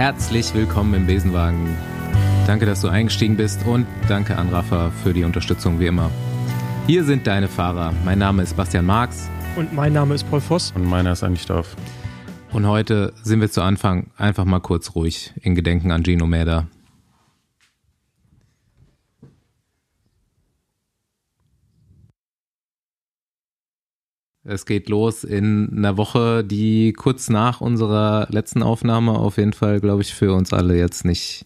herzlich willkommen im Besenwagen. Danke, dass du eingestiegen bist und danke an Rafa für die Unterstützung wie immer. Hier sind deine Fahrer. Mein Name ist Bastian Marx. Und mein Name ist Paul Voss. Und meiner ist Andi Stauf. Und heute sind wir zu Anfang einfach mal kurz ruhig in Gedenken an Gino Mäder. Es geht los in einer Woche, die kurz nach unserer letzten Aufnahme auf jeden Fall, glaube ich, für uns alle jetzt nicht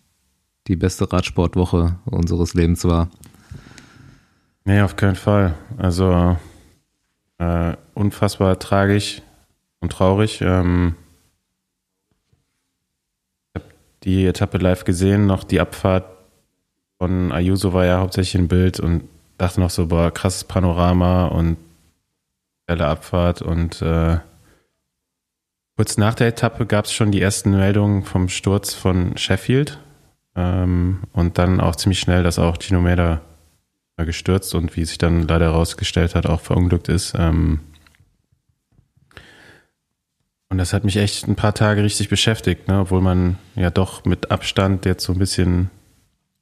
die beste Radsportwoche unseres Lebens war. Nee, auf keinen Fall. Also äh, unfassbar tragisch und traurig. Ähm, ich habe die Etappe live gesehen, noch die Abfahrt von Ayuso war ja hauptsächlich ein Bild und dachte noch so, boah, krasses Panorama und geile Abfahrt und äh, kurz nach der Etappe gab es schon die ersten Meldungen vom Sturz von Sheffield ähm, und dann auch ziemlich schnell, dass auch Gino Meda gestürzt und wie sich dann leider herausgestellt hat, auch verunglückt ist. Ähm, und das hat mich echt ein paar Tage richtig beschäftigt, ne? obwohl man ja doch mit Abstand jetzt so ein bisschen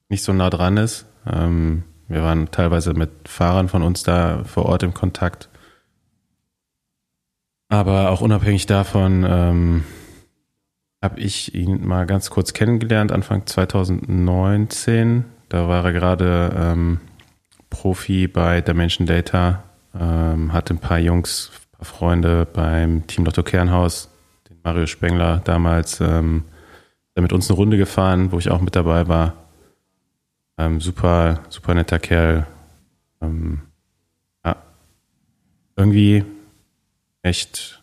nicht so nah dran ist. Ähm, wir waren teilweise mit Fahrern von uns da vor Ort im Kontakt. Aber auch unabhängig davon ähm, habe ich ihn mal ganz kurz kennengelernt, Anfang 2019. Da war er gerade ähm, Profi bei Dimension Data, ähm, hatte ein paar Jungs, ein paar Freunde beim Team Lotto Kernhaus, den Mario Spengler damals, ähm, der mit uns eine Runde gefahren, wo ich auch mit dabei war. Ähm, super, super netter Kerl. Ähm, ja, irgendwie echt,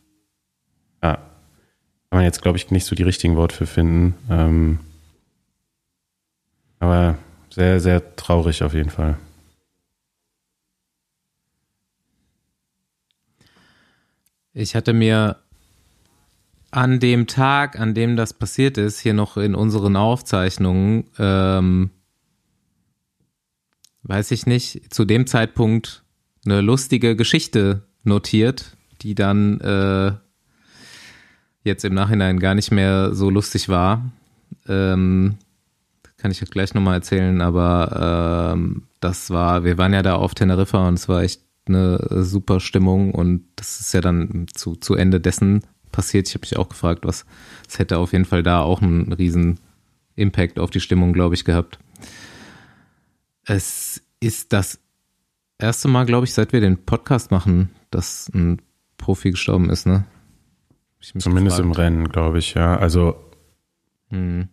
ja, kann man jetzt, glaube ich, nicht so die richtigen Worte für finden. Ähm, aber sehr, sehr traurig auf jeden Fall. Ich hatte mir an dem Tag, an dem das passiert ist, hier noch in unseren Aufzeichnungen, ähm, weiß ich nicht, zu dem Zeitpunkt eine lustige Geschichte notiert, die dann äh, jetzt im Nachhinein gar nicht mehr so lustig war. Ähm, kann ich gleich nochmal erzählen, aber ähm, das war, wir waren ja da auf Teneriffa und es war echt eine super Stimmung und das ist ja dann zu, zu Ende dessen passiert. Ich habe mich auch gefragt, was es hätte auf jeden Fall da auch einen riesen Impact auf die Stimmung, glaube ich, gehabt. Es ist das erste Mal, glaube ich, seit wir den Podcast machen, dass ein Profi gestorben ist, ne? Zumindest gefragt. im Rennen, glaube ich, ja. Also hm.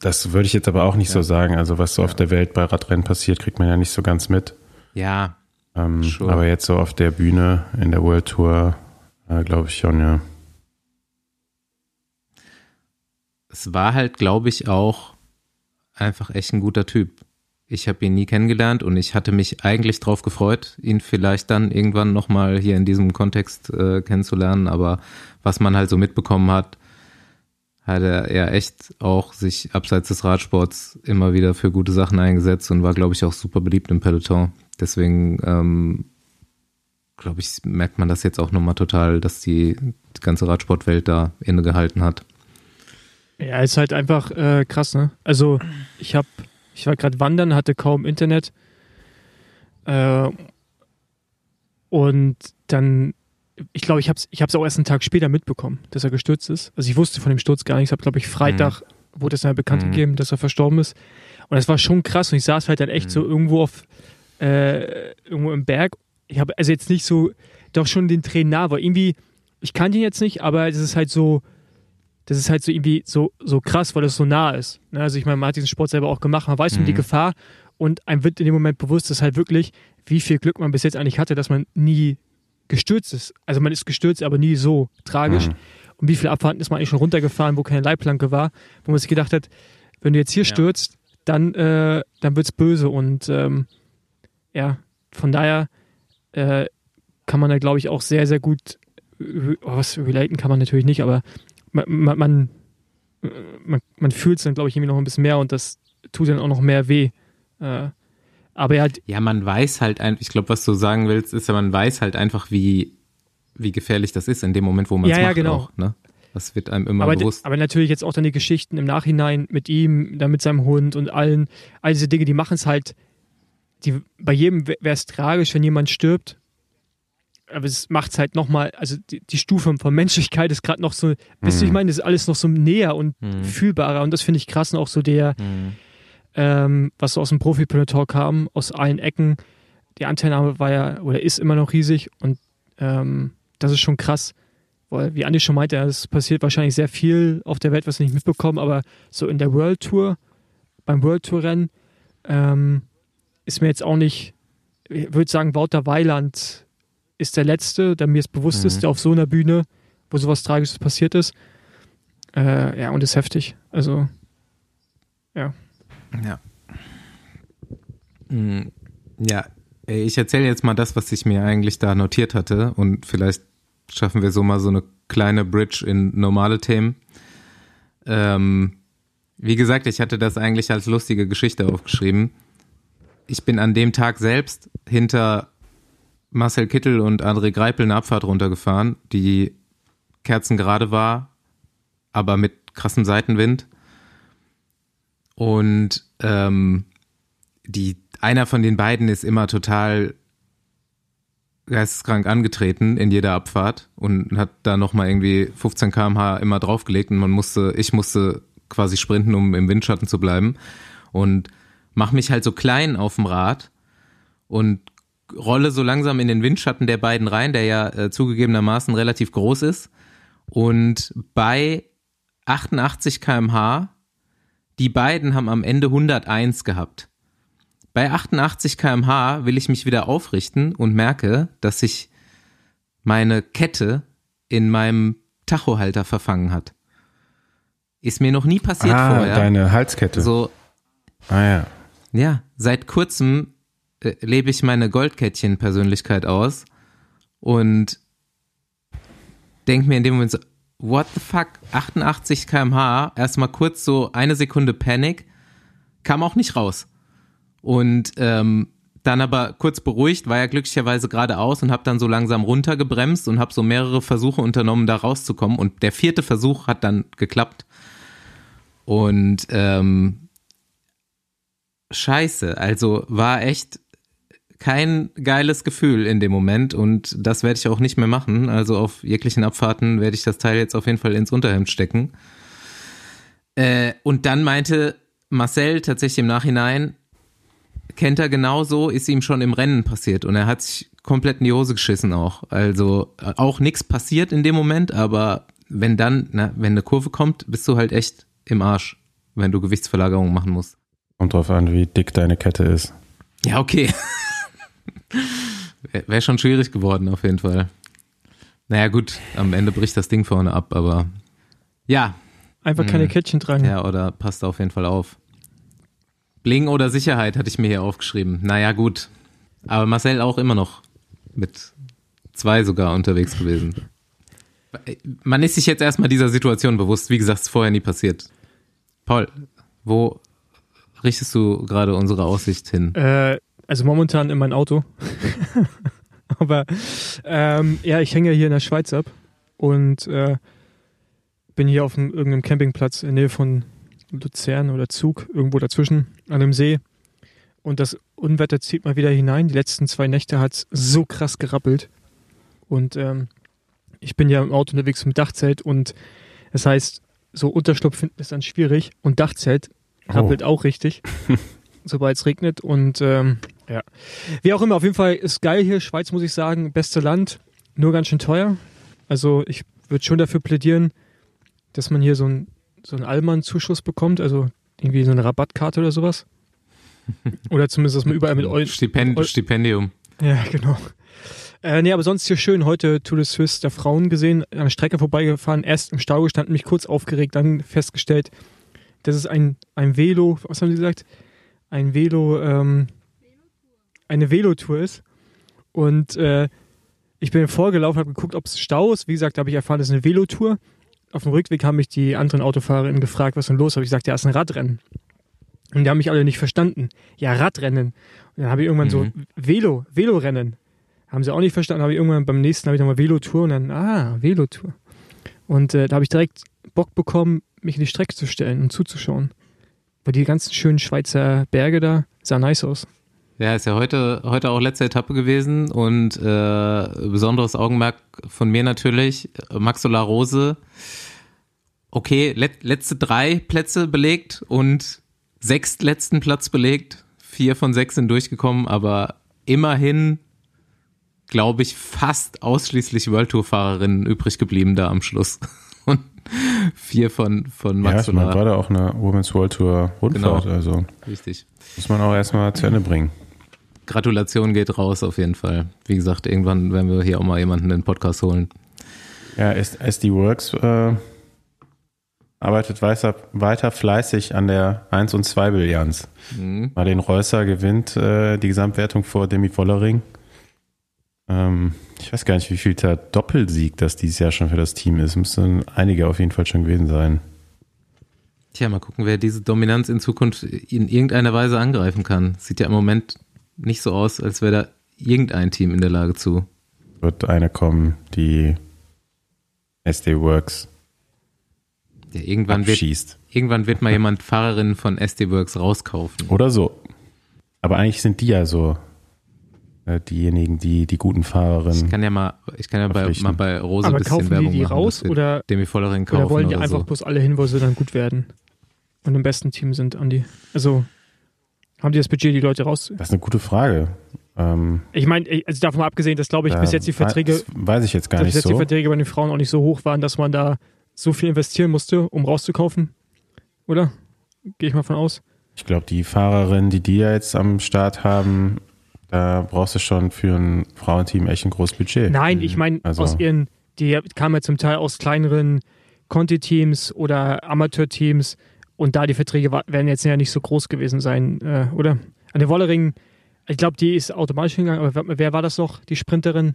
Das würde ich jetzt aber auch nicht ja. so sagen. Also was so ja. auf der Welt bei Radrennen passiert, kriegt man ja nicht so ganz mit. Ja, ähm, sure. Aber jetzt so auf der Bühne in der World Tour, äh, glaube ich schon, ja. Es war halt, glaube ich, auch einfach echt ein guter Typ. Ich habe ihn nie kennengelernt und ich hatte mich eigentlich drauf gefreut, ihn vielleicht dann irgendwann nochmal hier in diesem Kontext äh, kennenzulernen. Aber was man halt so mitbekommen hat, hat er ja echt auch sich abseits des Radsports immer wieder für gute Sachen eingesetzt und war, glaube ich, auch super beliebt im Peloton. Deswegen, ähm, glaube ich, merkt man das jetzt auch nochmal total, dass die, die ganze Radsportwelt da innegehalten hat. Ja, ist halt einfach äh, krass, ne? Also ich habe, ich war gerade wandern, hatte kaum Internet äh, und dann, ich glaube, ich habe es ich hab's auch erst einen Tag später mitbekommen, dass er gestürzt ist. Also ich wusste von dem Sturz gar nichts. Ich habe, glaube ich, Freitag mhm. wurde es dann bekannt mhm. gegeben, dass er verstorben ist. Und das war schon krass und ich saß halt dann echt mhm. so irgendwo auf äh, irgendwo im Berg. Ich habe also jetzt nicht so, doch schon den Tränen nah, weil irgendwie, ich kannte ihn jetzt nicht, aber es ist halt so, das ist halt so irgendwie so, so krass, weil es so nah ist. Ne? Also ich meine, man hat diesen Sport selber auch gemacht, man weiß mhm. um die mhm. Gefahr und einem wird in dem Moment bewusst, dass halt wirklich, wie viel Glück man bis jetzt eigentlich hatte, dass man nie gestürzt ist. Also man ist gestürzt, aber nie so tragisch. Mhm. Und wie viele Abfahrten ist man eigentlich schon runtergefahren, wo keine Leitplanke war, wo man sich gedacht hat, wenn du jetzt hier ja. stürzt, dann, äh, dann wird's böse. Und ähm, ja, von daher äh, kann man da, glaube ich, auch sehr, sehr gut, oh, was relaten kann man natürlich nicht, aber man, man, man, man, man fühlt es dann, glaube ich, irgendwie noch ein bisschen mehr und das tut dann auch noch mehr weh. Äh, aber er Ja, man weiß halt einfach, ich glaube, was du sagen willst, ist ja, man weiß halt einfach, wie, wie gefährlich das ist in dem Moment, wo man es ja, macht. Ja, genau. Auch, ne? Das wird einem immer aber, bewusst. Aber natürlich jetzt auch dann die Geschichten im Nachhinein mit ihm, dann mit seinem Hund und allen, all diese Dinge, die machen es halt, die, bei jedem wäre es tragisch, wenn jemand stirbt. Aber es macht es halt nochmal, also die, die, Stufe von Menschlichkeit ist gerade noch so, mhm. wisst ihr, ich meine, das ist alles noch so näher und mhm. fühlbarer und das finde ich krass und auch so der, mhm. ähm, was so aus dem Profi-Peloton kam, aus allen Ecken. Die Anteilnahme war ja, oder ist immer noch riesig und ähm, das ist schon krass weil, wie Andi schon meinte, es passiert wahrscheinlich sehr viel auf der Welt, was wir nicht mitbekommen, aber so in der World Tour, beim World Tour Rennen, ähm, ist mir jetzt auch nicht, ich würde sagen, Wouter Weiland ist der Letzte, der mir es bewusst mhm. ist, der auf so einer Bühne, wo sowas Tragisches passiert ist. Äh, ja, und ist heftig. Also, ja. Ja. Hm, ja, ich erzähle jetzt mal das, was ich mir eigentlich da notiert hatte und vielleicht schaffen wir so mal so eine kleine Bridge in normale Themen. Ähm, wie gesagt, ich hatte das eigentlich als lustige Geschichte aufgeschrieben. Ich bin an dem Tag selbst hinter Marcel Kittel und André Greipel eine Abfahrt runtergefahren, die kerzengerade war, aber mit krassem Seitenwind. Und ähm, die, einer von den beiden ist immer total geisteskrank angetreten in jeder Abfahrt und hat da nochmal irgendwie 15 km/h immer draufgelegt und man musste, ich musste quasi sprinten, um im Windschatten zu bleiben und mach mich halt so klein auf dem Rad und rolle so langsam in den Windschatten der beiden rein, der ja äh, zugegebenermaßen relativ groß ist und bei 88 km/h die beiden haben am Ende 101 gehabt. Bei 88 km/h will ich mich wieder aufrichten und merke, dass sich meine Kette in meinem Tachohalter verfangen hat. Ist mir noch nie passiert ah, vorher. Deine Halskette. So. Ah ja. Ja, seit kurzem lebe ich meine Goldkettchen-Persönlichkeit aus und denke mir in dem Moment so, what the fuck, 88 km/h, erstmal kurz so eine Sekunde Panik, kam auch nicht raus. Und ähm, dann aber kurz beruhigt, war ja glücklicherweise geradeaus und habe dann so langsam runtergebremst und habe so mehrere Versuche unternommen, da rauszukommen. Und der vierte Versuch hat dann geklappt. Und ähm, scheiße, also war echt kein geiles Gefühl in dem Moment und das werde ich auch nicht mehr machen. Also auf jeglichen Abfahrten werde ich das Teil jetzt auf jeden Fall ins Unterhemd stecken. Äh, und dann meinte Marcel tatsächlich im Nachhinein, kennt er genauso, ist ihm schon im Rennen passiert und er hat sich komplett in die Hose geschissen auch. Also äh, auch nichts passiert in dem Moment, aber wenn dann, na, wenn eine Kurve kommt, bist du halt echt im Arsch, wenn du Gewichtsverlagerungen machen musst. Kommt drauf an, wie dick deine Kette ist. Ja, okay. Wäre schon schwierig geworden, auf jeden Fall. Naja, gut, am Ende bricht das Ding vorne ab, aber ja. Einfach keine hm. Kettchen tragen. Ja, oder passt auf jeden Fall auf. Bling oder Sicherheit hatte ich mir hier aufgeschrieben. Naja, gut. Aber Marcel auch immer noch mit zwei sogar unterwegs gewesen. Man ist sich jetzt erstmal dieser Situation bewusst. Wie gesagt, es ist vorher nie passiert. Paul, wo richtest du gerade unsere Aussicht hin? Äh, also momentan in mein Auto. Aber ähm, ja, ich hänge ja hier in der Schweiz ab und äh, bin hier auf einem, irgendeinem Campingplatz in der Nähe von Luzern oder Zug, irgendwo dazwischen, an einem See. Und das Unwetter zieht mal wieder hinein. Die letzten zwei Nächte hat es so krass gerappelt. Und ähm, ich bin ja im Auto unterwegs mit Dachzelt und das heißt, so Unterschlupf finden ist dann schwierig und Dachzelt rappelt oh. auch richtig, sobald es regnet. Und ähm, ja, wie auch immer, auf jeden Fall ist geil hier. Schweiz muss ich sagen, beste Land, nur ganz schön teuer. Also ich würde schon dafür plädieren, dass man hier so ein so einen Allmann-Zuschuss bekommt, also irgendwie so eine Rabattkarte oder sowas. Oder zumindest, dass man überall mit Eu Stipend Eu Stipendium. Ja, genau. Äh, nee, aber sonst hier schön. Heute Tour de Suisse der Frauen gesehen, an der Strecke vorbeigefahren, erst im Stau gestanden, mich kurz aufgeregt, dann festgestellt, dass es ein, ein Velo, was haben Sie gesagt? Ein Velo, ähm, eine Velotour ist. Und äh, ich bin vorgelaufen, habe geguckt, ob es Stau ist. Wie gesagt, habe ich erfahren, es ist eine Velotour auf dem Rückweg haben mich die anderen Autofahrerinnen gefragt, was denn los ist. Habe ich gesagt, ja, ist ein Radrennen. Und die haben mich alle nicht verstanden. Ja, Radrennen. Und dann habe ich irgendwann mhm. so Velo, Velorennen. Haben sie auch nicht verstanden. Habe ich irgendwann beim nächsten habe ich nochmal Velotour und dann, ah, Velotour. Und äh, da habe ich direkt Bock bekommen, mich in die Strecke zu stellen und zuzuschauen. Weil die ganzen schönen Schweizer Berge da sah nice aus. Ja, ist ja heute, heute auch letzte Etappe gewesen und äh, besonderes Augenmerk von mir natürlich, Max Solar Rose. Okay, let, letzte drei Plätze belegt und sechst letzten Platz belegt. Vier von sechs sind durchgekommen, aber immerhin, glaube ich, fast ausschließlich World Tour Fahrerinnen übrig geblieben da am Schluss. Und vier von, von Max Ja, Solar. man war da auch eine Women's World Tour Rundfahrt, Genau. also Richtig. muss man auch erstmal zu Ende bringen. Gratulation geht raus auf jeden Fall. Wie gesagt, irgendwann werden wir hier auch mal jemanden in den Podcast holen. Ja, SD Works äh, arbeitet weiter, weiter fleißig an der 1 und 2 Bilanz. Mhm. Martin Reusser gewinnt äh, die Gesamtwertung vor Demi Vollering. Ähm, ich weiß gar nicht, wie viel der Doppelsieg das dieses Jahr schon für das Team ist. Müssen einige auf jeden Fall schon gewesen sein. Tja, mal gucken, wer diese Dominanz in Zukunft in irgendeiner Weise angreifen kann. Sieht ja im Moment nicht so aus, als wäre da irgendein Team in der Lage zu. Wird eine kommen, die SD Works Ja, irgendwann, wird, abschießt. irgendwann wird mal jemand Fahrerinnen von SD Works rauskaufen. Oder so. Aber eigentlich sind die ja so äh, diejenigen, die die guten Ich Fahrerinnen. kann ja mal, ich kann ja bei, mal bei Rose Aber ein bisschen kaufen die Werbung die machen, raus oder, Demi kaufen oder wollen die oder einfach so. bloß alle hin, wo sie dann gut werden und im besten Team sind, Andi? Also haben die das Budget, die Leute raus? Das ist eine gute Frage. Ähm, Ich meine, also davon mal abgesehen, dass glaube ich bis da jetzt die Verträge, Weiß, ich jetzt gar nicht bis jetzt die so. Verträge bei den Frauen auch nicht so hoch waren, dass man da so viel investieren musste, um rauszukaufen, oder? Gehe ich mal von aus. Ich glaube, die Fahrerinnen, die die ja jetzt am Start haben, da brauchst du schon für ein Frauenteam echt ein großes Budget. Nein, ich meine Also- aus ihren, die kamen ja zum Teil aus kleineren Conti-Teams oder Amateurteams und da die Verträge werden jetzt ja nicht so groß gewesen sein, äh, oder? An der Wollering, ich glaube, die ist automatisch hingegangen, aber wer, wer war das noch, die Sprinterin?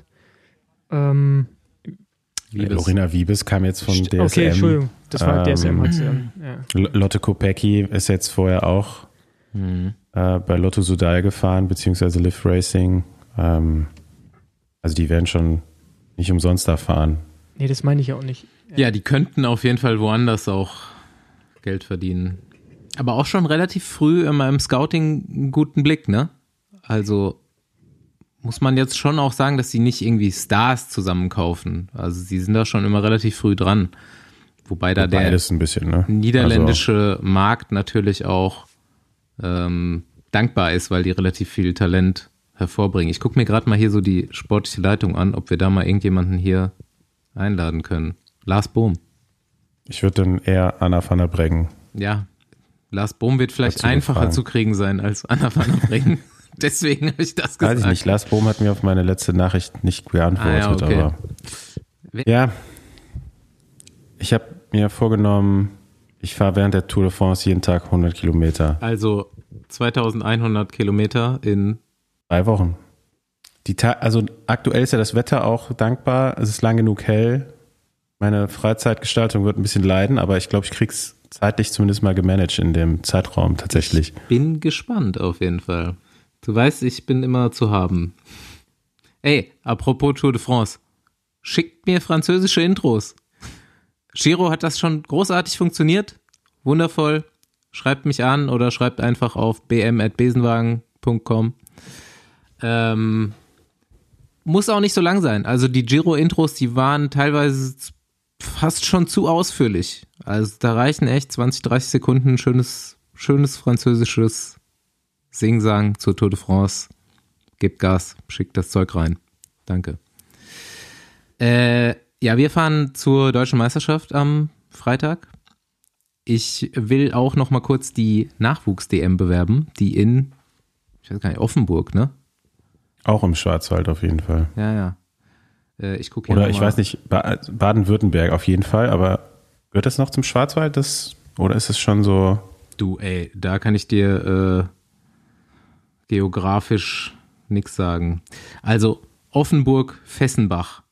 Ähm, Liebes. Lorena Wiebes kam jetzt von DSM. okay, Entschuldigung, das war Ähm, DSM. Ja. Lotte Kopecki ist jetzt vorher auch Mhm. äh, bei Lotto Sudal gefahren, beziehungsweise Live Racing. Ähm, also die werden schon nicht umsonst da fahren. Nee, das meine ich ja auch nicht. Ja, die könnten auf jeden Fall woanders auch Geld verdienen. Aber auch schon relativ früh in meinem Scouting einen guten Blick, ne? Also muss man jetzt schon auch sagen, dass sie nicht irgendwie Stars zusammenkaufen. Also sie sind da schon immer relativ früh dran. Wobei da der Beides ein bisschen, ne? niederländische Markt natürlich auch ähm, dankbar ist, weil die relativ viel Talent hervorbringen. Ich gucke mir gerade mal hier so die sportliche Leitung an, ob wir da mal irgendjemanden hier einladen können. Lars Bohm. Ich würde dann eher Anna van der Breggen. Ja, Lars Bohm wird vielleicht einfacher zu kriegen sein als Anna van der Breggen. Deswegen habe ich das gesagt. Weiß ich nicht. Lars Bohm hat mir auf meine letzte Nachricht nicht geantwortet, Ah, ja, okay. aber. Ja. Ich habe mir vorgenommen, ich fahre während der Tour de France jeden Tag 100 Kilometer. Also 2100 Kilometer in Drei Wochen. Die Ta also aktuell ist ja das Wetter auch dankbar. Es ist lang genug hell. Meine Freizeitgestaltung wird ein bisschen leiden, aber ich glaube, ich krieg's zeitlich zumindest mal gemanagt in dem Zeitraum tatsächlich. bin gespannt auf jeden Fall. Du weißt, ich bin immer zu haben. Ey, apropos Tour de France. Schickt mir französische Intros. Giro hat das schon großartig funktioniert. Wundervoll. Schreibt mich an oder schreibt einfach auf bm.besenwagen.com. Ähm, muss auch nicht so lang sein. Also die Giro-Intros, die waren teilweise fast schon zu ausführlich. Also da reichen echt 20, 30 Sekunden schönes, schönes französisches Sing-Sang zur Tour de France. Gebt Gas, schickt das Zeug rein. Danke. Äh, ja, wir fahren zur deutschen Meisterschaft am Freitag. Ich will auch noch mal kurz die Nachwuchs-DM bewerben, die in, ich weiß gar nicht, Offenburg, ne? Auch im Schwarzwald auf jeden Fall. Ja, ja. Äh, ich gucke Oder ich weiß nicht, Ba- Baden-Württemberg auf jeden Fall, aber gehört das noch zum Schwarzwald? Das, oder ist es schon so? Du, ey, da kann ich dir äh, geografisch nichts sagen. Also Offenburg-Fessenbach.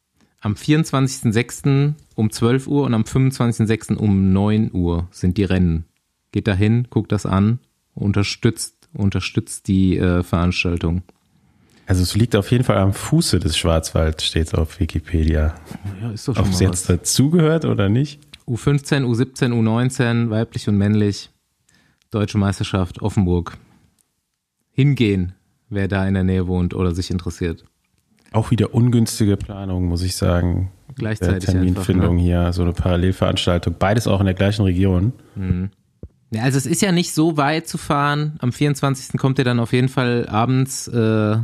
Am 24.06. um 12 Uhr und am 25.06. um 9 Uhr sind die Rennen. Geht da hin, guckt das an, unterstützt, unterstützt die äh, Veranstaltung. Also es liegt auf jeden Fall am Fuße des Schwarzwalds, steht es auf Wikipedia. Ja, ist doch schon Ob es jetzt dazugehört oder nicht? U15, U17, U19, weiblich und männlich. Deutsche Meisterschaft Offenburg. Hingehen, wer da in der Nähe wohnt oder sich interessiert. Auch wieder ungünstige Planung, muss ich sagen. Gleichzeitig Der Terminfindung einfach, ne? hier, so eine Parallelveranstaltung. Beides auch in der gleichen Region. Ja, also es ist ja nicht so weit zu fahren. Am 24. kommt ihr dann auf jeden Fall abends, äh,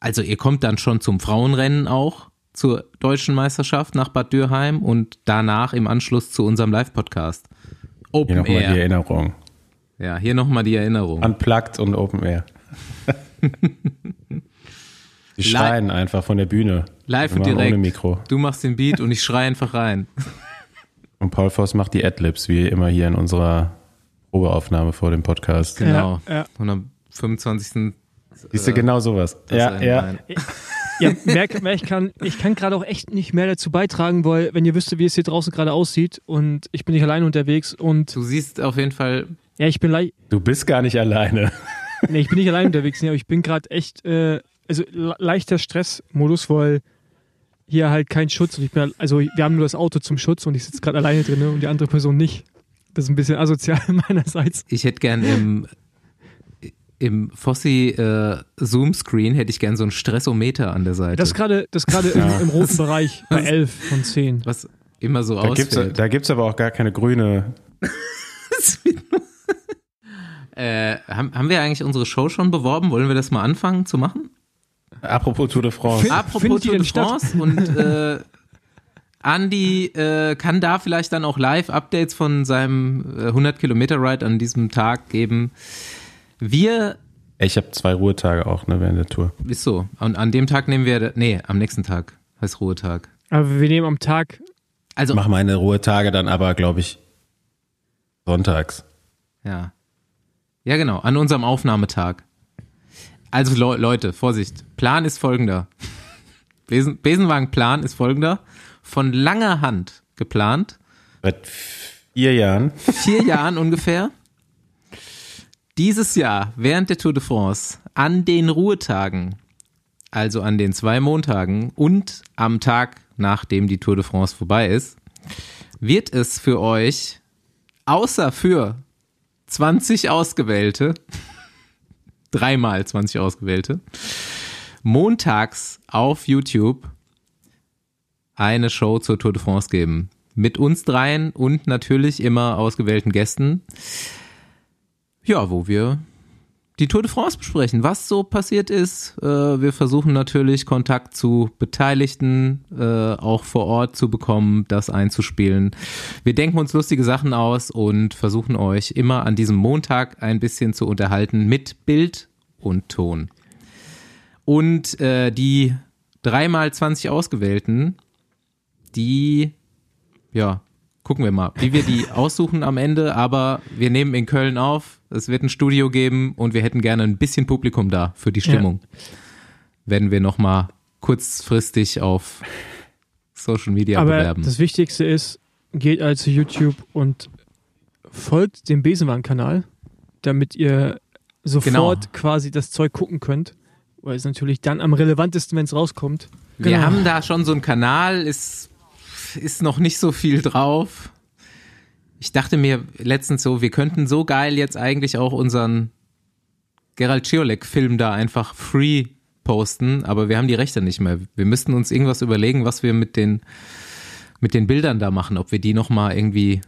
also ihr kommt dann schon zum Frauenrennen auch, zur deutschen Meisterschaft nach Bad Dürheim und danach im Anschluss zu unserem Live-Podcast. Hier Open nochmal die Air. Erinnerung. Ja, hier nochmal die Erinnerung. Unplugged und Open Air. Die schreien einfach von der Bühne. Live und direkt. Ohne Mikro. Du machst den Beat und ich schreie einfach rein. Und Paul Voss macht die Adlibs, wie immer hier in unserer Probeaufnahme vor dem Podcast. Genau. Ja, ja. Und am 25. Siehst du, genau sowas. Ja, ja. Ja, merk, merk, ich kann, ich kann gerade auch echt nicht mehr dazu beitragen, weil, wenn ihr wüsstet, wie es hier draußen gerade aussieht und ich bin nicht alleine unterwegs und Du siehst auf jeden Fall, ja, ich bin leicht, Du bist gar nicht alleine. nee, ich bin nicht alleine unterwegs, nee, aber ich bin gerade echt, äh, also le leichter Stressmodus, weil hier halt kein Schutz und ich bin, also wir haben nur das Auto zum Schutz und ich sitze gerade alleine drin und die andere Person nicht. Das ist ein bisschen asozial meinerseits. ich hätte gern im, im Fossi äh, Zoom-Screen hätte ich gern so ein Stressometer an der Seite. Das ist gerade, das gerade im, im roten Bereich bei 11 von 10. was immer so Da gibt's, ausfällt. da gibt's aber auch gar keine grüne. äh, haben, haben wir eigentlich unsere Show schon beworben? Wollen wir das mal anfangen zu machen? Apropos Tour de France. Fin- Apropos Tour de denn statt? France und äh, Andy äh, kann da vielleicht dann auch Live-Updates von seinem äh, 100-Kilometer-Ride an diesem Tag geben. Wir Ich habe zwei Ruhetage auch, ne, während der Tour. Ist so. Und an dem Tag nehmen wir, nee, am nächsten Tag heißt Ruhetag. Aber wir nehmen am Tag, Also, Ich mache meine Ruhetage dann aber, glaube ich, sonntags. ja. Ja, genau, an unserem Aufnahmetag. Also, Le Leute, Vorsicht. Plan ist folgender. Besen Besenwagen-Plan ist folgender. Von langer Hand geplant. Seit vier Jahren. Vier Jahren ungefähr. Dieses Jahr, während der Tour de France, an den Ruhetagen, also an den zwei Montagen und am Tag, nachdem die Tour de France vorbei ist, wird es für euch, außer für 20 Ausgewählte, dreimal 20 Ausgewählte, montags auf YouTube eine Show zur Tour de France geben. Mit uns dreien und natürlich immer ausgewählten Gästen. Ja, wo wir die Tour de France besprechen, was so passiert ist. Äh, wir versuchen natürlich Kontakt zu Beteiligten äh, auch vor Ort zu bekommen, das einzuspielen. Wir denken uns lustige Sachen aus und versuchen euch immer an diesem Montag ein bisschen zu unterhalten mit Bild und Ton. Und äh, die dreimal 20 Ausgewählten, die, ja, gucken wir mal, wie wir die aussuchen am Ende. Aber wir nehmen in Köln auf. Es wird ein Studio geben und wir hätten gerne ein bisschen Publikum da für die Stimmung. Werden wir nochmal kurzfristig auf Social Media aber bewerben. das Wichtigste ist, geht also zu YouTube und folgt dem Besenwagen-Kanal, damit ihr sofort Genau. quasi das Zeug gucken könnt. Weil es natürlich dann am relevantesten, wenn es rauskommt. Wir Genau. haben da schon so einen Kanal, ist, ist noch nicht so viel drauf. Ich dachte mir letztens so, wir könnten so geil jetzt eigentlich auch unseren Gerald Ciolek-Film da einfach free posten, aber wir haben die Rechte nicht mehr. Wir müssten uns irgendwas überlegen, was wir mit den, mit den Bildern da machen, ob wir die nochmal irgendwie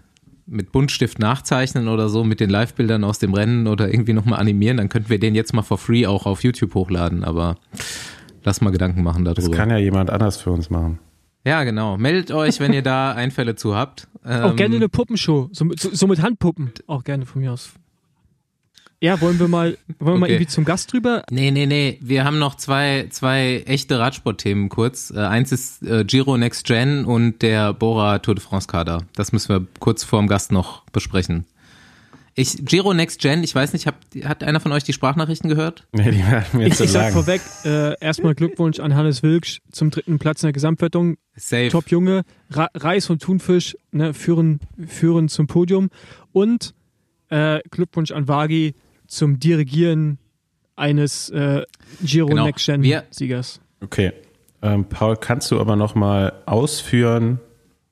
mit Buntstift nachzeichnen oder so, mit den Live-Bildern aus dem Rennen oder irgendwie nochmal animieren, dann könnten wir den jetzt mal for free auch auf YouTube hochladen, aber lass mal Gedanken machen darüber. Das kann ja jemand anders für uns machen. Ja, genau. Meldet euch, wenn ihr da Einfälle zu habt. Auch Ähm, gerne eine Puppenshow, so, mit- so, so mit Handpuppen. Auch gerne von mir aus. Ja, wollen wir mal, wollen wir mal Okay. irgendwie zum Gast drüber? Nee, nee, nee. Wir haben noch zwei, zwei echte Radsport-Themen kurz. Äh, eins ist äh, Giro Next Gen und der Bora Tour de France Kader. Das müssen wir kurz vorm Gast noch besprechen. Ich, Giro Next Gen, ich weiß nicht, hab, hat einer von euch die Sprachnachrichten gehört? Nee, die werden mir Ich, zu ich sag lang. vorweg, äh, erstmal Glückwunsch an Hannes Wilksch zum dritten Platz in der Gesamtwertung. Safe. Top Junge, Ra Reis und Thunfisch ne, führen, führen zum Podium. Und äh, Glückwunsch an Wagi zum Dirigieren eines äh, Giro Genau. Next Gen Wir- Siegers. Okay. Ähm, Paul, kannst du aber nochmal ausführen,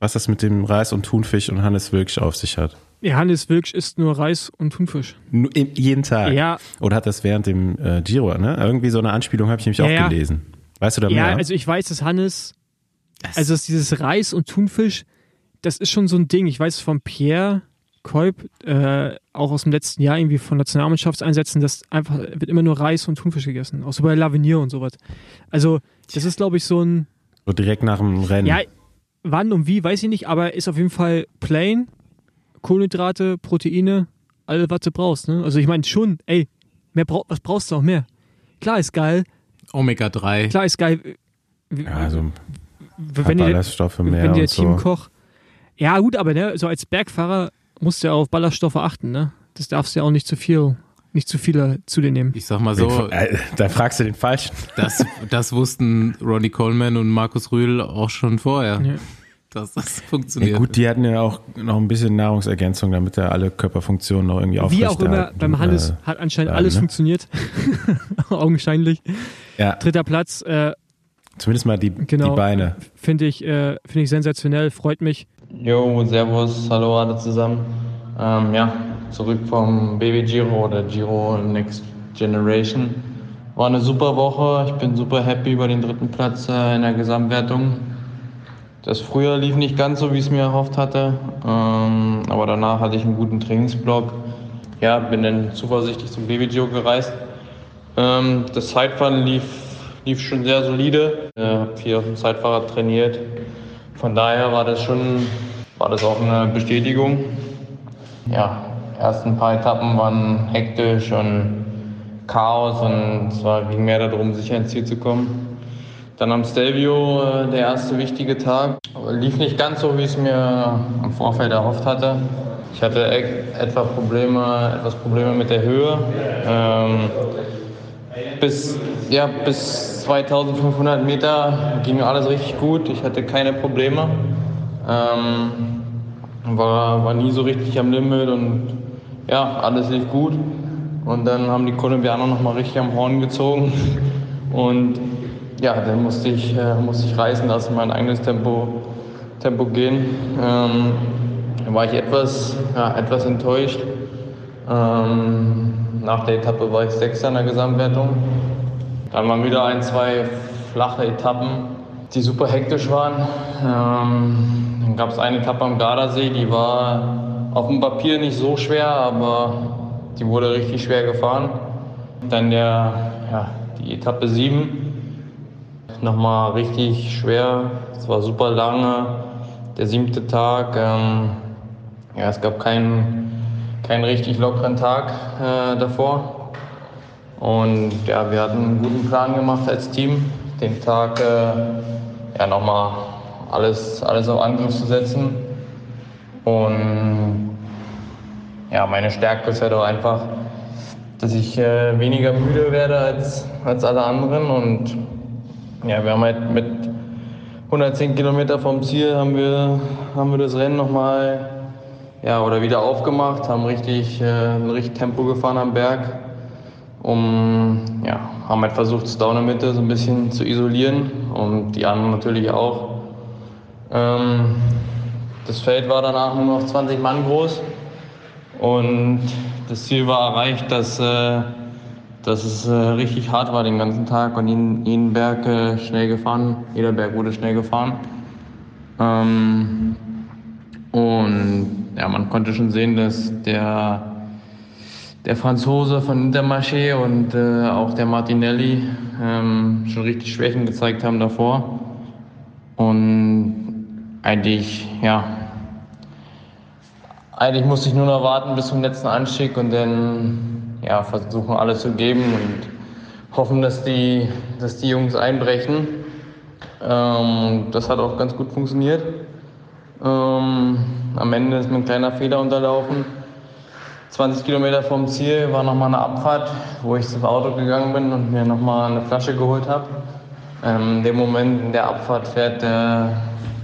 was das mit dem Reis und Thunfisch und Hannes wirklich auf sich hat? Ja, Hannes Wilksch isst nur Reis und Thunfisch. Nur jeden Tag. Ja, Oder hat das während dem äh, Giro, ne? Irgendwie so eine Anspielung habe ich nämlich Ja, auch ja. gelesen. Weißt du da ja, mehr? also ich weiß, dass Hannes, also dass dieses Reis und Thunfisch, das ist schon so ein Ding. Ich weiß es von Pierre Kolb, äh, auch aus dem letzten Jahr irgendwie von Nationalmannschaftseinsätzen, dass einfach wird immer nur Reis und Thunfisch gegessen. Auch so bei Lavinier und sowas. Also, das ist, glaube ich, so ein, so direkt nach dem Rennen. ja, wann und wie, weiß ich nicht, aber ist auf jeden Fall plain, Kohlenhydrate, Proteine, alles, was du brauchst. Ne? Also ich meine schon, ey, mehr brauch, was brauchst du auch mehr? Klar ist geil, Omega-3. klar ist geil. ja also wenn ihr, Ballaststoffe mehr wenn der und so. Teamkoch. Ja, gut, aber ne, so als Bergfahrer musst du ja auf Ballaststoffe achten, ne? Das darfst du ja auch nicht zu viel, nicht zu viele zu dir nehmen. Ich sag mal so, Äh, da fragst du den Falschen. das, das wussten Ronnie Coleman und Markus Rühl auch schon vorher, Ja. Dass das Ja, funktioniert. gut, die hatten ja auch noch ein bisschen Nahrungsergänzung, damit da alle Körperfunktionen noch irgendwie Wie auch immer, aufrechterhalten, beim Hannes äh, hat anscheinend bleiben, alles ne? funktioniert. Augenscheinlich. Ja, Dritter Platz, äh, zumindest mal die, Genau. die Beine. finde ich, äh, finde ich sensationell, freut mich. Jo, Servus, hallo alle zusammen. Ähm, ja, zurück vom Baby Giro oder Giro Next Generation. War eine super Woche. Ich bin super happy über den dritten Platz äh, in der Gesamtwertung. Das Frühjahr lief nicht ganz so, wie ich es mir erhofft hatte. Ähm, aber danach hatte ich einen guten Trainingsblock. Ja, bin dann zuversichtlich zum Baby Giro gereist. Ähm, das Zeitfahren lief, lief schon sehr solide. Ich habe viel auf dem Zeitfahrrad trainiert. Von daher war das schon, war das auch eine Bestätigung. Ja, die ersten paar Etappen waren hektisch und Chaos und es ging mehr darum, sicher ins Ziel zu kommen. Dann am Stelvio äh, der erste wichtige Tag. Lief nicht ganz so, wie ich es mir im Vorfeld erhofft hatte. Ich hatte e etwa Probleme, etwas Probleme mit der Höhe. Ähm, bis, ja, bis 2500 Meter ging alles richtig gut. Ich hatte keine Probleme. Ähm, war, war nie so richtig am Limit und ja, alles lief gut. Und dann haben die Kolumbianer nochmal richtig am Horn gezogen. Und ja, dann musste ich, äh, musste ich reißen lassen, mein eigenes Tempo, Tempo gehen. Ähm, da war ich etwas, ja, etwas enttäuscht. Ähm, nach der Etappe war ich Sechster in der Gesamtwertung. Dann waren wieder ein, zwei flache Etappen, die super hektisch waren. Ähm, dann gab es eine Etappe am Gardasee, die war auf dem Papier nicht so schwer, aber die wurde richtig schwer gefahren. Dann der, ja, die Etappe 7, nochmal richtig schwer. Es war super lange, der siebte Tag. Ähm, ja, es gab keinen, keinen richtig lockeren Tag äh, davor. Und ja, wir hatten einen guten Plan gemacht als Team, den Tag äh, ja, nochmal alles, alles auf Angriff zu setzen. Und ja, meine Stärke ist ja doch einfach, dass ich äh, weniger müde werde als, als alle anderen. Und ja, wir haben halt mit 110 Kilometer vom Ziel haben wir, haben wir das Rennen nochmal ja, oder wieder aufgemacht, haben richtig, äh, richtig Tempo gefahren am Berg. Um, ja, haben halt versucht, das Down in der Mitte so ein bisschen zu isolieren und die anderen natürlich auch. Ähm, das Feld war danach nur noch 20 Mann groß und das Ziel war erreicht, dass, äh, dass es äh, richtig hart war den ganzen Tag und jeden, jeden Berg äh, schnell gefahren, jeder Berg wurde schnell gefahren. Ähm, und ja, man konnte schon sehen, dass der, der Franzose von Intermarché und äh, auch der Martinelli ähm, schon richtig Schwächen gezeigt haben davor. Und eigentlich, ja, eigentlich musste ich nur noch warten bis zum letzten Anstieg und dann ja, versuchen alles zu geben und hoffen, dass die, dass die Jungs einbrechen. Ähm, das hat auch ganz gut funktioniert. Ähm, am Ende ist mir ein kleiner Fehler unterlaufen. 20 Kilometer vom Ziel war nochmal eine Abfahrt, wo ich zum Auto gegangen bin und mir nochmal eine Flasche geholt habe. Ähm, in dem Moment in der Abfahrt fährt der,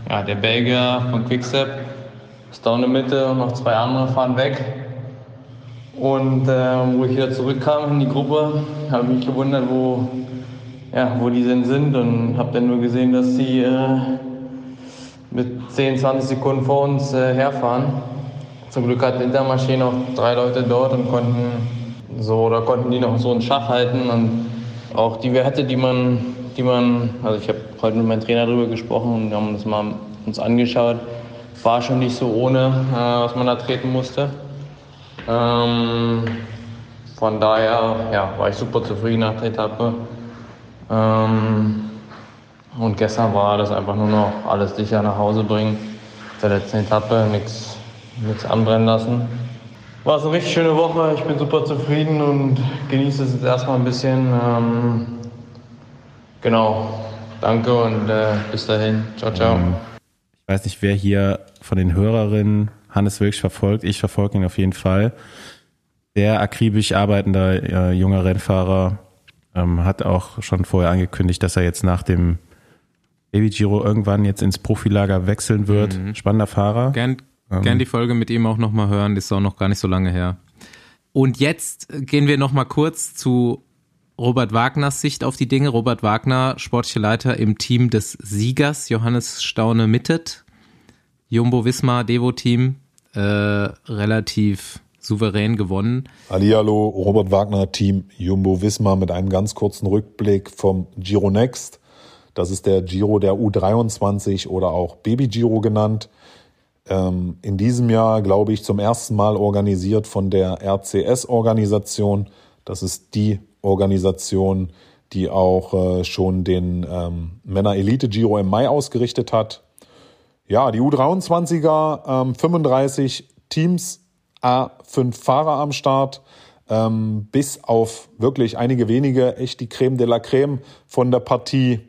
ja, der Belgier von Quickstep ist down in der Mitte und noch zwei andere fahren weg. Und äh, wo ich wieder zurückkam in die Gruppe, habe ich mich gewundert, wo, ja, wo die denn sind und habe dann nur gesehen, dass die äh, mit 10, 20 Sekunden vor uns äh, herfahren. Zum Glück hat Intermarché noch drei Leute dort und konnten so oder konnten die noch so einen Schach halten und auch die Werte, die man, die man, also ich habe heute mit meinem Trainer darüber gesprochen und haben uns mal uns angeschaut, war schon nicht so ohne, äh, was man da treten musste. Ähm, von daher ja, war ich super zufrieden nach der Etappe. Ähm, und gestern war das einfach nur noch alles sicher nach Hause bringen. Der letzten Etappe nichts anbrennen lassen. War es eine richtig schöne Woche. Ich bin super zufrieden und genieße es jetzt erstmal ein bisschen. Ähm, genau. Danke und äh, bis dahin. Ciao, ciao. Ähm, ich weiß nicht, wer hier von den Hörerinnen Hannes wirklich verfolgt. Ich verfolge ihn auf jeden Fall. Sehr akribisch arbeitender äh, junger Rennfahrer. Ähm, hat auch schon vorher angekündigt, dass er jetzt nach dem Baby Giro irgendwann jetzt ins Profilager wechseln wird. Mhm. Spannender Fahrer. Gern, ähm, gern die Folge mit ihm auch nochmal hören, das ist auch noch gar nicht so lange her. Und jetzt gehen wir nochmal kurz zu Robert Wagners Sicht auf die Dinge. Robert Wagner, sportlicher Leiter im Team des Siegers, Johannes Staune Mittet, Jumbo Wismar Devo Team, äh, relativ souverän gewonnen. Hallihallo, Robert Wagner Team Jumbo Wismar mit einem ganz kurzen Rückblick vom Giro Next. Das ist der Giro der U23 oder auch Baby Giro genannt. Ähm, in diesem Jahr, glaube ich, zum ersten Mal organisiert von der RCS-Organisation. Das ist die Organisation, die auch äh, schon den ähm, Männer-Elite-Giro im Mai ausgerichtet hat. Ja, die U23er, ähm, 35 Teams, A5 Fahrer am Start. Ähm, bis auf wirklich einige wenige, echt die Creme de la Creme von der Partie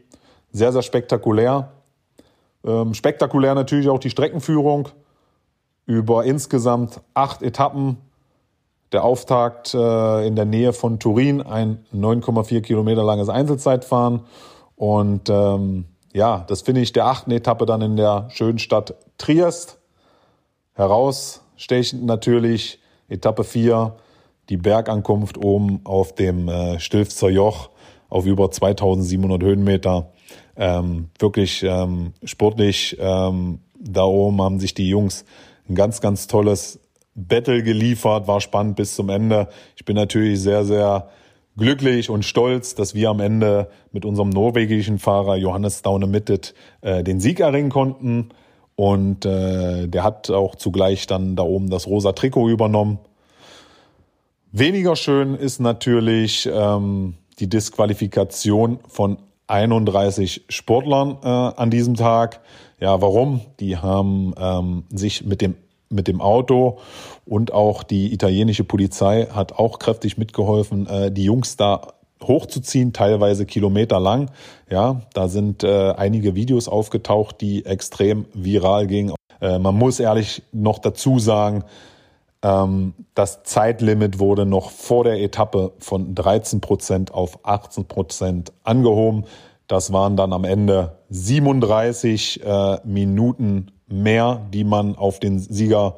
sehr, sehr spektakulär. Ähm, spektakulär natürlich auch die Streckenführung über insgesamt acht Etappen. Der Auftakt äh, in der Nähe von Turin, ein 9,4 Kilometer langes Einzelzeitfahren. Und ähm, ja, das finde ich der achten Etappe dann in der schönen Stadt Triest. Herausstechend natürlich Etappe 4, die Bergankunft oben auf dem äh, Stilfzer Joch auf über 2700 Höhenmeter ähm, wirklich ähm, sportlich ähm, da oben haben sich die Jungs ein ganz, ganz tolles Battle geliefert, war spannend bis zum Ende. Ich bin natürlich sehr, sehr glücklich und stolz, dass wir am Ende mit unserem norwegischen Fahrer Johannes Daune Mittet äh, den Sieg erringen konnten. Und äh, der hat auch zugleich dann da oben das rosa Trikot übernommen. Weniger schön ist natürlich ähm, die Disqualifikation von 31 Sportlern äh, an diesem Tag. Ja, warum? Die haben ähm, sich mit dem mit dem Auto und auch die italienische Polizei hat auch kräftig mitgeholfen, äh, die Jungs da hochzuziehen, teilweise kilometerlang. Ja, da sind äh, einige Videos aufgetaucht, die extrem viral gingen. Äh, man muss ehrlich noch dazu sagen, ähm, das Zeitlimit wurde noch vor der Etappe von 13 Prozent auf 18 Prozent angehoben. Das waren dann am Ende 37 äh, Minuten mehr, die man auf den Sieger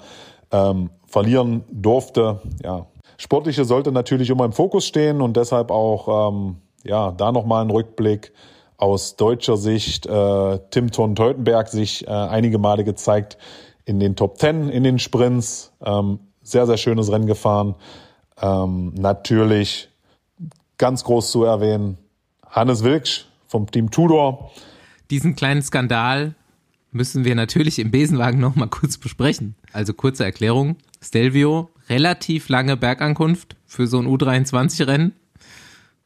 ähm, verlieren durfte. Ja, Sportliche sollte natürlich immer im Fokus stehen und deshalb auch ähm, ja da nochmal ein Rückblick aus deutscher Sicht. Äh, Tim Thorn-Teutenberg sich äh, einige Male gezeigt in den Top Ten in den Sprints. Ähm, sehr, sehr schönes Rennen gefahren. Ähm, natürlich ganz groß zu erwähnen, Hannes Wilksch vom Team Tudor. Diesen kleinen Skandal müssen wir natürlich im Besenwagen nochmal kurz besprechen. Also kurze Erklärung. Stelvio, relativ lange Bergankunft für so ein U23-Rennen.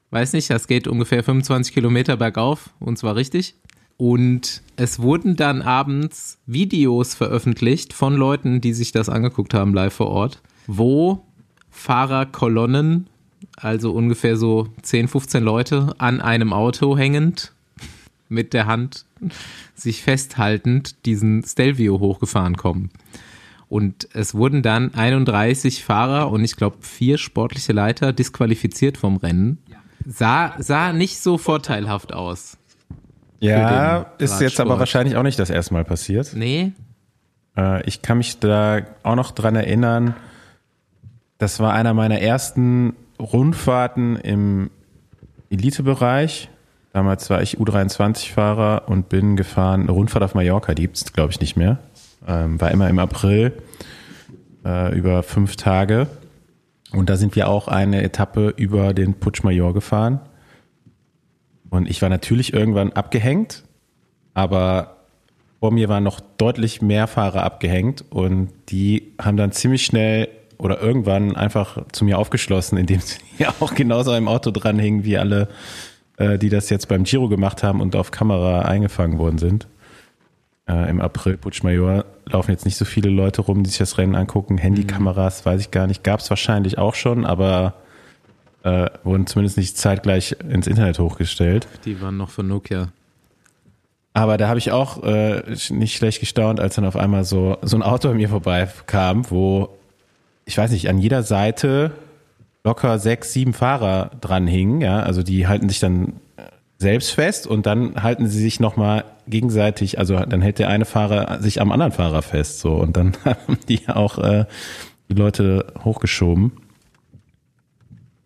Weiß nicht, das geht ungefähr 25 Kilometer bergauf und zwar richtig. Und es wurden dann abends Videos veröffentlicht von Leuten, die sich das angeguckt haben live vor Ort, wo Fahrerkolonnen, also ungefähr so 10, 15 Leute, an einem Auto hängend, mit der Hand sich festhaltend diesen Stelvio hochgefahren kommen. Und es wurden dann 31 Fahrer und ich glaube vier sportliche Leiter disqualifiziert vom Rennen. Sah, sah nicht so vorteilhaft aus. Ja, ist jetzt aber wahrscheinlich auch nicht das erste Mal passiert. Nee. Äh, ich kann mich da auch noch dran erinnern, das war einer meiner ersten Rundfahrten im Elitebereich. Damals war ich U23-Fahrer und bin gefahren, eine Rundfahrt auf Mallorca, die gibt es, glaube ich, nicht mehr. Ähm, war immer im April äh, über fünf Tage. Und da sind wir auch eine Etappe über den Putsch Major gefahren. Und ich war natürlich irgendwann abgehängt, aber vor mir waren noch deutlich mehr Fahrer abgehängt und die haben dann ziemlich schnell oder irgendwann einfach zu mir aufgeschlossen, indem sie auch genauso im Auto dranhingen wie alle, äh, die das jetzt beim Giro gemacht haben und auf Kamera eingefangen worden sind. Äh, Im April Putsch Major laufen jetzt nicht so viele Leute rum, die sich das Rennen angucken. Handykameras, weiß ich gar nicht, gab es wahrscheinlich auch schon, aber äh, wurden zumindest nicht zeitgleich ins Internet hochgestellt. Die waren noch von Nokia. Aber da habe ich auch äh, nicht schlecht gestaunt, als dann auf einmal so, so ein Auto an mir vorbeikam, wo, ich weiß nicht, an jeder Seite locker sechs, sieben Fahrer dran hingen. Ja? Also die halten sich dann selbst fest und dann halten sie sich nochmal gegenseitig, also dann hält der eine Fahrer sich am anderen Fahrer fest. So und dann haben die auch äh, die Leute hochgeschoben.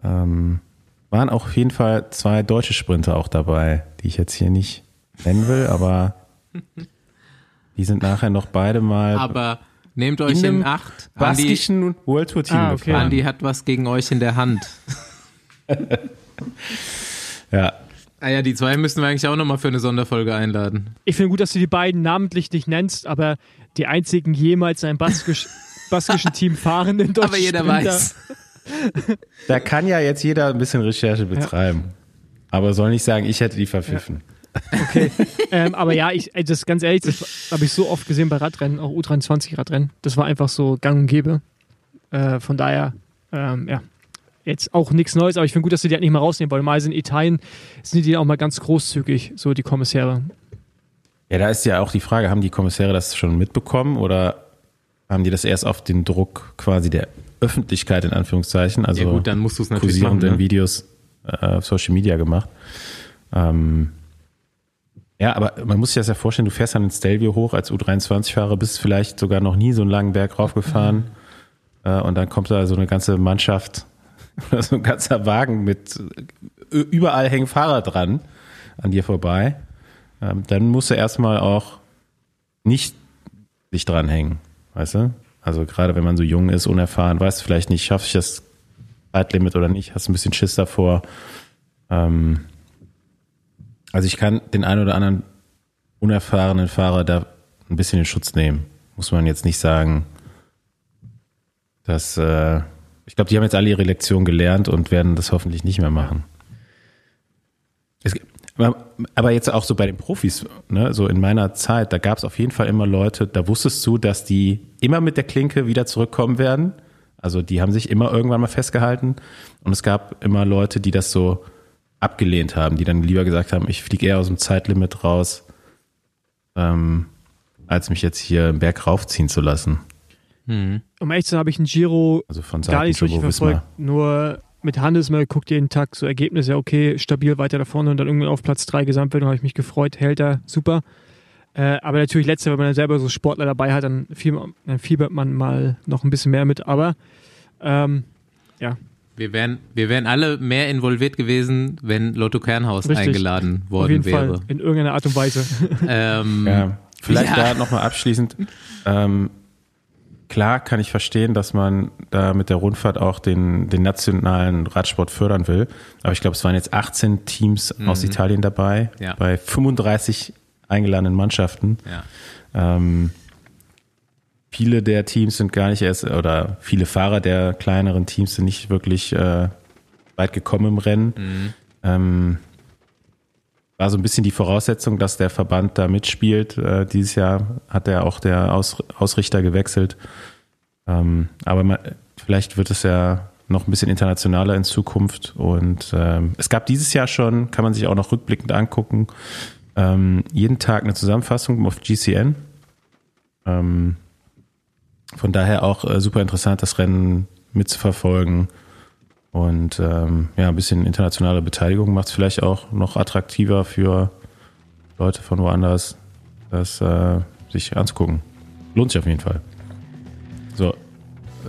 Ähm, waren auch auf jeden Fall zwei deutsche Sprinter auch dabei, die ich jetzt hier nicht nennen will, aber die sind nachher noch beide mal Aber nehmt euch in in, Acht. Andi, baskischen World Tour Team Ah, okay. Andi hat was gegen euch in der Hand. Ja, Ah ja, die zwei müssen wir eigentlich auch nochmal für eine Sonderfolge einladen. Ich finde gut, dass du die beiden namentlich nicht nennst, aber die einzigen jemals in einem baskisch, baskischen Team fahrenden deutschen Aber jeder Sprinter. weiß. da kann ja jetzt jeder ein bisschen Recherche betreiben. Aber soll nicht sagen, ich hätte die verpfiffen. Okay. ähm, aber ja, ich, das ganz ehrlich, das habe ich so oft gesehen bei Radrennen, auch U23-Radrennen. Das war einfach so gang und gäbe. Äh, von daher, ähm, ja, jetzt auch nichts Neues, aber ich finde gut, dass sie die halt nicht mal rausnehmen wollen. Mal in Italien sind die auch mal ganz großzügig, so die Kommissäre. Ja, da ist ja auch die Frage, haben die Kommissäre das schon mitbekommen oder haben die das erst auf den Druck quasi der Öffentlichkeit in Anführungszeichen, also ja gut, dann musst du es natürlich machen. Ne? Videos äh, auf Social Media gemacht. Ähm, ja, aber man muss sich das ja vorstellen, du fährst dann in Stelvio hoch als U23-Fahrer, bist vielleicht sogar noch nie so einen langen Berg raufgefahren äh, und dann kommt da so eine ganze Mannschaft oder so ein ganzer Wagen mit äh, überall hängen Fahrer dran an dir vorbei. Ähm, dann musst du erstmal auch nicht dich dranhängen, weißt du? Also gerade wenn man so jung ist, unerfahren, weißt du vielleicht nicht, schaffe ich das Zeitlimit oder nicht, hast ein bisschen Schiss davor. Ähm, also ich kann den einen oder anderen unerfahrenen Fahrer da ein bisschen in Schutz nehmen. Muss man jetzt nicht sagen, dass äh, ich glaube, die haben jetzt alle ihre Lektion gelernt und werden das hoffentlich nicht mehr machen. Es, aber jetzt auch so bei den Profis, ne, so in meiner Zeit, da gab es auf jeden Fall immer Leute, da wusstest du, dass die immer mit der Klinke wieder zurückkommen werden. Also die haben sich immer irgendwann mal festgehalten. Und es gab immer Leute, die das so abgelehnt haben, die dann lieber gesagt haben, ich fliege eher aus dem Zeitlimit raus, ähm, als mich jetzt hier einen Berg raufziehen zu lassen. Mhm. Um ehrlich zu sein, habe ich einen Giro Also von gar nicht so richtig verfolgt. Nur mit Hannes mal guckt jeden Tag so Ergebnisse, ja, okay, stabil weiter da vorne und dann irgendwann auf Platz 3 Gesamtwertung, habe ich mich gefreut, hält er, super. Äh, aber natürlich letzte, wenn man dann selber so Sportler dabei hat, dann, fiebert- dann fiebert man mal noch ein bisschen mehr mit. Aber ähm, ja, Wir wären, wir wären alle mehr involviert gewesen, wenn Lotto Kernhaus Richtig. eingeladen auf worden jeden wäre. Fall in irgendeiner Art und Weise. Ähm, Ja, vielleicht Ja. da nochmal abschließend. Ähm, klar kann ich verstehen, dass man da mit der Rundfahrt auch den, den nationalen Radsport fördern will. Aber ich glaube, es waren jetzt 18 Teams aus Italien dabei, Mhm. Ja. bei 35 eingeladenen Mannschaften. ja. Ähm, viele der Teams sind gar nicht erst, oder viele Fahrer der kleineren Teams sind nicht wirklich äh, weit gekommen im Rennen. Mhm. Ähm, war so ein bisschen die Voraussetzung, dass der Verband da mitspielt. Äh, dieses Jahr hat er auch der Aus, Ausrichter gewechselt. Ähm, aber man, vielleicht wird es ja noch ein bisschen internationaler in Zukunft. Und ähm, es gab dieses Jahr schon, kann man sich auch noch rückblickend angucken, ähm, jeden Tag eine Zusammenfassung auf GCN. Ähm, von daher auch äh, super interessant, das Rennen mitzuverfolgen. Und ähm, ja, ein bisschen internationale Beteiligung macht es vielleicht auch noch attraktiver für Leute von woanders, das äh, sich anzugucken. Lohnt sich auf jeden Fall. So,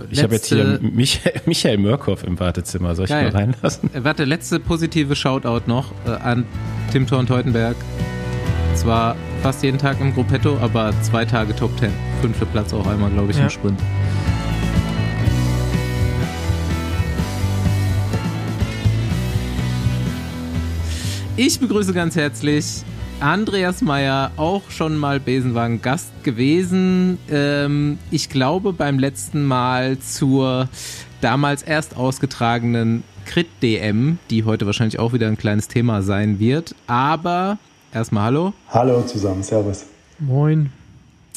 ich habe jetzt hier Michael, Michael Mörkow im Wartezimmer. Soll ich geil. mal reinlassen? Äh, warte, letzte positive Shoutout noch äh, an Tim Thorn Teutenberg. Zwar fast jeden Tag im Gruppetto, aber zwei Tage Top Ten. Fünfter Platz auch einmal, glaube ich, ja. im Sprint. Ich begrüße ganz herzlich Andreas Meyer, auch schon mal Besenwagen Gast gewesen. Ähm, ich glaube beim letzten Mal zur damals erst ausgetragenen Crit DM, die heute wahrscheinlich auch wieder ein kleines Thema sein wird. Aber erstmal Hallo. Hallo zusammen, Servus. Moin.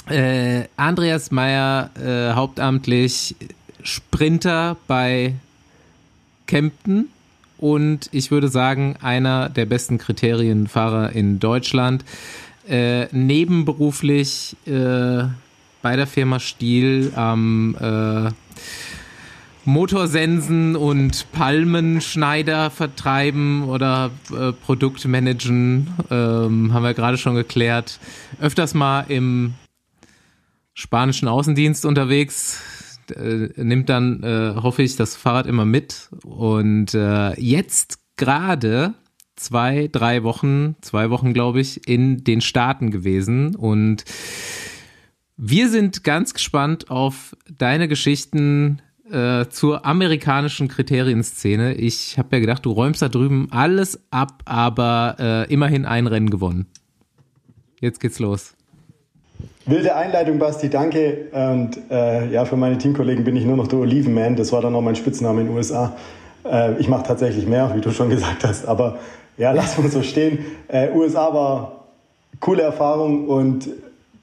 Äh, Andreas Meyer, äh, hauptamtlich Sprinter bei Kempten und ich würde sagen, einer der besten Kriterienfahrer in Deutschland. Äh, nebenberuflich äh, bei der Firma Stiel am äh, Motorsensen und Palmenschneider vertreiben oder äh, Produktmanagen, ähm, haben wir gerade schon geklärt. Öfters mal im spanischen Außendienst unterwegs, äh, nimmt dann, äh, hoffe ich, das Fahrrad immer mit. Und äh, jetzt gerade zwei, drei Wochen, zwei Wochen, glaube ich, in den Staaten gewesen. Und wir sind ganz gespannt auf deine Geschichten äh, zur amerikanischen Kriterienszene. Ich habe ja gedacht, du räumst da drüben alles ab, aber äh, immerhin ein Rennen gewonnen. Jetzt geht's los. Wilde Einleitung, Basti, danke. Und äh, ja, für meine Teamkollegen bin ich nur noch der Olivenman. Das war dann auch mein Spitzname in den USA. Äh, ich mache tatsächlich mehr, wie du schon gesagt hast. Aber ja, lass uns so stehen. Äh, USA war coole Erfahrung und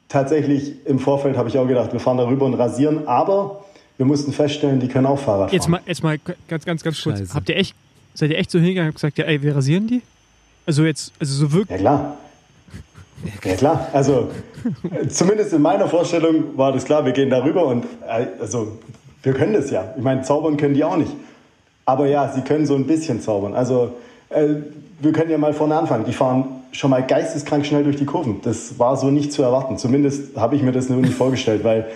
tatsächlich im Vorfeld habe ich auch gedacht, wir fahren darüber und rasieren. Aber wir mussten feststellen, die können auch Fahrrad fahren. Jetzt mal, jetzt mal ganz, ganz, ganz kurz. Scheiße. Habt ihr echt, seid ihr echt so hingegangen und gesagt, ja, ey, wir rasieren die? Also jetzt, also so wirklich. Ja, klar. Ja klar, also zumindest in meiner Vorstellung war das klar, wir gehen darüber und äh, also wir können das ja. Ich meine, zaubern können die auch nicht. Aber ja, sie können so ein bisschen zaubern. Also äh, wir können ja mal vorne anfangen. Die fahren schon mal geisteskrank schnell durch die Kurven. Das war so nicht zu erwarten. Zumindest habe ich mir das nur nicht vorgestellt, weil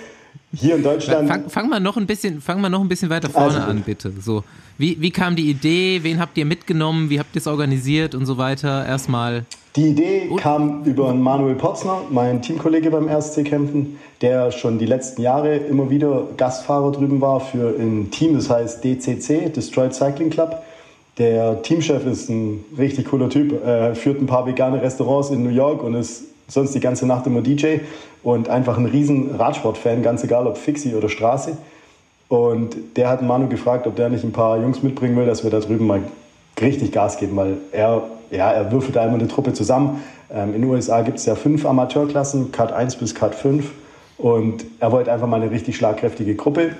hier in Deutschland. Fang, fang, mal noch ein bisschen, fang mal noch ein bisschen weiter vorne also, an, bitte. So, wie, wie kam die Idee? Wen habt ihr mitgenommen? Wie habt ihr es organisiert und so weiter? Erstmal. Die Idee und? kam über Manuel Potzner, mein Teamkollege beim RSC Kempten, der schon die letzten Jahre immer wieder Gastfahrer drüben war für ein Team, das heißt DCC, Destroyed Cycling Club. Der Teamchef ist ein richtig cooler Typ, er führt ein paar vegane Restaurants in New York und ist sonst die ganze Nacht immer DJ und einfach ein riesen Radsportfan, ganz egal ob Fixie oder Straße. Und der hat Manu gefragt, ob der nicht ein paar Jungs mitbringen will, dass wir da drüben mal richtig Gas geben, weil er, ja, er würfelt da immer eine Truppe zusammen. Ähm, in den USA gibt es ja fünf Amateurklassen, Cut 1 bis Cut 5. Und er wollte einfach mal eine richtig schlagkräftige Gruppe.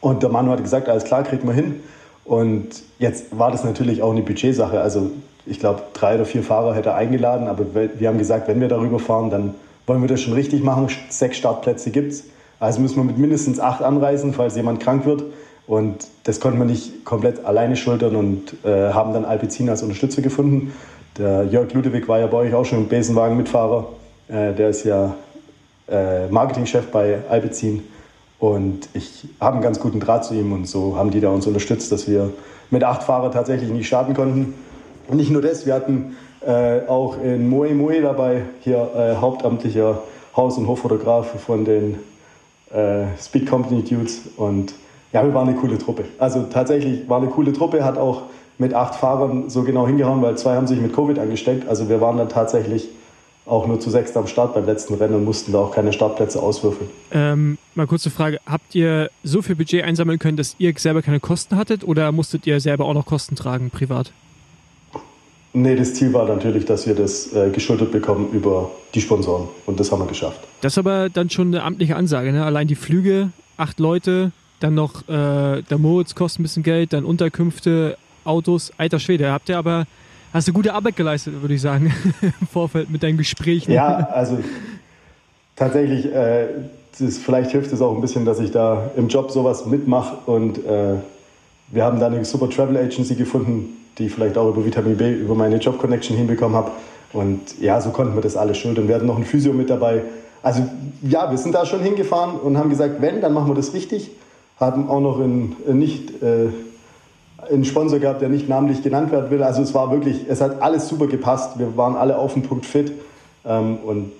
Und der Manu hat gesagt, alles klar, kriegen wir hin. Und jetzt war das natürlich auch eine Budgetsache. Also ich glaube, drei oder vier Fahrer hätte er eingeladen, aber wir haben gesagt, wenn wir darüber fahren, dann wollen wir das schon richtig machen. Sechs Startplätze gibt es. Also müssen wir mit mindestens acht anreisen, falls jemand krank wird. Und das konnten wir nicht komplett alleine schultern und äh, haben dann Alpecin als Unterstützer gefunden. Der Jörg Ludewig war ja bei euch auch schon Besenwagen-Mitfahrer. Äh, der ist ja äh, Marketingchef bei Alpecin. Und ich habe einen ganz guten Draht zu ihm und so haben die da uns unterstützt, dass wir mit acht Fahrern tatsächlich nicht starten konnten. Und nicht nur das, wir hatten äh, auch in Moe Moe dabei, hier äh, hauptamtlicher Haus- und Hoffotograf von den äh, Speed Company Dudes. Und ja, wir waren eine coole Truppe. Also tatsächlich war eine coole Truppe, hat auch mit acht Fahrern so genau hingehauen, weil zwei haben sich mit Covid angesteckt. Also wir waren dann tatsächlich auch nur zu sechst am Start beim letzten Rennen und mussten da auch keine Startplätze auswürfeln. Ähm, mal kurze Frage. Habt ihr so viel Budget einsammeln können, dass ihr selber keine Kosten hattet oder musstet ihr selber auch noch Kosten tragen, privat? Nee, das Ziel war natürlich, dass wir das äh, geschuldet bekommen über die Sponsoren. Und das haben wir geschafft. Das ist aber dann schon eine amtliche Ansage. Ne? Allein die Flüge, acht Leute, dann noch äh, der Moritz kostet ein bisschen Geld, dann Unterkünfte, Autos. Alter Schwede, habt ihr aber, hast du gute Arbeit geleistet, würde ich sagen, im Vorfeld mit deinen Gesprächen. Ja, also tatsächlich, äh, das, vielleicht hilft es auch ein bisschen, dass ich da im Job sowas mitmache und äh, wir haben da eine super Travel Agency gefunden, die ich vielleicht auch über Vitamin B, über meine Job Connection hinbekommen habe. Und ja, so konnten wir das alles schultern. Wir hatten noch ein Physio mit dabei. Also ja, wir sind da schon hingefahren und haben gesagt, wenn, dann machen wir das richtig. haben auch noch einen, nicht, äh, einen Sponsor gehabt, der nicht namentlich genannt werden will. Also es war wirklich, es hat alles super gepasst. Wir waren alle auf den Punkt fit ähm, und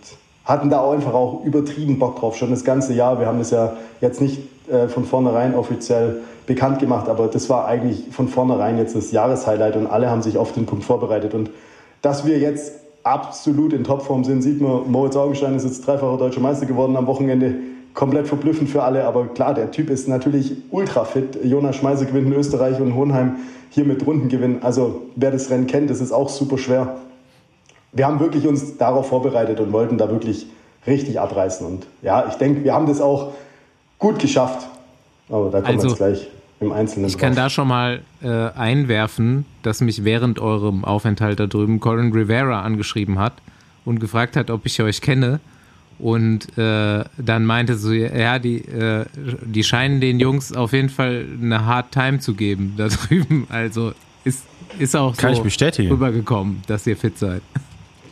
hatten da auch einfach auch übertrieben Bock drauf, schon das ganze Jahr. Wir haben das ja jetzt nicht äh, von vornherein offiziell bekannt gemacht, aber das war eigentlich von vornherein jetzt das Jahreshighlight und alle haben sich auf den Punkt vorbereitet. Und dass wir jetzt absolut in Topform sind, sieht man, Moritz Augenstein ist jetzt dreifacher deutscher Meister geworden am Wochenende. Komplett verblüffend für alle, aber klar, der Typ ist natürlich ultra fit. Jonas Schmeiser gewinnt in Österreich und Hohenheim hier mit Runden gewinnen. Also wer das Rennen kennt, das ist auch super schwer. Wir haben wirklich uns darauf vorbereitet und wollten da wirklich richtig abreißen. Und ja, ich denke, wir haben das auch gut geschafft. Aber da kommen also, wir jetzt gleich im Einzelnen. Ich drauf. kann da schon mal äh, einwerfen, dass mich während eurem Aufenthalt da drüben Colin Rivera angeschrieben hat und gefragt hat, ob ich euch kenne. Und äh, dann meinte so, ja, die, äh, die scheinen den Jungs auf jeden Fall eine Hard Time zu geben da drüben. Also ist, ist auch Kann so ich bestätigen. rübergekommen, dass ihr fit seid.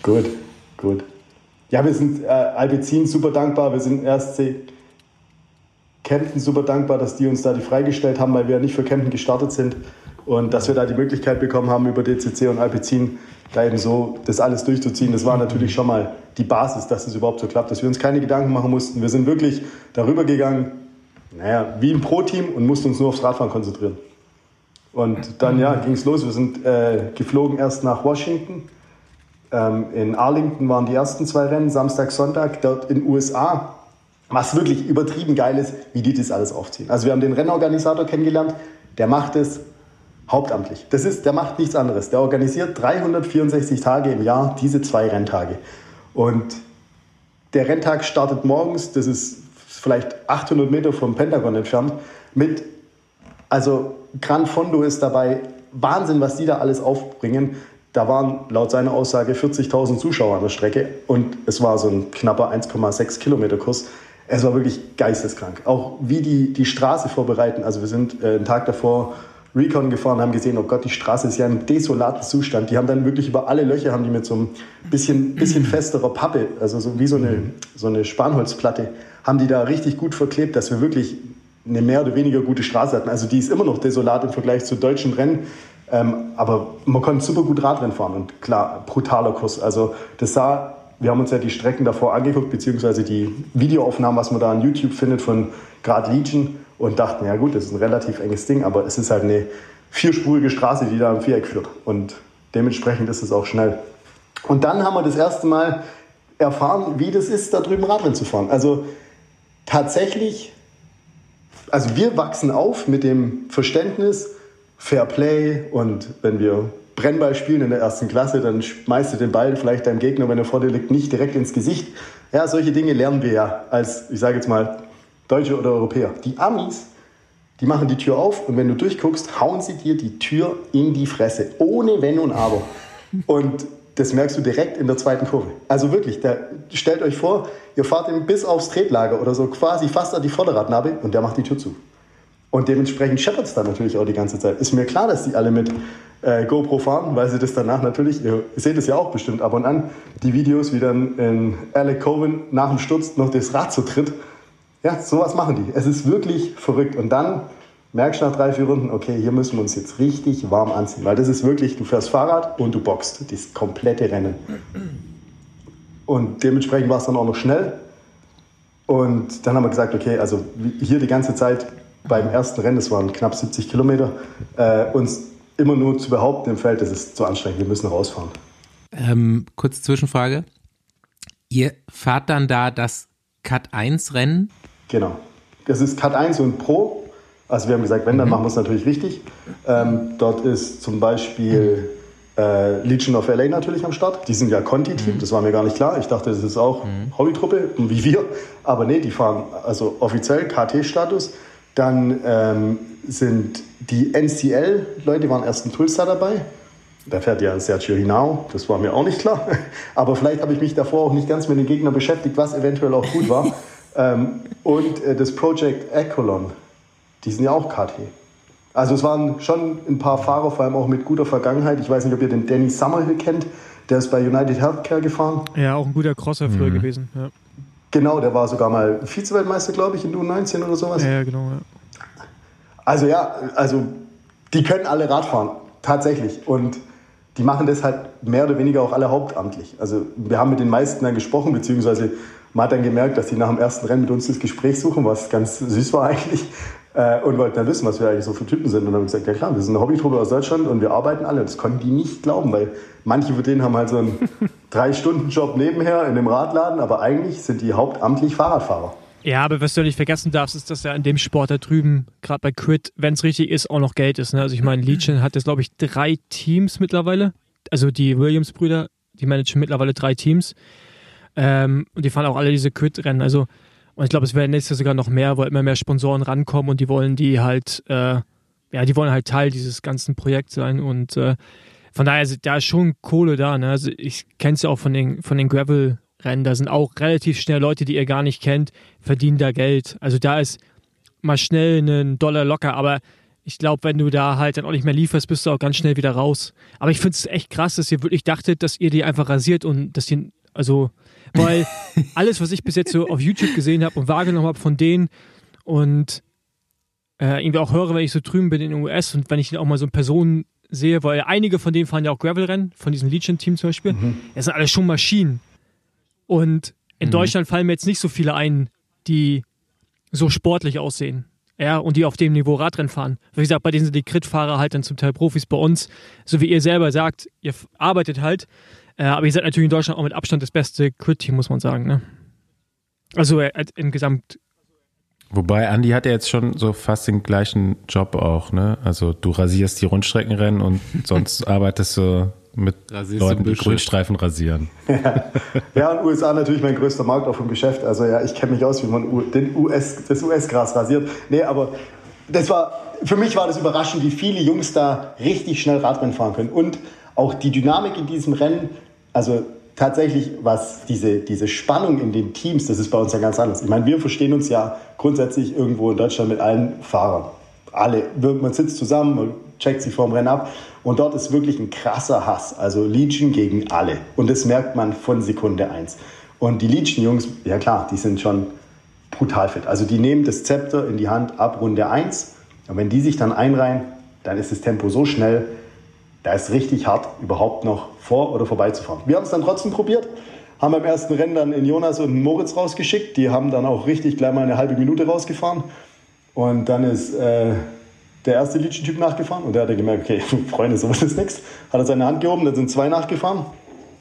Gut, gut. Ja, wir sind äh, Alpecin super dankbar. Wir sind RSC Kempten super dankbar, dass die uns da die freigestellt haben, weil wir nicht für Kempten gestartet sind und dass wir da die Möglichkeit bekommen haben, über DCC und Alpecin da eben so das alles durchzuziehen. Das war natürlich schon mal die Basis, dass es überhaupt so klappt, dass wir uns keine Gedanken machen mussten. Wir sind wirklich darüber gegangen, naja, wie ein Pro-Team und mussten uns nur aufs Radfahren konzentrieren. Und dann ja, ging es los. Wir sind äh, geflogen erst nach Washington. Ähm, in Arlington waren die ersten zwei Rennen, Samstag, Sonntag. Dort in USA was wirklich übertrieben geil ist, wie die das alles aufziehen. Also wir haben den Rennorganisator kennengelernt, der macht es hauptamtlich. Das ist, der macht nichts anderes. Der organisiert 364 Tage im Jahr diese zwei Renntage. Und der Renntag startet morgens, das ist vielleicht 800 Meter vom Pentagon entfernt, mit, also Gran Fondo ist dabei, Wahnsinn, was die da alles aufbringen. Da waren laut seiner Aussage 40.000 Zuschauer an der Strecke und es war so ein knapper 1,6 Kilometer Kurs. Es war wirklich geisteskrank. Auch wie die die Straße vorbereiten. Also wir sind äh, einen Tag davor Recon gefahren, haben gesehen, oh Gott, die Straße ist ja im desolaten Zustand. Die haben dann wirklich über alle Löcher, haben die mit so einem bisschen, bisschen festerer Pappe, also so wie so eine, so eine Spanholzplatte, haben die da richtig gut verklebt, dass wir wirklich eine mehr oder weniger gute Straße hatten. Also die ist immer noch desolat im Vergleich zu deutschen Rennen. Ähm, aber man konnte super gut Radrennen fahren und klar, brutaler Kurs. Also das sah wir haben uns ja die Strecken davor angeguckt, beziehungsweise die Videoaufnahmen, was man da an YouTube findet von Grad Legion und dachten, ja gut, das ist ein relativ enges Ding, aber es ist halt eine vierspurige Straße, die da im Viereck führt und dementsprechend ist es auch schnell. Und dann haben wir das erste Mal erfahren, wie das ist, da drüben Radrennen zu fahren. Also tatsächlich, also wir wachsen auf mit dem Verständnis, Fair Play und wenn wir Brennball spielen in der ersten Klasse, dann schmeißt du den Ball vielleicht deinem Gegner, wenn er vor dir liegt, nicht direkt ins Gesicht. Ja, solche Dinge lernen wir ja als, ich sage jetzt mal, Deutsche oder Europäer. Die Amis, die machen die Tür auf und wenn du durchguckst, hauen sie dir die Tür in die Fresse, ohne Wenn und Aber. Und das merkst du direkt in der zweiten Kurve. Also wirklich, da, stellt euch vor, ihr fahrt ihn bis aufs Tretlager oder so quasi fast an die Vorderradnabe und der macht die Tür zu. Und dementsprechend scheppert es dann natürlich auch die ganze Zeit. Ist mir klar, dass die alle mit äh, GoPro fahren, weil sie das danach natürlich, ihr seht es ja auch bestimmt ab und an, die Videos, wie dann in Alec Coven nach dem Sturz noch das Rad so tritt. Ja, sowas machen die. Es ist wirklich verrückt. Und dann merkst du nach drei, vier Runden, okay, hier müssen wir uns jetzt richtig warm anziehen, weil das ist wirklich, du fährst Fahrrad und du boxt das komplette Rennen. Und dementsprechend war es dann auch noch schnell. Und dann haben wir gesagt, okay, also hier die ganze Zeit beim ersten Rennen, das waren knapp 70 Kilometer, äh, uns immer nur zu behaupten im Feld, das ist zu anstrengend, wir müssen rausfahren. Ähm, kurze Zwischenfrage. Ihr fahrt dann da das Cut 1 Rennen? Genau. Das ist Cut 1 und Pro. Also wir haben gesagt, wenn, dann mhm. machen wir es natürlich richtig. Ähm, dort ist zum Beispiel äh, Legion of LA natürlich am Start. Die sind ja Conti-Team, mhm. das war mir gar nicht klar. Ich dachte, das ist auch mhm. Hobbytruppe, wie wir. Aber nee, die fahren also offiziell KT-Status. Dann ähm, sind die NCL-Leute waren erst ein Tulsa dabei. Da fährt ja Sergio Hinao, das war mir auch nicht klar. Aber vielleicht habe ich mich davor auch nicht ganz mit den Gegnern beschäftigt, was eventuell auch gut war. ähm, und äh, das Project Ecolon, die sind ja auch KT. Also es waren schon ein paar Fahrer, vor allem auch mit guter Vergangenheit. Ich weiß nicht, ob ihr den Danny Summerhill kennt. Der ist bei United Healthcare gefahren. Ja, auch ein guter Crosser früher mhm. gewesen. Ja. Genau, der war sogar mal Vize-Weltmeister, glaube ich, in U19 oder sowas. Ja, genau. Ja. Also ja, also die können alle Radfahren, tatsächlich. Und die machen das halt mehr oder weniger auch alle hauptamtlich. Also wir haben mit den meisten dann gesprochen, beziehungsweise man hat dann gemerkt, dass die nach dem ersten Rennen mit uns das Gespräch suchen, was ganz süß war eigentlich. Äh, und wollten dann wissen, was wir eigentlich so für Typen sind. Und dann haben wir gesagt, ja klar, wir sind eine Hobbytruppe aus Deutschland und wir arbeiten alle. Das konnten die nicht glauben, weil manche von denen haben halt so einen Drei-Stunden-Job nebenher in dem Radladen, aber eigentlich sind die hauptamtlich Fahrradfahrer. Ja, aber was du nicht vergessen darfst, ist, dass ja in dem Sport da drüben, gerade bei Crit, wenn es richtig ist, auch noch Geld ist. Ne? Also ich meine, Legion hat jetzt, glaube ich, drei Teams mittlerweile. Also die Williams-Brüder, die managen mittlerweile drei Teams. Ähm, und die fahren auch alle diese Crit-Rennen. Also, und ich glaube, es werden nächstes Jahr sogar noch mehr, weil immer mehr Sponsoren rankommen und die wollen die halt, äh, ja, die wollen halt Teil dieses ganzen Projekts sein. Und äh, von daher, da ist schon Kohle da. Ne? Also ich kenne es ja auch von den, von den Gravel- Rennen. Da sind auch relativ schnell Leute, die ihr gar nicht kennt, verdienen da Geld. Also da ist mal schnell einen Dollar locker, aber ich glaube, wenn du da halt dann auch nicht mehr lieferst, bist du auch ganz schnell wieder raus. Aber ich finde es echt krass, dass ihr wirklich dachtet, dass ihr die einfach rasiert und dass die, also, weil alles, was ich bis jetzt so auf YouTube gesehen habe und wahrgenommen habe von denen und äh, irgendwie auch höre, wenn ich so drüben bin in den US und wenn ich auch mal so Personen sehe, weil einige von denen fahren ja auch Gravel-Rennen, von diesem Legion-Team zum Beispiel, mhm. das sind alles schon Maschinen. Und in mhm. Deutschland fallen mir jetzt nicht so viele ein, die so sportlich aussehen. Ja, und die auf dem Niveau Radrennen fahren. Wie gesagt, bei denen sind die Crit-Fahrer halt dann zum Teil Profis bei uns. So wie ihr selber sagt, ihr arbeitet halt. Äh, aber ihr seid natürlich in Deutschland auch mit Abstand das beste Crit-Team, muss man sagen. Ne? Also äh, im Gesamt. Wobei Andy hat ja jetzt schon so fast den gleichen Job auch, ne? Also du rasierst die Rundstreckenrennen und sonst arbeitest du mit Rasierst Leuten, die Grünstreifen rasieren. ja. ja, und USA natürlich mein größter Markt auch vom Geschäft. Also ja, ich kenne mich aus, wie man den US, das US-Gras rasiert. Nee, aber das war, für mich war das überraschend, wie viele Jungs da richtig schnell Radrennen fahren können. Und auch die Dynamik in diesem Rennen, also tatsächlich, was diese, diese Spannung in den Teams, das ist bei uns ja ganz anders. Ich meine, wir verstehen uns ja grundsätzlich irgendwo in Deutschland mit allen Fahrern. Alle. Man sitzt zusammen, man checkt sie vorm Rennen ab. Und dort ist wirklich ein krasser Hass. Also Legion gegen alle. Und das merkt man von Sekunde eins. Und die Legion-Jungs, ja klar, die sind schon brutal fit. Also die nehmen das Zepter in die Hand ab Runde 1. Und wenn die sich dann einreihen, dann ist das Tempo so schnell, da ist richtig hart, überhaupt noch vor oder vorbei zu fahren. Wir haben es dann trotzdem probiert, haben beim ersten Rennen dann in Jonas und Moritz rausgeschickt. Die haben dann auch richtig gleich mal eine halbe Minute rausgefahren. Und dann ist äh, der erste Legion-Typ nachgefahren und der hat gemerkt, okay, Freunde, sowas ist nichts. Hat er seine Hand gehoben, dann sind zwei nachgefahren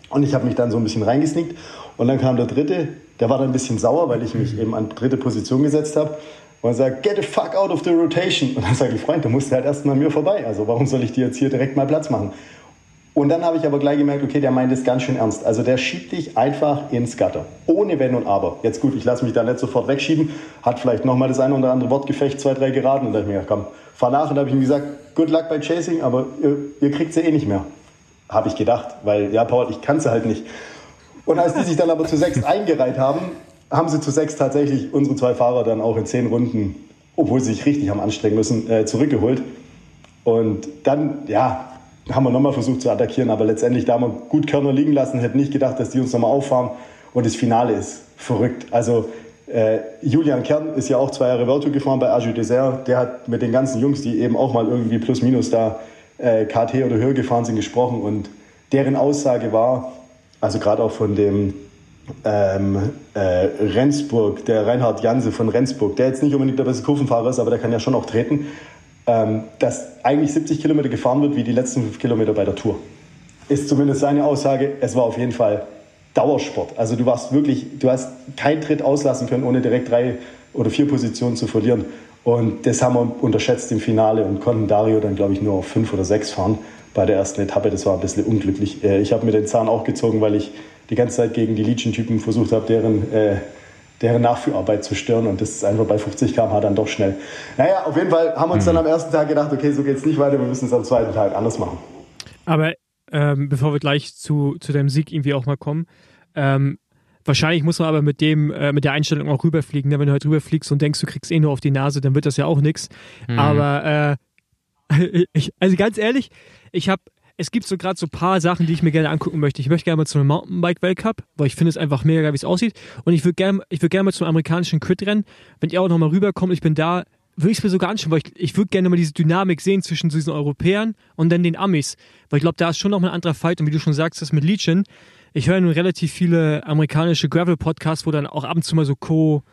und ich habe mich dann so ein bisschen reingesnickt und dann kam der dritte, der war dann ein bisschen sauer, weil ich mich eben an dritte Position gesetzt habe und er sagt, get the fuck out of the rotation. Und dann sage ich, Freund, du musst halt erst mal an mir vorbei. Also warum soll ich dir jetzt hier direkt mal Platz machen? Und dann habe ich aber gleich gemerkt, okay, der meint es ganz schön ernst. Also der schiebt dich einfach ins Gatter. Ohne Wenn und Aber. Jetzt gut, ich lasse mich da nicht sofort wegschieben. Hat vielleicht nochmal das eine oder andere Wortgefecht, zwei, drei geraten. Und dann habe ich mir gedacht, komm, fahr nach. Und habe ich ihm gesagt, good luck bei Chasing, aber ihr, ihr kriegt sie eh nicht mehr. Habe ich gedacht, weil, ja, Paul, ich kann sie halt nicht. Und als die sich dann aber zu sechs eingereiht haben, haben sie zu sechs tatsächlich unsere zwei Fahrer dann auch in zehn Runden, obwohl sie sich richtig haben anstrengen müssen, äh, zurückgeholt. Und dann, ja, haben wir nochmal versucht zu attackieren, aber letztendlich da haben wir gut Körner liegen lassen, hätten nicht gedacht, dass die uns nochmal auffahren. Und das Finale ist verrückt. Also äh, Julian Kern ist ja auch zwei Jahre Virtu gefahren bei Aju Desert. Der hat mit den ganzen Jungs, die eben auch mal irgendwie plus minus da äh, KT oder höher gefahren sind, gesprochen. Und deren Aussage war, also gerade auch von dem ähm, äh, Rendsburg, der Reinhard Janse von Rendsburg, der jetzt nicht unbedingt der beste Kurvenfahrer ist, aber der kann ja schon auch treten, ähm, dass eigentlich 70 Kilometer gefahren wird wie die letzten fünf Kilometer bei der Tour. Ist zumindest seine Aussage. Es war auf jeden Fall Dauersport. Also du warst wirklich, du hast keinen Tritt auslassen können, ohne direkt drei oder vier Positionen zu verlieren. Und das haben wir unterschätzt im Finale und konnten Dario dann, glaube ich, nur auf fünf oder sechs fahren bei der ersten Etappe. Das war ein bisschen unglücklich. Äh, ich habe mir den Zahn auch gezogen, weil ich die ganze Zeit gegen die Legion-Typen versucht habe, deren äh, deren Nachführarbeit zu stören und das ist einfach bei 50 km/h dann doch schnell. Naja, auf jeden Fall haben wir uns mhm. dann am ersten Tag gedacht, okay, so geht es nicht weiter, wir müssen es am zweiten Tag anders machen. Aber ähm, bevor wir gleich zu, zu deinem Sieg irgendwie auch mal kommen, ähm, wahrscheinlich muss man aber mit dem, äh, mit der Einstellung auch rüberfliegen. Ne? Wenn du halt rüberfliegst und denkst, du kriegst eh nur auf die Nase, dann wird das ja auch nichts. Mhm. Aber äh, ich, also ganz ehrlich, ich habe es gibt so gerade so ein paar Sachen, die ich mir gerne angucken möchte. Ich möchte gerne mal zu einem Mountainbike-Weltcup, weil ich finde es einfach mega geil, wie es aussieht. Und ich würde gerne würd gern mal zum amerikanischen Crit-Rennen. Wenn ihr auch nochmal rüberkommt, ich bin da würde ich es mir sogar anschauen, weil ich, ich würde gerne mal diese Dynamik sehen zwischen diesen Europäern und dann den Amis. Weil ich glaube, da ist schon noch mal ein anderer Fight. Und wie du schon sagst, das mit Legion. Ich höre nun relativ viele amerikanische Gravel-Podcasts, wo dann auch ab und zu mal so Co-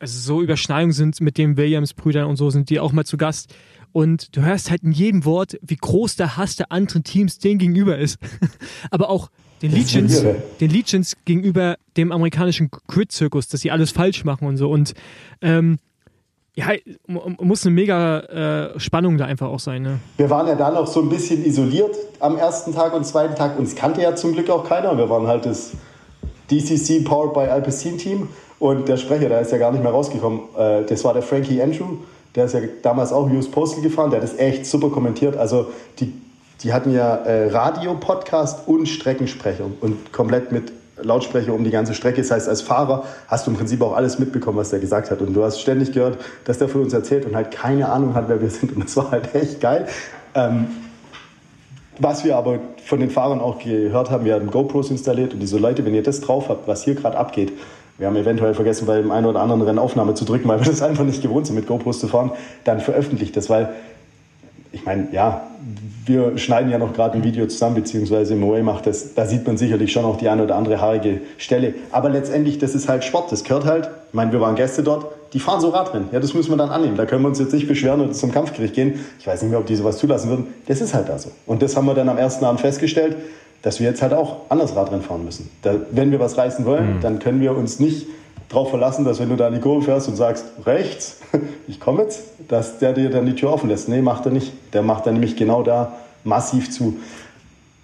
also so Überschneidungen sind mit den Williams-Brüdern und so sind die auch mal zu Gast. Und du hörst halt in jedem Wort, wie groß der Hass der anderen Teams denen gegenüber ist. Aber auch den Legions, den Legions gegenüber dem amerikanischen Grid-Zirkus, dass sie alles falsch machen und so. Und ähm, ja, muss eine mega äh, Spannung da einfach auch sein. Ne? Wir waren ja da noch so ein bisschen isoliert am ersten Tag und zweiten Tag. Uns kannte ja zum Glück auch keiner. Wir waren halt das DCC Powered by Alpecin Team. Und der Sprecher, der ist ja gar nicht mehr rausgekommen. Äh, das war der Frankie Andrew. Der ist ja damals auch US Postal gefahren. Der hat das echt super kommentiert. Also die, die hatten ja äh, Radio, Podcast und Streckensprecher und komplett mit Lautsprecher um die ganze Strecke. Das heißt, als Fahrer hast du im Prinzip auch alles mitbekommen, was der gesagt hat. Und du hast ständig gehört, dass der von uns erzählt und halt keine Ahnung hat, wer wir sind. Und das war halt echt geil. Ähm, was wir aber von den Fahrern auch gehört haben, wir haben GoPros installiert und diese Leute, wenn ihr das drauf habt, was hier gerade abgeht, wir haben eventuell vergessen, bei dem einen oder anderen Rennen Aufnahme zu drücken, weil wir das einfach nicht gewohnt sind, mit GoPros zu fahren, dann veröffentlicht das, weil ich meine, ja, wir schneiden ja noch gerade ein Video zusammen, beziehungsweise Moe macht das, da sieht man sicherlich schon auch die eine oder andere haarige Stelle. Aber letztendlich, das ist halt Sport, das gehört halt. Ich meine, wir waren Gäste dort, die fahren so Radrennen. Ja, das müssen wir dann annehmen. Da können wir uns jetzt nicht beschweren und zum Kampfgericht gehen. Ich weiß nicht mehr, ob die sowas zulassen würden. Das ist halt da so. Und das haben wir dann am ersten Abend festgestellt dass wir jetzt halt auch anders Radrennen fahren müssen. Da, wenn wir was reißen wollen, mhm. dann können wir uns nicht darauf verlassen, dass wenn du da in die Kurve fährst und sagst, rechts, ich komme jetzt, dass der dir dann die Tür offen lässt. Nee, macht er nicht. Der macht dann nämlich genau da massiv zu.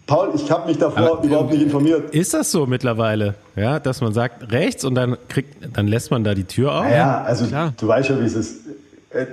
Paul, ich habe mich davor Aber, überhaupt nicht informiert. Ist das so mittlerweile, ja, dass man sagt rechts und dann kriegt, dann lässt man da die Tür auf? Ja, also Klar. du weißt ja, wie es ist. Äh,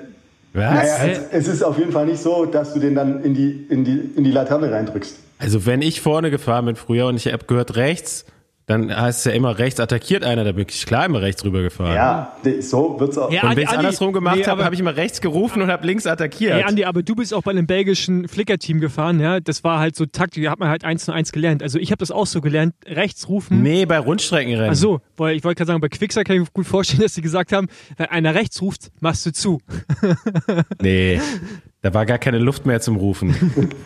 Was? Naja, es, es, ist auf jeden Fall nicht so, dass du den dann in die, in die, in die Laterne reindrückst. Also wenn ich vorne gefahren bin früher und ich habe gehört rechts, dann heißt es ja immer rechts attackiert einer, da bin ich klar immer rechts rübergefahren. Ja, so wird's auch. Ja, und wenn ich es andersrum gemacht nee, habe, habe ich immer rechts gerufen und habe links attackiert. Nee, Andi, aber du bist auch bei einem belgischen Flicker-Team gefahren, ja? Das war halt so Taktik, da hat man halt eins zu eins gelernt. Also ich habe das auch so gelernt, rechts rufen. Nee, bei Rundstreckenrennen. Ach so, weil ich wollte gerade sagen, bei Quickser kann ich mir gut vorstellen, dass sie gesagt haben, wenn einer rechts ruft, machst du zu. nee, da war gar keine Luft mehr zum Rufen.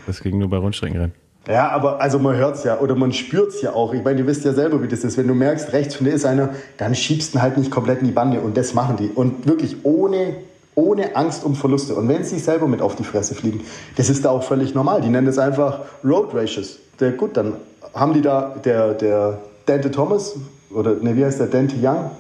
Das ging nur bei Rundstreckenrennen. Ja, aber also man hört es ja oder man spürt es ja auch. Ich meine, ihr wisst ja selber, wie das ist. Wenn du merkst, rechts von dir ist einer, dann schiebst du ihn halt nicht komplett in die Bande und das machen die. Und wirklich ohne, ohne Angst um Verluste. Und wenn sie sich selber mit auf die Fresse fliegen, das ist da auch völlig normal. Die nennen das einfach Road Races. Der, gut, dann haben die da der, der Dante Thomas oder ne, wie heißt der Dante Young?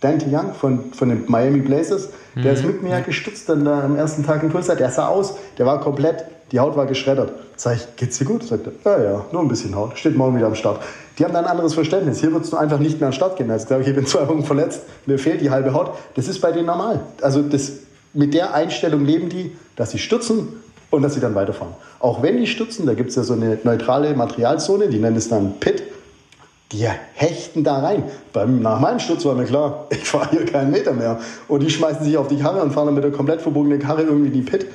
Dante Young von, von den Miami Blazers, der mhm. ist mit mir gestützt dann da am ersten Tag in Tulsa. Der sah aus, der war komplett die Haut war geschreddert. Sag ich, geht's dir gut? Sagt er, ja, ja, nur ein bisschen Haut. Steht morgen wieder am Start. Die haben da ein anderes Verständnis. Hier würdest du einfach nicht mehr den Start gehen. Also, glaube ich, ich bin zwei Wochen verletzt, mir fehlt die halbe Haut. Das ist bei denen normal. Also das, mit der Einstellung leben die, dass sie stürzen und dass sie dann weiterfahren. Auch wenn die stürzen, da gibt es ja so eine neutrale Materialzone, die nennen es dann Pit. Die hechten da rein. Nach meinem Sturz war mir klar, ich fahre hier keinen Meter mehr. Und die schmeißen sich auf die Karre und fahren dann mit der komplett verbogenen Karre irgendwie in die Pit.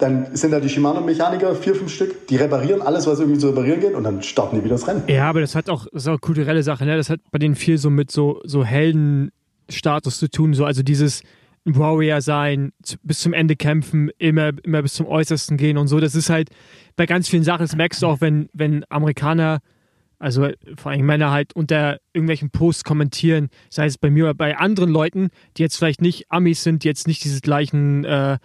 Dann sind da die Shimano-Mechaniker, vier, fünf Stück, die reparieren alles, was irgendwie zu reparieren geht und dann starten die wieder das Rennen. Ja, aber das hat auch, das ist auch eine kulturelle Sache, ne? Das hat bei denen viel so mit so, so Heldenstatus zu tun, so, also dieses Warrior sein, bis zum Ende kämpfen, immer, immer bis zum Äußersten gehen und so. Das ist halt bei ganz vielen Sachen, das merkst du auch, wenn, wenn Amerikaner, also vor allem Männer halt unter irgendwelchen Posts kommentieren, sei es bei mir oder bei anderen Leuten, die jetzt vielleicht nicht Amis sind, die jetzt nicht diese gleichen äh,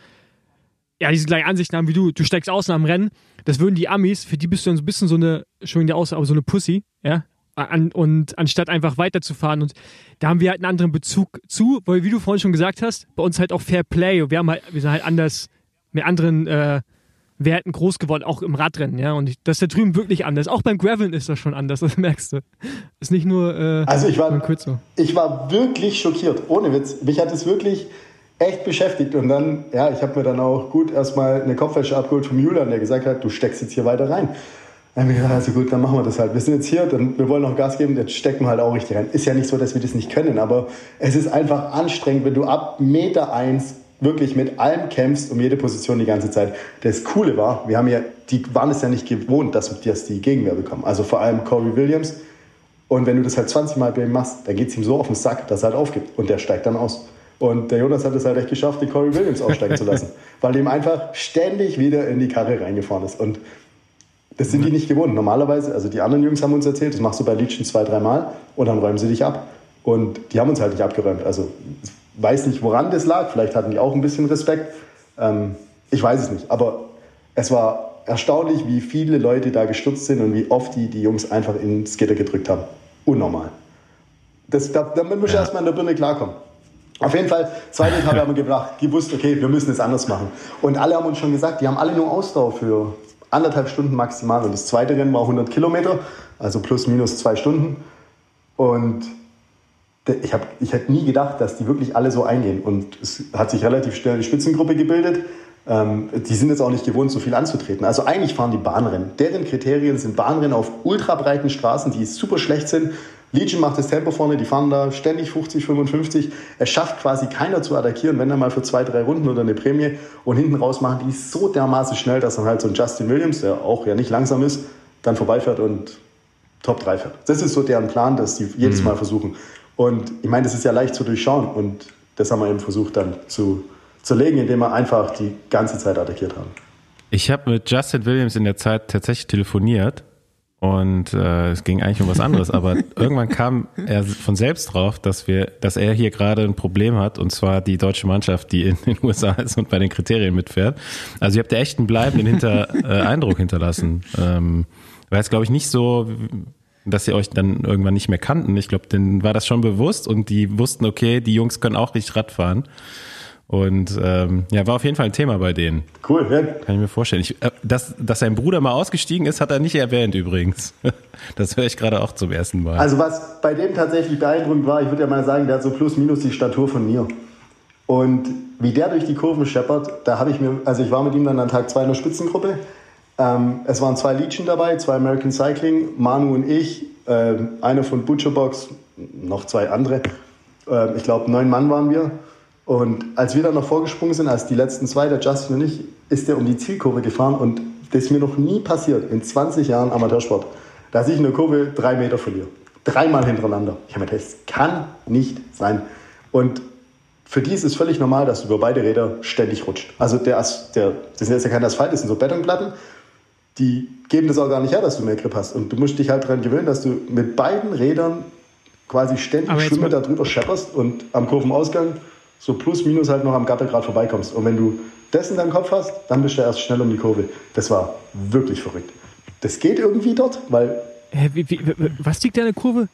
ja, diese gleichen Ansichten haben wie du. Du steigst aus nach dem Rennen. Das würden die Amis, für die bist du dann so ein bisschen so eine, schon der Aussage, aber so eine Pussy, ja. An, und anstatt einfach weiterzufahren. Und da haben wir halt einen anderen Bezug zu, weil, wie du vorhin schon gesagt hast, bei uns halt auch Fair Play. Wir haben halt, wir sind halt anders, mit anderen äh, Werten groß geworden, auch im Radrennen, ja. Und das ist da drüben wirklich anders. Auch beim Graveln ist das schon anders, das merkst du. Ist nicht nur. Äh, also ich war, ich war wirklich schockiert, ohne Witz. Mich hat es wirklich echt beschäftigt. Und dann, ja, ich habe mir dann auch gut erstmal eine Kopfwäsche abgeholt vom Julian, der gesagt hat, du steckst jetzt hier weiter rein. Dann habe ich gesagt, also gut, dann machen wir das halt. Wir sind jetzt hier, dann, wir wollen noch Gas geben, jetzt stecken wir halt auch richtig rein. Ist ja nicht so, dass wir das nicht können, aber es ist einfach anstrengend, wenn du ab Meter eins wirklich mit allem kämpfst um jede Position die ganze Zeit. Das Coole war, wir haben ja, die waren es ja nicht gewohnt, dass wir die Gegenwehr bekommen. Also vor allem Corey Williams. Und wenn du das halt 20 Mal bei ihm machst, dann geht es ihm so auf den Sack, dass er halt aufgibt. Und der steigt dann aus. Und der Jonas hat es halt echt geschafft, den Corey Williams aussteigen zu lassen, weil ihm einfach ständig wieder in die Karre reingefahren ist. Und das sind die nicht gewohnt. Normalerweise, also die anderen Jungs haben uns erzählt, das machst du bei Legion zwei, dreimal und dann räumen sie dich ab. Und die haben uns halt nicht abgeräumt. Also ich weiß nicht, woran das lag. Vielleicht hatten die auch ein bisschen Respekt. Ähm, ich weiß es nicht. Aber es war erstaunlich, wie viele Leute da gestürzt sind und wie oft die die Jungs einfach ins Gitter gedrückt haben. Unnormal. Das, da, damit muss ja. erstmal in der Birne klarkommen. Auf jeden Fall, zweite Etappe haben wir gebracht, gewusst, okay, wir müssen es anders machen. Und alle haben uns schon gesagt, die haben alle nur Ausdauer für anderthalb Stunden maximal. Und das zweite Rennen war 100 Kilometer, also plus minus zwei Stunden. Und ich, hab, ich hätte nie gedacht, dass die wirklich alle so eingehen. Und es hat sich relativ schnell eine Spitzengruppe gebildet. Ähm, die sind jetzt auch nicht gewohnt, so viel anzutreten. Also eigentlich fahren die Bahnrennen. Deren Kriterien sind Bahnrennen auf ultrabreiten Straßen, die super schlecht sind. Legion macht das Tempo vorne, die fahren da ständig 50, 55. Es schafft quasi keiner zu attackieren, wenn dann mal für zwei, drei Runden oder eine Prämie. Und hinten raus machen die so dermaßen schnell, dass dann halt so ein Justin Williams, der auch ja nicht langsam ist, dann vorbeifährt und Top 3 fährt. Das ist so deren Plan, dass die jedes mhm. Mal versuchen. Und ich meine, das ist ja leicht zu durchschauen und das haben wir eben versucht dann zu, zu legen, indem wir einfach die ganze Zeit attackiert haben. Ich habe mit Justin Williams in der Zeit tatsächlich telefoniert und äh, es ging eigentlich um was anderes, aber irgendwann kam er von selbst drauf, dass wir, dass er hier gerade ein Problem hat und zwar die deutsche Mannschaft, die in den USA ist und bei den Kriterien mitfährt. Also ihr habt ja echt einen bleibenden hinter, äh, Eindruck hinterlassen. Ähm, war jetzt glaube ich nicht so, dass sie euch dann irgendwann nicht mehr kannten. Ich glaube, denen war das schon bewusst und die wussten, okay, die Jungs können auch richtig Radfahren. Und ähm, ja, war auf jeden Fall ein Thema bei denen. Cool, ja. Kann ich mir vorstellen. Ich, äh, dass, dass sein Bruder mal ausgestiegen ist, hat er nicht erwähnt übrigens. Das höre ich gerade auch zum ersten Mal. Also was bei dem tatsächlich beeindruckend war, ich würde ja mal sagen, der hat so plus minus die Statur von mir. Und wie der durch die Kurven scheppert, da habe ich mir, also ich war mit ihm dann an Tag zwei in der Spitzengruppe. Ähm, es waren zwei Legion dabei, zwei American Cycling, Manu und ich, äh, einer von Butcherbox, noch zwei andere. Äh, ich glaube, neun Mann waren wir. Und als wir dann noch vorgesprungen sind, als die letzten zwei, der Justin und ich, ist der um die Zielkurve gefahren und das ist mir noch nie passiert in 20 Jahren Amateursport, dass ich in der Kurve drei Meter verliere. Dreimal hintereinander. Ich habe mir das kann nicht sein. Und für die ist es völlig normal, dass du über beide Räder ständig rutscht. Also der, der, das ist ja kein Asphalt, das sind so Betonplatten. Die geben das auch gar nicht her, dass du mehr Grip hast. Und du musst dich halt daran gewöhnen, dass du mit beiden Rädern quasi ständig Schwimmer darüber schepperst und am Kurvenausgang so plus minus halt noch am Gattergrad vorbeikommst. Und wenn du das in deinem Kopf hast, dann bist du erst schnell um die Kurve. Das war wirklich verrückt. Das geht irgendwie dort, weil. Hä, wie, wie, was liegt da in der Kurve?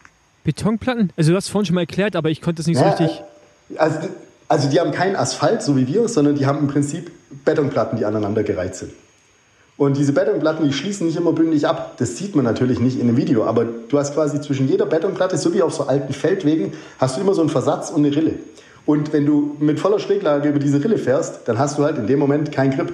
Betonplatten? Also du hast es vorhin schon mal erklärt, aber ich konnte es nicht so richtig. Also, also die haben keinen Asphalt, so wie wir, sondern die haben im Prinzip Betonplatten, die aneinander gereiht sind. Und diese Betonplatten, die schließen nicht immer bündig ab. Das sieht man natürlich nicht in dem Video, aber du hast quasi zwischen jeder Betonplatte, so wie auf so alten Feldwegen, hast du immer so einen Versatz und eine Rille. Und wenn du mit voller Schräglage über diese Rille fährst, dann hast du halt in dem Moment keinen Grip.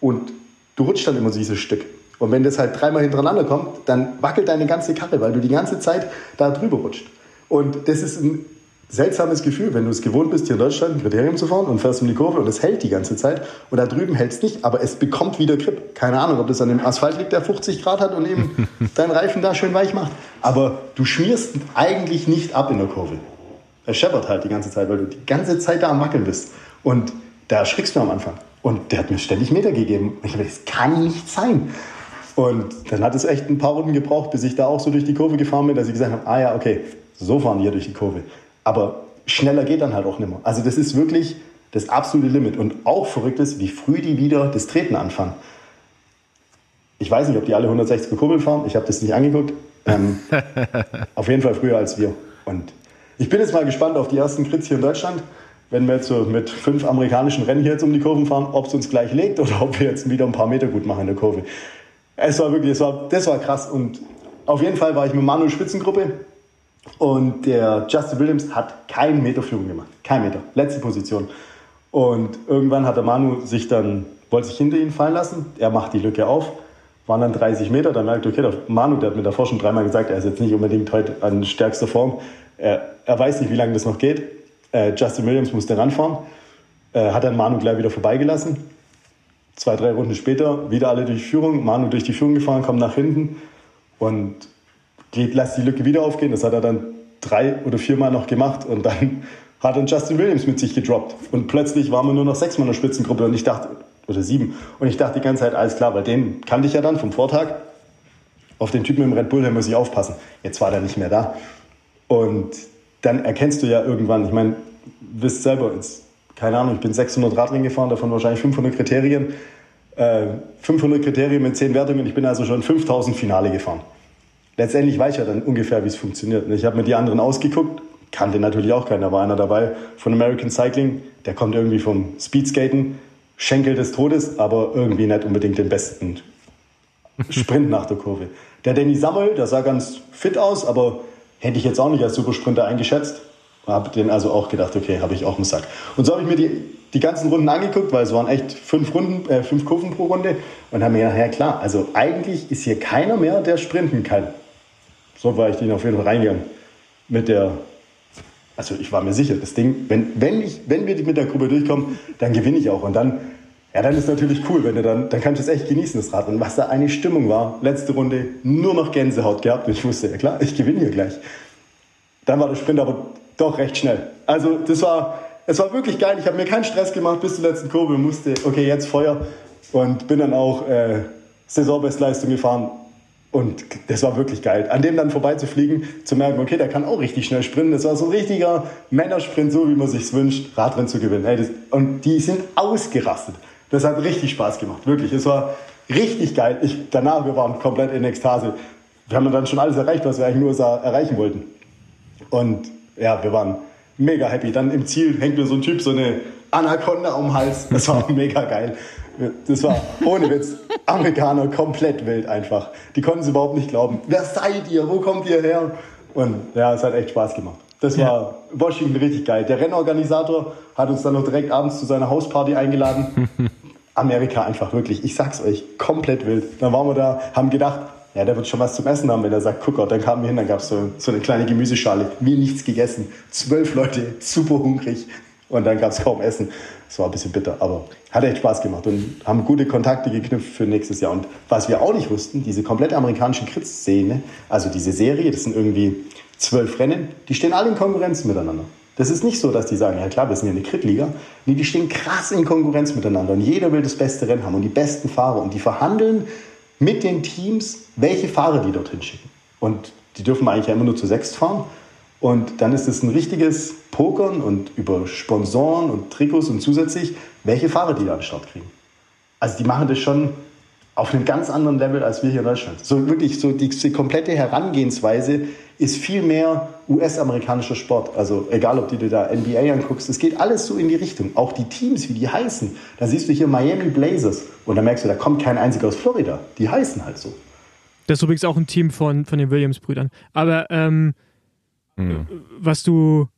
Und du rutschst dann immer dieses Stück. Und wenn das halt dreimal hintereinander kommt, dann wackelt deine ganze Karre, weil du die ganze Zeit da drüber rutscht. Und das ist ein seltsames Gefühl, wenn du es gewohnt bist, hier in Deutschland ein Kriterium zu fahren und fährst um die Kurve und es hält die ganze Zeit und da drüben hält es nicht, aber es bekommt wieder Grip. Keine Ahnung, ob das an dem Asphalt liegt, der 50 Grad hat und eben deinen Reifen da schön weich macht. Aber du schmierst eigentlich nicht ab in der Kurve er scheppert halt die ganze Zeit, weil du die ganze Zeit da am Wackeln bist. Und da erschrickst du am Anfang. Und der hat mir ständig Meter gegeben. Ich dachte, das kann nicht sein. Und dann hat es echt ein paar Runden gebraucht, bis ich da auch so durch die Kurve gefahren bin, dass ich gesagt habe, ah ja, okay, so fahren die hier durch die Kurve. Aber schneller geht dann halt auch nicht mehr. Also das ist wirklich das absolute Limit. Und auch verrückt ist, wie früh die wieder das Treten anfangen. Ich weiß nicht, ob die alle 160er Kurbeln fahren. Ich habe das nicht angeguckt. Ähm, auf jeden Fall früher als wir. Und ich bin jetzt mal gespannt auf die ersten Crits hier in Deutschland. Wenn wir jetzt so mit fünf amerikanischen Rennen hier jetzt um die Kurven fahren, ob es uns gleich legt oder ob wir jetzt wieder ein paar Meter gut machen in der Kurve. Es war wirklich, es war, das war krass. Und auf jeden Fall war ich mit Manu Spitzengruppe und der Justin Williams hat keinen Meter Führung gemacht. Kein Meter. Letzte Position. Und irgendwann hat der Manu sich dann, wollte sich hinter ihn fallen lassen. Er macht die Lücke auf. Waren dann 30 Meter. Dann merkt, okay, der Manu, der hat mir davor schon dreimal gesagt, er ist jetzt nicht unbedingt heute an stärkster Form. Er, er weiß nicht, wie lange das noch geht. Äh, Justin Williams musste ranfahren, äh, hat dann Manu gleich wieder vorbeigelassen. Zwei, drei Runden später wieder alle durch die Führung. Manu durch die Führung gefahren, kommt nach hinten und geht, lässt die Lücke wieder aufgehen. Das hat er dann drei oder viermal noch gemacht und dann hat dann Justin Williams mit sich gedroppt. Und plötzlich waren wir nur noch sechs Mann in der Spitzengruppe und ich dachte, oder sieben. Und ich dachte die ganze Zeit, alles klar, weil den kannte ich ja dann vom Vortag. Auf den Typen im Red Bull, der muss ich aufpassen. Jetzt war der nicht mehr da. Und dann erkennst du ja irgendwann, ich meine, wisst selber, jetzt, keine Ahnung, ich bin 600 Radrennen gefahren, davon wahrscheinlich 500 Kriterien. Äh, 500 Kriterien mit 10 Wertungen, ich bin also schon 5000 Finale gefahren. Letztendlich weiß ich ja dann ungefähr, wie es funktioniert. Ich habe mir die anderen ausgeguckt, kannte natürlich auch keiner, da war einer dabei von American Cycling, der kommt irgendwie vom Speedskaten, Schenkel des Todes, aber irgendwie nicht unbedingt den besten Sprint nach der Kurve. Der Danny Sammel, der sah ganz fit aus, aber hätte ich jetzt auch nicht als Supersprinter eingeschätzt. Habe den also auch gedacht, okay, habe ich auch einen Sack. Und so habe ich mir die, die ganzen Runden angeguckt, weil es waren echt fünf Runden, äh, fünf Kurven pro Runde und habe mir gedacht, ja klar, also eigentlich ist hier keiner mehr, der sprinten kann. So war ich den auf jeden Fall reingegangen. Mit der, also ich war mir sicher, das Ding, wenn, wenn, ich, wenn wir mit der Gruppe durchkommen, dann gewinne ich auch. Und dann ja, dann ist natürlich cool, wenn du dann, dann kannst du es echt genießen, das Rad. Und was da eine Stimmung war, letzte Runde nur noch Gänsehaut gehabt. Und ich wusste, ja klar, ich gewinne hier gleich. Dann war der Sprint aber doch recht schnell. Also das war, es war wirklich geil. Ich habe mir keinen Stress gemacht bis zur letzten Kurve. Musste, okay, jetzt Feuer. Und bin dann auch äh, Saisonbestleistung gefahren. Und das war wirklich geil. An dem dann vorbeizufliegen, zu merken, okay, der kann auch richtig schnell sprinten. Das war so ein richtiger Männersprint, so wie man sich wünscht, Radrennen zu gewinnen. Hey, das, und die sind ausgerastet. Das hat richtig Spaß gemacht, wirklich. Es war richtig geil. Ich, danach, wir waren komplett in Ekstase. Wir haben dann schon alles erreicht, was wir eigentlich nur erreichen wollten. Und ja, wir waren mega happy. Dann im Ziel hängt mir so ein Typ so eine Anaconda um den Hals. Das war mega geil. Das war ohne Witz. Amerikaner komplett wild einfach. Die konnten es überhaupt nicht glauben. Wer seid ihr? Wo kommt ihr her? Und ja, es hat echt Spaß gemacht. Das war ja. Washington richtig geil. Der Rennorganisator hat uns dann noch direkt abends zu seiner Hausparty eingeladen. Amerika einfach wirklich, ich sag's euch, komplett wild. Dann waren wir da, haben gedacht, ja, der wird schon was zum Essen haben, wenn er sagt, guck dann kamen wir hin, dann gab's so, so eine kleine Gemüseschale, mir nichts gegessen, zwölf Leute, super hungrig und dann gab's kaum Essen. Das war ein bisschen bitter, aber hat echt Spaß gemacht und haben gute Kontakte geknüpft für nächstes Jahr. Und was wir auch nicht wussten, diese komplette amerikanische Kritz-Szene, also diese Serie, das sind irgendwie zwölf Rennen, die stehen alle in Konkurrenz miteinander. Das ist nicht so, dass die sagen, ja klar, wir sind ja eine Krit-Liga. Nee, die stehen krass in Konkurrenz miteinander und jeder will das beste Rennen haben und die besten Fahrer und die verhandeln mit den Teams, welche Fahrer die dorthin schicken. Und die dürfen eigentlich ja immer nur zu sechs fahren. Und dann ist es ein richtiges Pokern und über Sponsoren und Trikots und zusätzlich, welche Fahrer die da an den Start kriegen. Also die machen das schon auf einem ganz anderen Level als wir hier in Deutschland. So wirklich, so die, die komplette Herangehensweise ist viel mehr US-amerikanischer Sport. Also egal, ob du dir da NBA anguckst, es geht alles so in die Richtung. Auch die Teams, wie die heißen. Da siehst du hier Miami Blazers und da merkst du, da kommt kein einziger aus Florida. Die heißen halt so. Das ist übrigens auch ein Team von, von den Williams-Brüdern. Aber ähm, mhm. was du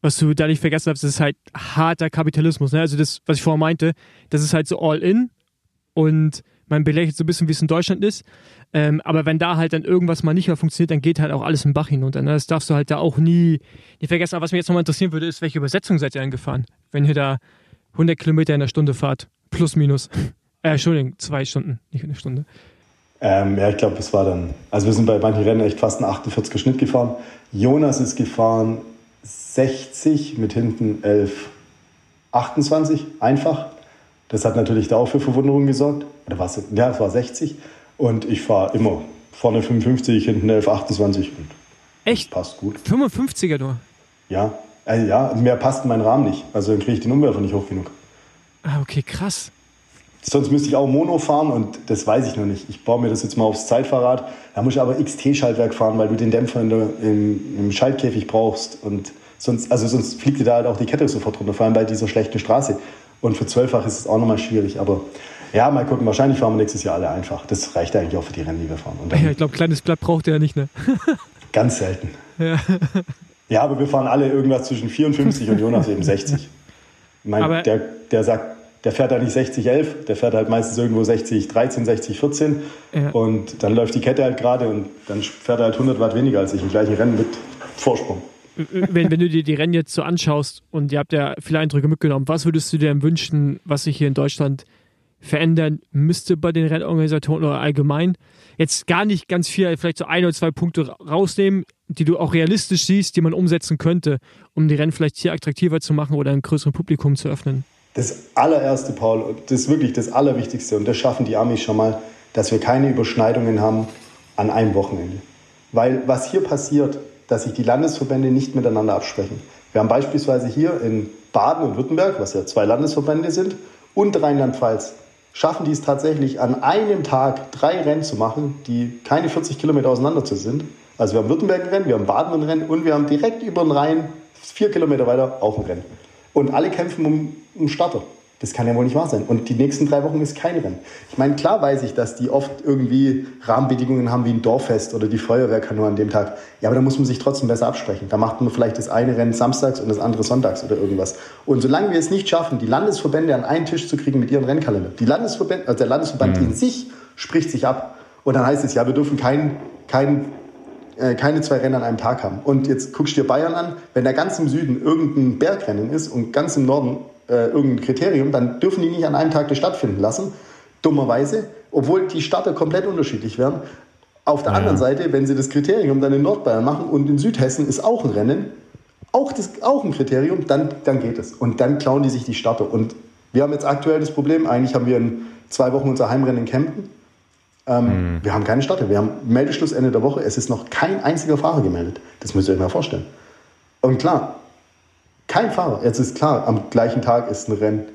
was du da nicht vergessen hast, ist halt harter Kapitalismus. Ne? Also das, was ich vorher meinte, das ist halt so all in und man belächelt so ein bisschen, wie es in Deutschland ist. Ähm, aber wenn da halt dann irgendwas mal nicht mehr funktioniert, dann geht halt auch alles im Bach hinunter. Ne? Das darfst du halt da auch nie, nie vergessen. Aber was mich jetzt nochmal interessieren würde, ist, welche Übersetzung seid ihr angefahren? Wenn ihr da 100 Kilometer in der Stunde fahrt, plus minus. Äh, Entschuldigung, zwei Stunden, nicht eine Stunde. Ähm, ja, ich glaube, es war dann, also wir sind bei manchen Rennen echt fast einen 48er Schnitt gefahren. Jonas ist gefahren 60 mit hinten 11, 28, einfach. Das hat natürlich da auch für Verwunderung gesorgt. Oder was? Ja, es war 60. Und ich fahre immer vorne 55, hinten 11, 28. Und Echt? Passt gut. 55er nur? Ja. Also ja, mehr passt in meinen Rahmen nicht. Also dann kriege ich den Umwerfer nicht hoch genug. Ah, okay, krass. Sonst müsste ich auch Mono fahren und das weiß ich noch nicht. Ich baue mir das jetzt mal aufs Zeitfahrrad. Da muss ich aber XT-Schaltwerk fahren, weil du den Dämpfer in der, im, im, Schaltkäfig brauchst. Und sonst, also sonst fliegt dir da halt auch die Kette sofort runter, vor allem bei dieser schlechten Straße. Und für zwölffach ist es auch nochmal schwierig. Aber ja, mal gucken. Wahrscheinlich fahren wir nächstes Jahr alle einfach. Das reicht eigentlich auch für die Rennen, die wir fahren. ja, ich glaube, kleines Blatt braucht ihr ja nicht, ne? ganz selten. Ja. ja, aber wir fahren alle irgendwas zwischen 54 und Jonas eben 60. Ich meine, der, der sagt, der fährt halt nicht 60, 11, der fährt halt meistens irgendwo 60, 13, 60, 14. Ja. Und dann läuft die Kette halt gerade und dann fährt er halt 100 Watt weniger als ich im gleichen Rennen mit Vorsprung wenn, wenn du dir die Rennen jetzt so anschaust und ihr habt ja viele Eindrücke mitgenommen, was würdest du dir denn wünschen, was sich hier in Deutschland verändern müsste bei den Rennorganisatoren oder allgemein? Jetzt gar nicht ganz viel, vielleicht so ein oder zwei Punkte rausnehmen. die du auch realistisch siehst, die man umsetzen könnte, um die Rennen vielleicht hier attraktiver zu machen oder ein größeres Publikum zu öffnen? Das allererste, Paul, das ist wirklich das Allerwichtigste und das schaffen die Amis schon mal, dass wir keine Überschneidungen haben an einem Wochenende. Weil was hier passiert, dass sich die Landesverbände nicht miteinander absprechen. Wir haben beispielsweise hier in Baden und Württemberg, was ja zwei Landesverbände sind, und Rheinland-Pfalz, schaffen die es tatsächlich an einem Tag drei Rennen zu machen, die keine 40 Kilometer auseinander sind. Also wir haben Württemberg ein Rennen, wir haben Baden ein Rennen und wir haben direkt über den Rhein, vier Kilometer weiter, auch ein Rennen. Und alle kämpfen um, um Starter. Das kann ja wohl nicht wahr sein. Und die nächsten drei Wochen ist kein Rennen. Ich meine, klar weiß ich, dass die oft irgendwie Rahmenbedingungen haben wie ein Dorffest oder die Feuerwehr kann nur an dem Tag. Ja, aber da muss man sich trotzdem besser absprechen. Da macht man vielleicht das eine Rennen samstags und das andere sonntags oder irgendwas. Und solange wir es nicht schaffen, die Landesverbände an einen Tisch zu kriegen mit ihrem Rennkalender, die Landesverbände, also der Landesverband mhm. in sich spricht sich ab. Und dann heißt es, ja, wir dürfen kein, kein äh, keine zwei Rennen an einem Tag haben. Und jetzt guckst du dir Bayern an, wenn da ganz im Süden irgendein Bergrennen ist und ganz im Norden äh, irgendein Kriterium, dann dürfen die nicht an einem Tag das stattfinden lassen. Dummerweise, obwohl die Starter komplett unterschiedlich wären. Auf der ja. anderen Seite, wenn sie das Kriterium dann in Nordbayern machen und in Südhessen ist auch ein Rennen, auch, das, auch ein Kriterium, dann, dann geht es. Und dann klauen die sich die Starter. Und wir haben jetzt aktuell das Problem, eigentlich haben wir in zwei Wochen unser Heimrennen in Kempten. Ähm, mhm. Wir haben keine Starter. Wir haben Meldeschluss Ende der Woche. Es ist noch kein einziger Fahrer gemeldet. Das müsst ihr euch mal vorstellen. Und klar, kein Fahrer. Jetzt ist klar, am gleichen Tag ist ein Rennen.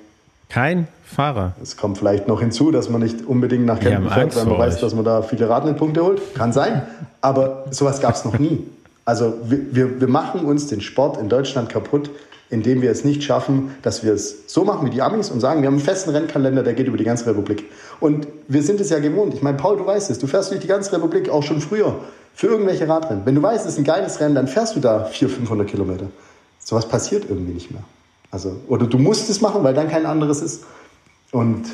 Kein Fahrer. Es kommt vielleicht noch hinzu, dass man nicht unbedingt nach Kempten fährt, weil man weiß, euch. dass man da viele Radlpunkte holt. Kann sein. Aber sowas gab es noch nie. Also wir, wir, wir machen uns den Sport in Deutschland kaputt, indem wir es nicht schaffen, dass wir es so machen wie die Amis und sagen, wir haben einen festen Rennkalender, der geht über die ganze Republik. Und wir sind es ja gewohnt. Ich meine, Paul, du weißt es, du fährst durch die ganze Republik auch schon früher für irgendwelche Radrennen. Wenn du weißt, es ist ein geiles Rennen, dann fährst du da 400, 500 Kilometer. Sowas passiert irgendwie nicht mehr. Also, oder du musst es machen, weil dann kein anderes ist. Und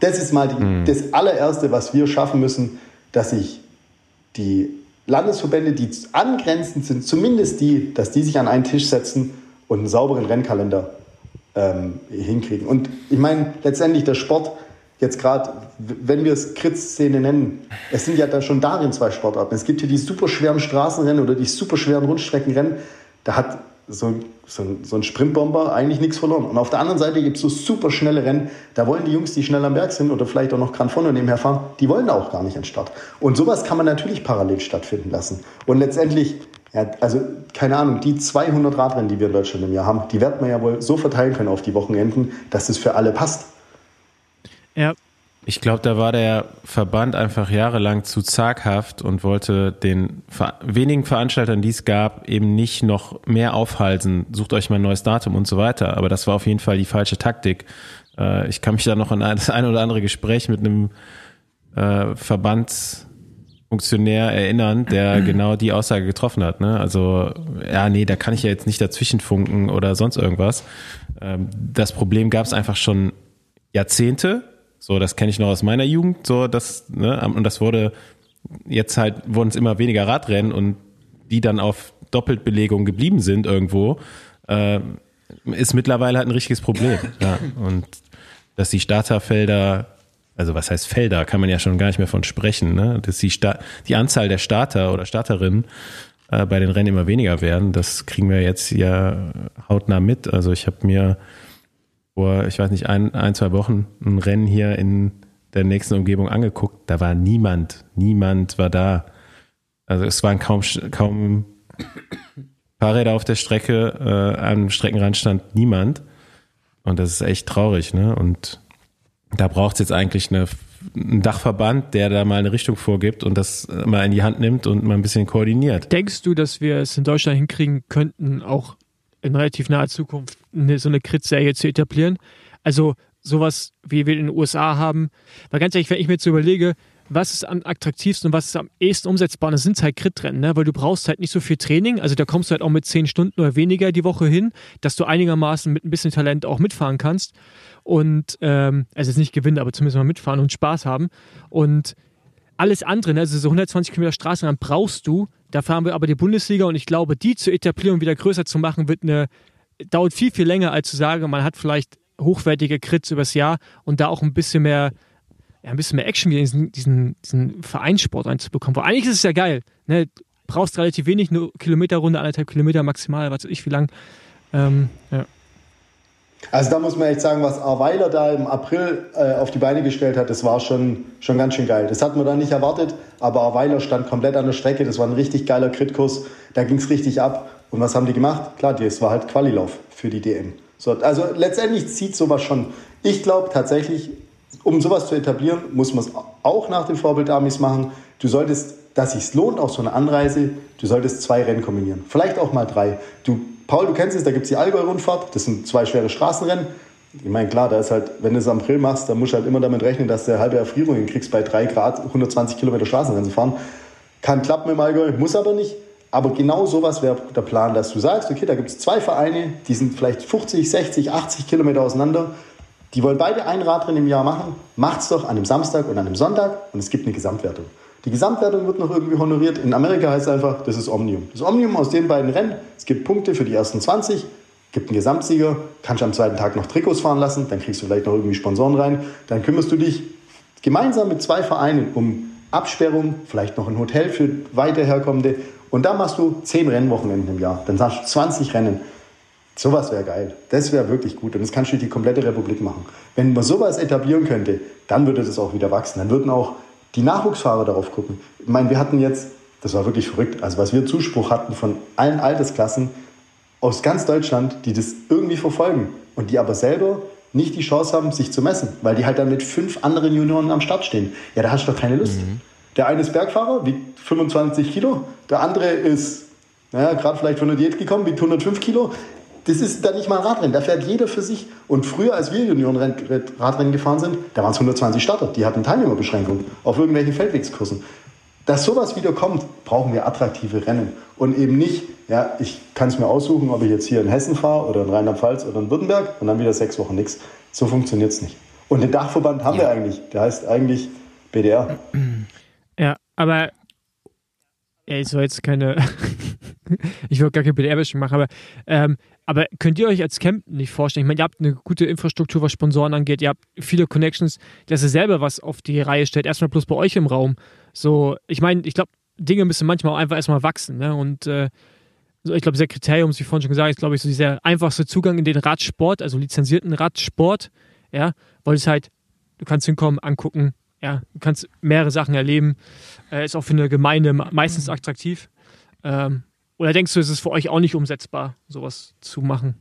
das ist mal die, mhm. das allererste, was wir schaffen müssen, dass sich die Landesverbände, die angrenzend sind, zumindest die, dass die sich an einen Tisch setzen und einen sauberen Rennkalender ähm, hinkriegen. Und ich meine, letztendlich der Sport, jetzt gerade, wenn wir es Kritz-Szene nennen, es sind ja dann schon darin zwei Sportarten. Es gibt hier die super schweren Straßenrennen oder die super schweren Rundstreckenrennen. Da hat so, so, so ein Sprintbomber eigentlich nichts verloren. Und auf der anderen Seite gibt es so super schnelle Rennen, da wollen die Jungs, die schnell am Berg sind oder vielleicht auch noch Gran Fondo nebenher fahren, die wollen da auch gar nicht an den Start. Und sowas kann man natürlich parallel stattfinden lassen. Und letztendlich, ja, also keine Ahnung, die 200 Radrennen, die wir in Deutschland im Jahr haben, die wird man ja wohl so verteilen können auf die Wochenenden, dass es für alle passt. Ja, ich glaube, da war der Verband einfach jahrelang zu zaghaft und wollte den wenigen Veranstaltern, die es gab, eben nicht noch mehr aufhalsen. Sucht euch mal ein neues Datum und so weiter. Aber das war auf jeden Fall die falsche Taktik. Äh, ich kann mich da noch an das ein oder andere Gespräch mit einem äh, Verbandsfunktionär erinnern, der genau die Aussage getroffen hat. Ne? Also, ja, nee, da kann ich ja jetzt nicht dazwischenfunken oder sonst irgendwas. Ähm, das Problem gab es einfach schon Jahrzehnte so, das kenne ich noch aus meiner Jugend. So, das, ne, und das wurde jetzt halt, wurden es immer weniger Radrennen und die dann auf Doppeltbelegung geblieben sind irgendwo, äh, ist mittlerweile halt ein richtiges Problem. Ja. Und dass die Starterfelder, also was heißt Felder, kann man ja schon gar nicht mehr von sprechen, ne? dass die, Sta die Anzahl der Starter oder Starterinnen äh, bei den Rennen immer weniger werden, das kriegen wir jetzt ja hautnah mit. Also ich habe mir vor, ich weiß nicht, ein, ein, zwei Wochen ein Rennen hier in der nächsten Umgebung angeguckt. Da war niemand, niemand war da. Also es waren kaum, kaum Fahrräder auf der Strecke, äh, am Streckenrand stand niemand. Und das ist echt traurig, ne? Und da braucht es jetzt eigentlich eine, einen Dachverband, der da mal eine Richtung vorgibt und das mal in die Hand nimmt und mal ein bisschen koordiniert. Denkst du, dass wir es in Deutschland hinkriegen könnten, auch in relativ naher Zukunft eine, so eine Crit-Serie zu etablieren. Also sowas, wie wir in den USA haben. Weil ganz ehrlich, wenn ich mir jetzt so überlege, was ist am attraktivsten und was ist am ehesten umsetzbar, das sind halt Crit-Rennen, ne? weil du brauchst halt nicht so viel Training. Also da kommst du halt auch mit zehn Stunden oder weniger die Woche hin, dass du einigermaßen mit ein bisschen Talent auch mitfahren kannst. Und, ähm, also jetzt nicht gewinnen, aber zumindest mal mitfahren und Spaß haben. Und alles andere, ne? also so 120 Kilometer Straßenrand brauchst du, Dafür haben wir aber die Bundesliga und ich glaube, die zu etablieren und wieder größer zu machen, wird eine, dauert viel, viel länger, als zu sagen, man hat vielleicht hochwertige Crits übers Jahr und da auch ein bisschen mehr, ja, ein bisschen mehr Action wieder in diesen, diesen, diesen Vereinssport reinzubekommen. Weil eigentlich ist es ja geil. Ne? brauchst relativ wenig, nur Kilometerrunde, anderthalb Kilometer maximal, was weiß ich wie lang. Ähm, ja. Also da muss man echt sagen, was Arweiler da im April äh, auf die Beine gestellt hat, das war schon, schon ganz schön geil. Das hat man da nicht erwartet, aber Arweiler stand komplett an der Strecke. Das war ein richtig geiler Kritkurs. Da ging es richtig ab. Und was haben die gemacht? Klar, das war halt Qualilauf für die DM. So, also letztendlich zieht sowas schon. Ich glaube tatsächlich, um sowas zu etablieren, muss man es auch nach dem Vorbild Amis machen. Du solltest, dass es sich lohnt, auch so eine Anreise, du solltest zwei Rennen kombinieren. Vielleicht auch mal drei. Du Paul, du kennst es, da gibt es die Allgäu-Rundfahrt, das sind zwei schwere Straßenrennen. Ich meine, klar, da ist halt, wenn du es am April machst, dann musst du halt immer damit rechnen, dass du eine halbe Erfrierung hinkriegst, bei drei Grad 120 Kilometer Straßenrennen zu fahren. Kann klappen im Allgäu, muss aber nicht. Aber genau sowas wäre der Plan, dass du sagst, okay, da gibt es zwei Vereine, die sind vielleicht 50, 60, 80 Kilometer auseinander. Die wollen beide ein Radrennen im Jahr machen. Macht's doch an einem Samstag und an einem Sonntag und es gibt eine Gesamtwertung. Die Gesamtwertung wird noch irgendwie honoriert. In Amerika heißt es einfach, das ist Omnium. Das Omnium aus den beiden Rennen. Es gibt Punkte für die ersten 20, gibt einen Gesamtsieger, kannst am zweiten Tag noch Trikots fahren lassen, dann kriegst du vielleicht noch irgendwie Sponsoren rein. Dann kümmerst du dich gemeinsam mit zwei Vereinen um Absperrung, vielleicht noch ein Hotel für weiter herkommende. Und da machst du zehn Rennwochenenden im Jahr. Dann hast du 20 Rennen. Sowas wäre geil. Das wäre wirklich gut. Und das kannst du die komplette Republik machen. Wenn man sowas etablieren könnte, dann würde das auch wieder wachsen. Dann würden auch die Nachwuchsfahrer darauf gucken. Ich meine, wir hatten jetzt, das war wirklich verrückt, also was wir Zuspruch hatten von allen Altersklassen aus ganz Deutschland, die das irgendwie verfolgen und die aber selber nicht die Chance haben, sich zu messen, weil die halt dann mit fünf anderen Junioren am Start stehen. Ja, da hast du doch keine Lust. Mhm. Der eine ist Bergfahrer, wiegt 25 Kilo, der andere ist, naja, gerade vielleicht von der Diät gekommen, wiegt 105 Kilo das ist dann nicht mal ein Radrennen, da fährt jeder für sich. Und früher, als wir Junioren-Radrennen gefahren sind, da waren es 120 Starter, die hatten Teilnehmerbeschränkungen auf irgendwelchen Feldwegskursen. Dass sowas wieder kommt, brauchen wir attraktive Rennen. Und eben nicht, ja, ich kann es mir aussuchen, ob ich jetzt hier in Hessen fahre oder in Rheinland-Pfalz oder in Württemberg und dann wieder sechs Wochen nichts. So funktioniert es nicht. Und den Dachverband haben ja. wir eigentlich. Der heißt eigentlich BDR. Ja, aber ja, ich soll jetzt keine, ich will gar keine BDR-Wäsche machen, aber ähm, aber könnt ihr euch als Camp nicht vorstellen? Ich meine, ihr habt eine gute Infrastruktur, was Sponsoren angeht, ihr habt viele Connections, dass ihr selber was auf die Reihe stellt, erstmal bloß bei euch im Raum. So, ich meine, ich glaube, Dinge müssen manchmal auch einfach erstmal wachsen. Ne? Und äh, ich glaube, dieser Kriterium, wie vorhin schon gesagt, ist, glaube ich, so dieser einfachste Zugang in den Radsport, also lizenzierten Radsport, ja, weil es halt, du kannst hinkommen, angucken, ja, du kannst mehrere Sachen erleben, äh, ist auch für eine Gemeinde meistens attraktiv. Ähm, oder denkst du, ist es für euch auch nicht umsetzbar, sowas zu machen?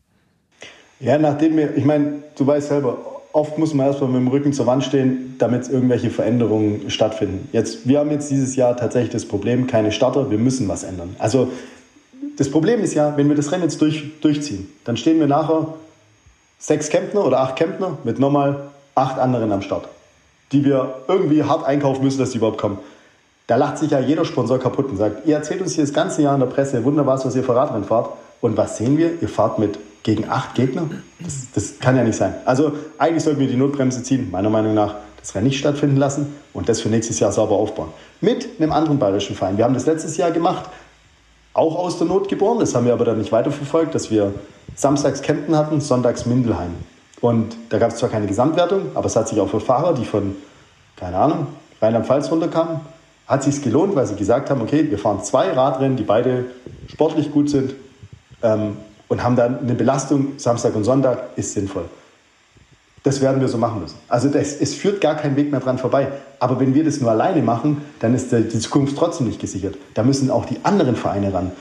Ja, nachdem wir, ich meine, du weißt selber, oft muss man erstmal mit dem Rücken zur Wand stehen, damit irgendwelche Veränderungen stattfinden. Jetzt, wir haben jetzt dieses Jahr tatsächlich das Problem, keine Starter, wir müssen was ändern. Also das Problem ist ja, wenn wir das Rennen jetzt durch, durchziehen, dann stehen wir nachher sechs Kempner oder acht Kempner mit nochmal acht anderen am Start, die wir irgendwie hart einkaufen müssen, dass die überhaupt kommen. Da lacht sich ja jeder Sponsor kaputt und sagt, ihr erzählt uns hier das ganze Jahr in der Presse, wunderbar, was ihr für Radrennen fahrt. Und was sehen wir? Ihr fahrt mit gegen acht Gegner? Das, das kann ja nicht sein. Also eigentlich sollten wir die Notbremse ziehen, meiner Meinung nach, das Rennen nicht stattfinden lassen und das für nächstes Jahr sauber aufbauen. Mit einem anderen bayerischen Verein. Wir haben das letztes Jahr gemacht, auch aus der Not geboren. Das haben wir aber dann nicht weiterverfolgt, dass wir samstags Kempten hatten, sonntags Mindelheim. Und da gab es zwar keine Gesamtwertung, aber es hat sich auch für Fahrer, die von, keine Ahnung, Rheinland-Pfalz runterkamen, hat sich gelohnt, weil sie gesagt haben, okay, wir fahren zwei Radrennen, die beide sportlich gut sind ähm, und haben dann eine Belastung Samstag und Sonntag, ist sinnvoll. Das werden wir so machen müssen. Also das, es führt gar kein Weg mehr dran vorbei. Aber wenn wir das nur alleine machen, dann ist die Zukunft trotzdem nicht gesichert. Da müssen auch die anderen Vereine ran.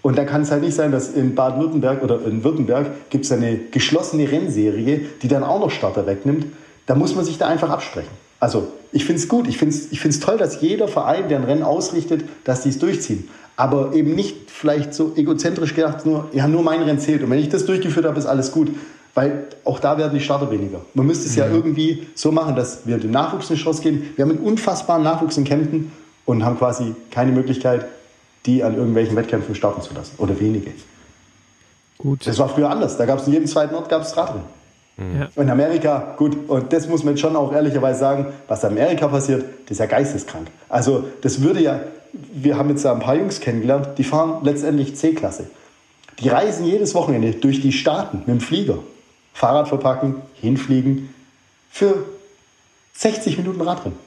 Und da kann es halt nicht sein, dass in Baden-Württemberg oder in Württemberg gibt es eine geschlossene Rennserie, die dann auch noch Starter wegnimmt. Da muss man sich da einfach absprechen. Also ich finde es gut, ich finde es ich find's toll, dass jeder Verein, der ein Rennen ausrichtet, dass die es durchziehen. Aber eben nicht vielleicht so egozentrisch gedacht, nur, ja, nur mein Rennen zählt. Und wenn ich das durchgeführt habe, ist alles gut. Weil auch da werden die Starter weniger. Man müsste es mhm. ja irgendwie so machen, dass wir dem Nachwuchs eine Chance geben. Wir haben einen unfassbaren Nachwuchs in Kempten und haben quasi keine Möglichkeit, die an irgendwelchen Wettkämpfen starten zu lassen. Oder wenige. Gut. Das war früher anders. Da gab es in jedem zweiten Ort gab's Radrennen. Mhm. In Amerika, gut, und das muss man schon auch ehrlicherweise sagen, was in Amerika passiert, das ist ja geisteskrank. Also das würde ja, wir haben jetzt da ein paar Jungs kennengelernt, die fahren letztendlich C-Klasse. Die reisen jedes Wochenende durch die Staaten mit dem Flieger. Fahrrad verpacken, hinfliegen, für 60 Minuten Radrennen.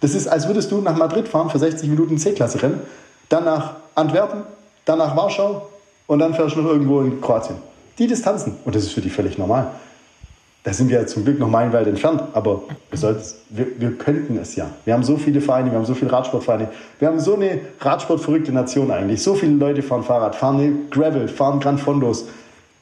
Das ist, als würdest du nach Madrid fahren für 60 Minuten C-Klasse rennen, dann nach Antwerpen, dann nach Warschau und dann fährst du noch irgendwo in Kroatien. Die Distanzen. Und das ist für die völlig normal. Da sind wir zum Glück noch meilenweit entfernt, aber wir, wir, wir, könnten es ja. Wir haben so viele Vereine, wir haben so viele Radsportvereine. Wir haben so eine radsportverrückte Nation eigentlich. So viele Leute fahren Fahrrad, fahren Gravel, fahren Gran Fondos.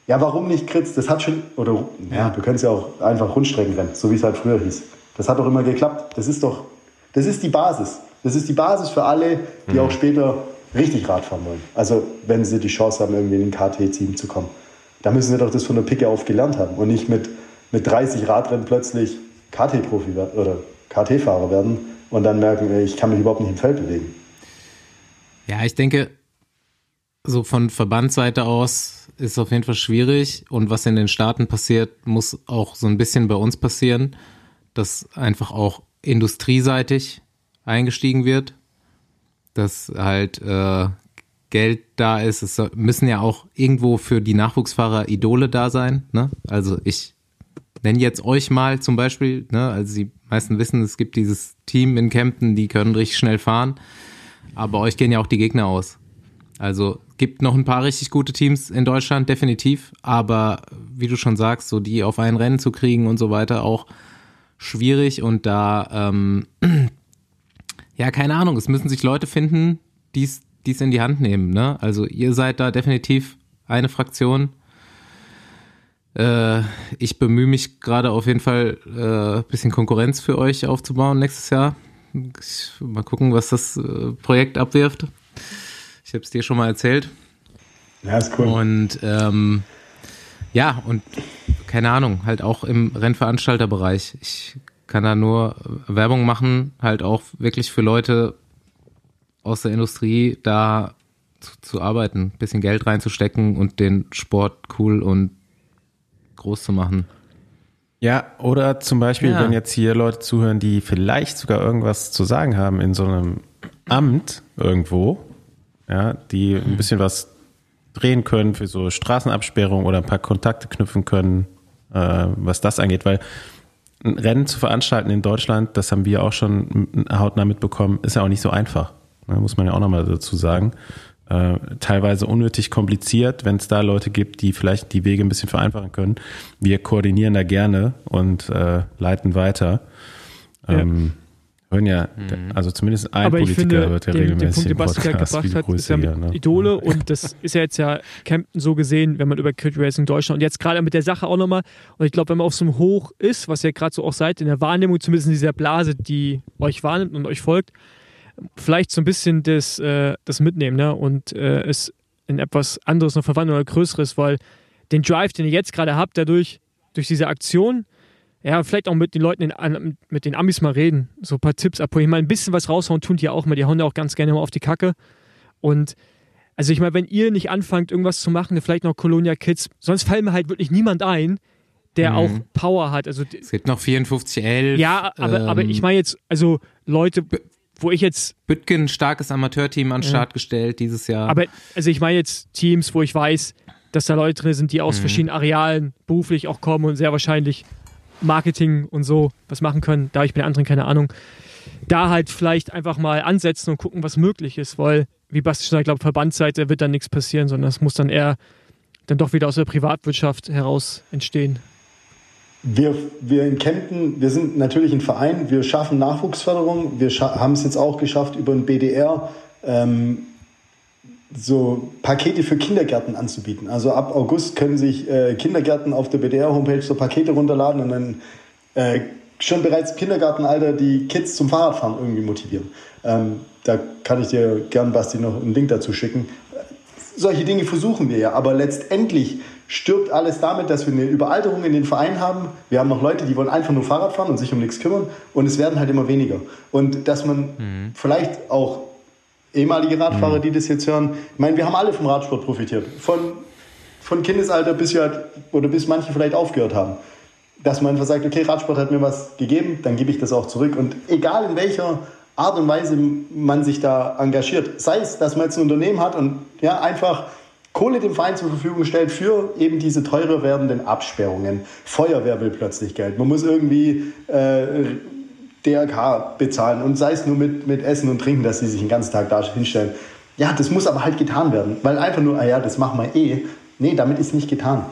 Ja, warum nicht Kritz? Das hat schon, oder ja, du könntest ja auch einfach Rundstrecken rennen, so wie es halt früher hieß. Das hat doch immer geklappt. Das ist doch, das ist die Basis. Das ist die Basis für alle, die mhm. auch später richtig Rad fahren wollen. Also, wenn sie die Chance haben, irgendwie in den KT-Team zu kommen. Da müssen sie doch das von der Picke auf gelernt haben und nicht mit, mit 30 Radrennen plötzlich KT-Profi oder KT-Fahrer werden und dann merken, ich kann mich überhaupt nicht im Feld bewegen. Ja, ich denke, so von Verbandsseite aus ist auf jeden Fall schwierig und was in den Staaten passiert, muss auch so ein bisschen bei uns passieren, dass einfach auch industrieseitig eingestiegen wird, dass halt äh, Geld da ist. Es müssen ja auch irgendwo für die Nachwuchsfahrer Idole da sein. Ne? Also ich nenne jetzt euch mal zum Beispiel, ne? also die meisten wissen, es gibt dieses Team in Kempten, die können richtig schnell fahren, aber euch gehen ja auch die Gegner aus. Also gibt noch ein paar richtig gute Teams in Deutschland, definitiv, aber wie du schon sagst, so die auf ein Rennen zu kriegen und so weiter auch schwierig und da, ähm, ja, keine Ahnung, es müssen sich Leute finden, die es in die Hand nehmen. Ne? Also ihr seid da definitiv eine Fraktion. Äh, ich bemühe mich gerade auf jeden Fall, äh, bisschen Konkurrenz für euch aufzubauen nächstes Jahr. Ich, mal gucken, was das äh, Projekt abwirft. Ich habe es dir schon mal erzählt. Ja, ist cool. Und ähm, ja, und keine Ahnung, halt auch im Rennveranstalterbereich. Ich kann da nur Werbung machen, halt auch wirklich für Leute aus der Industrie da zu, zu arbeiten, bisschen Geld reinzustecken und den Sport cool und groß zu machen. Ja, oder zum Beispiel, ja. wenn jetzt hier Leute zuhören, die vielleicht sogar irgendwas zu sagen haben in so einem Amt irgendwo, ja, die ein bisschen was drehen können für so Straßenabsperrung oder ein paar Kontakte knüpfen können, äh, was das angeht, weil ein Rennen zu veranstalten in Deutschland, das haben wir auch schon hautnah mitbekommen, ist ja auch nicht so einfach. Ne, muss man ja auch nochmal dazu sagen. Äh, teilweise unnötig kompliziert, wenn es da Leute gibt, die vielleicht die Wege ein bisschen vereinfachen können. Wir koordinieren da gerne und äh, leiten weiter. Ja. Ähm, Hören ja, mhm. also zumindest ein Aber Politiker finde, wird ja den, regelmäßig den Punkt, den Basti gebracht hat, ist ja mit ne? Idole und das ist ja jetzt ja Campen so gesehen, wenn man über Crit Racing Deutschland und jetzt gerade mit der Sache auch nochmal und ich glaube, wenn man auf so einem Hoch ist, was ihr gerade so auch seid, in der Wahrnehmung, zumindest in dieser Blase, die euch wahrnimmt und euch folgt, vielleicht so ein bisschen das, äh, das mitnehmen ne? und äh, es in etwas anderes noch verwandeln oder Größeres, weil den Drive, den ihr jetzt gerade habt, dadurch, durch diese Aktion, ja, vielleicht auch mit den Leuten, in, mit den Amis mal reden, so ein paar Tipps abholen. Ich meine, ein bisschen was raushauen tun die auch mal, die hauen ja auch ganz gerne mal auf die Kacke. Und also ich meine, wenn ihr nicht anfangt, irgendwas zu machen, vielleicht noch Colonia Kids, sonst fällt mir halt wirklich niemand ein, der mhm. auch Power hat. Also, es gibt noch 5411. Ja, aber, ähm, aber ich meine jetzt, also Leute, wo ich jetzt. Bütgen, starkes Amateurteam an den Start gestellt dieses Jahr. Aber also ich meine jetzt Teams, wo ich weiß, dass da Leute drin sind, die aus mhm. verschiedenen Arealen beruflich auch kommen und sehr wahrscheinlich Marketing und so was machen können. Da ich bei den anderen keine Ahnung. Da halt vielleicht einfach mal ansetzen und gucken, was möglich ist, weil, wie Basti schon sagt, glaube Verbandsseite wird dann nichts passieren, sondern es muss dann eher dann doch wieder aus der Privatwirtschaft heraus entstehen. Wir, wir in Kempten, wir sind natürlich ein Verein, wir schaffen Nachwuchsförderung, wir haben es jetzt auch geschafft über ein BDR, ähm, so Pakete für Kindergärten anzubieten. Also ab August können sich äh, Kindergärten auf der BDR-Homepage so Pakete runterladen und dann äh, schon bereits im Kindergartenalter die Kids zum Fahrradfahren irgendwie motivieren. Ähm, da kann ich dir gern, Basti, noch einen Link dazu schicken. Solche Dinge versuchen wir ja, aber letztendlich stirbt alles damit, dass wir eine Überalterung in den Vereinen haben. Wir haben noch Leute, die wollen einfach nur Fahrrad fahren und sich um nichts kümmern und es werden halt immer weniger. Und dass man mhm. vielleicht auch ehemalige Radfahrer, mhm. die das jetzt hören, ich meine, wir haben alle vom Radsport profitiert. Von, von Kindesalter bis wir halt, oder bis manche vielleicht aufgehört haben. Dass man einfach sagt, okay, Radsport hat mir was gegeben, dann gebe ich das auch zurück. Und egal in welcher Art und Weise man sich da engagiert, sei es, dass man jetzt ein Unternehmen hat und ja, einfach Kohle dem Verein zur Verfügung stellt für eben diese teurer werdenden Absperrungen. Feuerwehr will plötzlich Geld. Man muss irgendwie äh, DRK bezahlen und sei es nur mit, mit Essen und Trinken, dass sie sich den ganzen Tag da hinstellen. Ja, das muss aber halt getan werden, weil einfach nur, ah ja, das machen wir eh. Nee, damit ist nicht getan.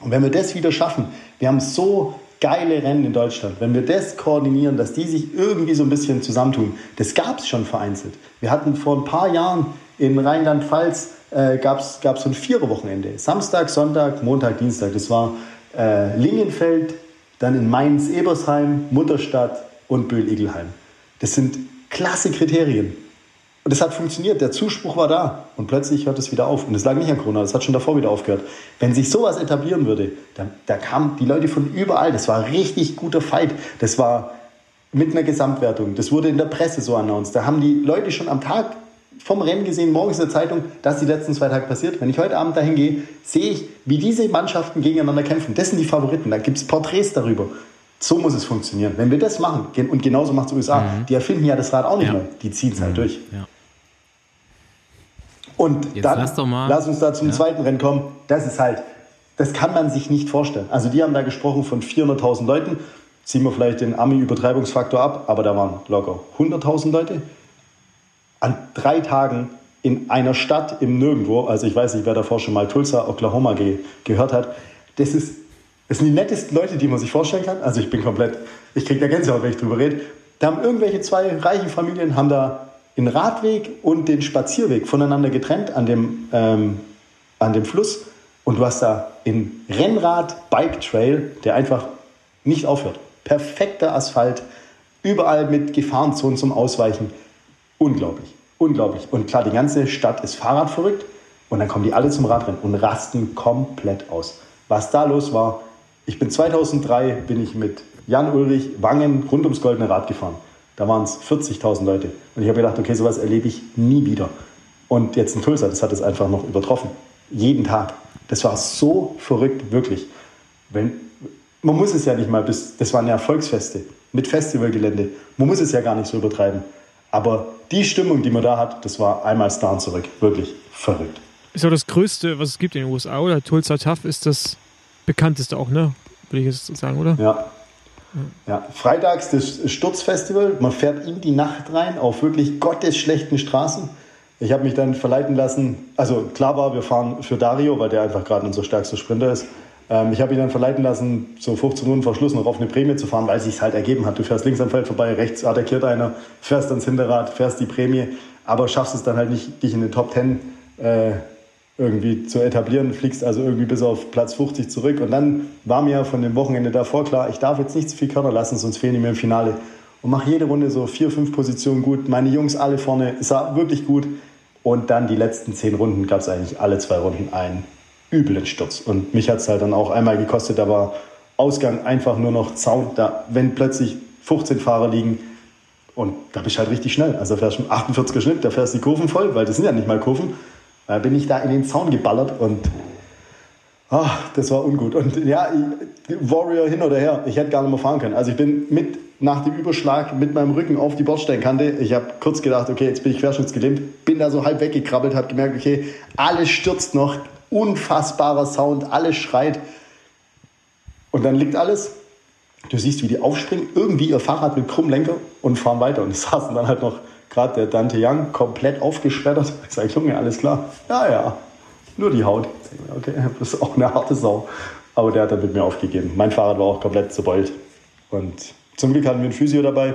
Und wenn wir das wieder schaffen, wir haben so geile Rennen in Deutschland, wenn wir das koordinieren, dass die sich irgendwie so ein bisschen zusammentun, das gab es schon vereinzelt. Wir hatten vor ein paar Jahren in Rheinland-Pfalz äh, gab es so ein Viererwochenende. Samstag, Sonntag, Montag, Dienstag. Das war äh, Lingenfeld, dann in Mainz, Ebersheim, Mutterstadt und Böhl-Igelheim. Das sind klasse Kriterien. Und es hat funktioniert, der Zuspruch war da und plötzlich hört es wieder auf. Und es lag nicht an Corona, das hat schon davor wieder aufgehört. Wenn sich sowas etablieren würde, da, da kamen die Leute von überall. Das war richtig guter Fight. Das war mit einer Gesamtwertung. Das wurde in der Presse so announced. Da haben die Leute schon am Tag vom Rennen gesehen, morgens in der Zeitung, dass die letzten zwei Tage passiert. Wenn ich heute Abend dahin gehe, sehe ich, wie diese Mannschaften gegeneinander kämpfen. Das sind die Favoriten. Da gibt es Porträts darüber. So muss es funktionieren. Wenn wir das machen, und genauso macht es USA, mhm. die erfinden ja das Rad auch nicht ja. mehr. Die ziehen es halt mhm. durch. Ja. Und Jetzt dann lass, lass, uns da zum ja. zweiten Rennen kommen. Das ist halt, das kann man sich nicht vorstellen. Also die haben da gesprochen von 400.000 Leuten. Ziehen wir vielleicht den Ami-Übertreibungsfaktor ab, aber da waren locker 100.000 Leute. An drei Tagen in einer Stadt im Nirgendwo, also ich weiß nicht, wer davor schon mal Tulsa, Oklahoma ge gehört hat. Das ist das sind die nettesten Leute, die man sich vorstellen kann. Also ich bin komplett, ich kriege da Gänsehaut, wenn ich drüber rede. Da haben irgendwelche zwei reichen Familien, haben da den Radweg und den Spazierweg voneinander getrennt an dem, ähm, an dem Fluss. Und du hast da einen Rennrad-Bike-Trail, der einfach nicht aufhört. Perfekter Asphalt, überall mit Gefahrenzonen zum Ausweichen. Unglaublich, unglaublich. Und klar, die ganze Stadt ist Fahrradverrückt. Und dann kommen die alle zum Radrennen und rasten komplett aus. Was da los war, ich bin 2003 bin ich mit Jan Ulrich Wangen rund ums Goldene Rad gefahren. Da waren es 40.000 Leute. Und ich habe gedacht, okay, sowas erlebe ich nie wieder. Und jetzt in Tulsa, das hat es einfach noch übertroffen. Jeden Tag. Das war so verrückt, wirklich. Wenn, man muss es ja nicht mal bis, das waren ja Volksfeste mit Festivalgelände. Man muss es ja gar nicht so übertreiben. Aber die Stimmung, die man da hat, das war einmal Star zurück. Wirklich verrückt. Ist auch das Größte, was es gibt in den USA, oder? Tulsa Tough ist das bekannteste auch, ne? Würde ich jetzt sagen, oder? Ja. Ja, freitags das Sturzfestival. Man fährt in die Nacht rein auf wirklich gottesschlechten Straßen. Ich habe mich dann verleiten lassen. Also klar war, wir fahren für Dario, weil der einfach gerade unser stärkster Sprinter ist. Ähm, ich habe mich dann verleiten lassen, so 15 Minuten vor Schluss noch auf eine Prämie zu fahren, weil es sich halt ergeben hat. Du fährst links am Feld vorbei, rechts attackiert einer, fährst ans Hinterrad, fährst die Prämie, aber schaffst es dann halt nicht, dich in den Top 10 äh, irgendwie zu etablieren, fliegst also irgendwie bis auf Platz 50 zurück. Und dann war mir von dem Wochenende davor klar, ich darf jetzt nicht zu viel Körner lassen, sonst fehlen die mir im Finale. Und mache jede Runde so vier, fünf Positionen gut. Meine Jungs alle vorne, es war wirklich gut. Und dann die letzten zehn Runden gab es eigentlich alle zwei Runden einen üblen Sturz. Und mich hat es halt dann auch einmal gekostet, da war Ausgang einfach nur noch Zaun. Da, wenn plötzlich 15 Fahrer liegen, und da bist du halt richtig schnell. Also da fährst du 48er Schnitt, da fährst du die Kurven voll, weil das sind ja nicht mal Kurven äh, bin ich da in den Zaun geballert und oh, das war ungut. Und ja, Warrior hin oder her, ich hätte gar nicht mehr fahren können. Also ich bin mit nach dem Überschlag mit meinem Rücken auf die Bordsteinkante. Ich habe kurz gedacht, okay, jetzt bin ich querschnittsgelähmt, bin da so halb weggekrabbelt, habe gemerkt, okay, alles stürzt noch, unfassbarer Sound, alles schreit. Und dann liegt alles. Du siehst, wie die aufspringen, irgendwie ihr Fahrrad mit Krummlenker und fahren weiter. Und es saßen dann halt noch gerade der Dante Young komplett aufgeschreddert. Ich sage, Junge, alles klar. Ja, ja, nur die Haut. Okay, das ist auch eine harte Sau. Aber der hat dann mit mir aufgegeben. Mein Fahrrad war auch komplett zerbeult. Und zum Glück hatten wir einen Physio dabei,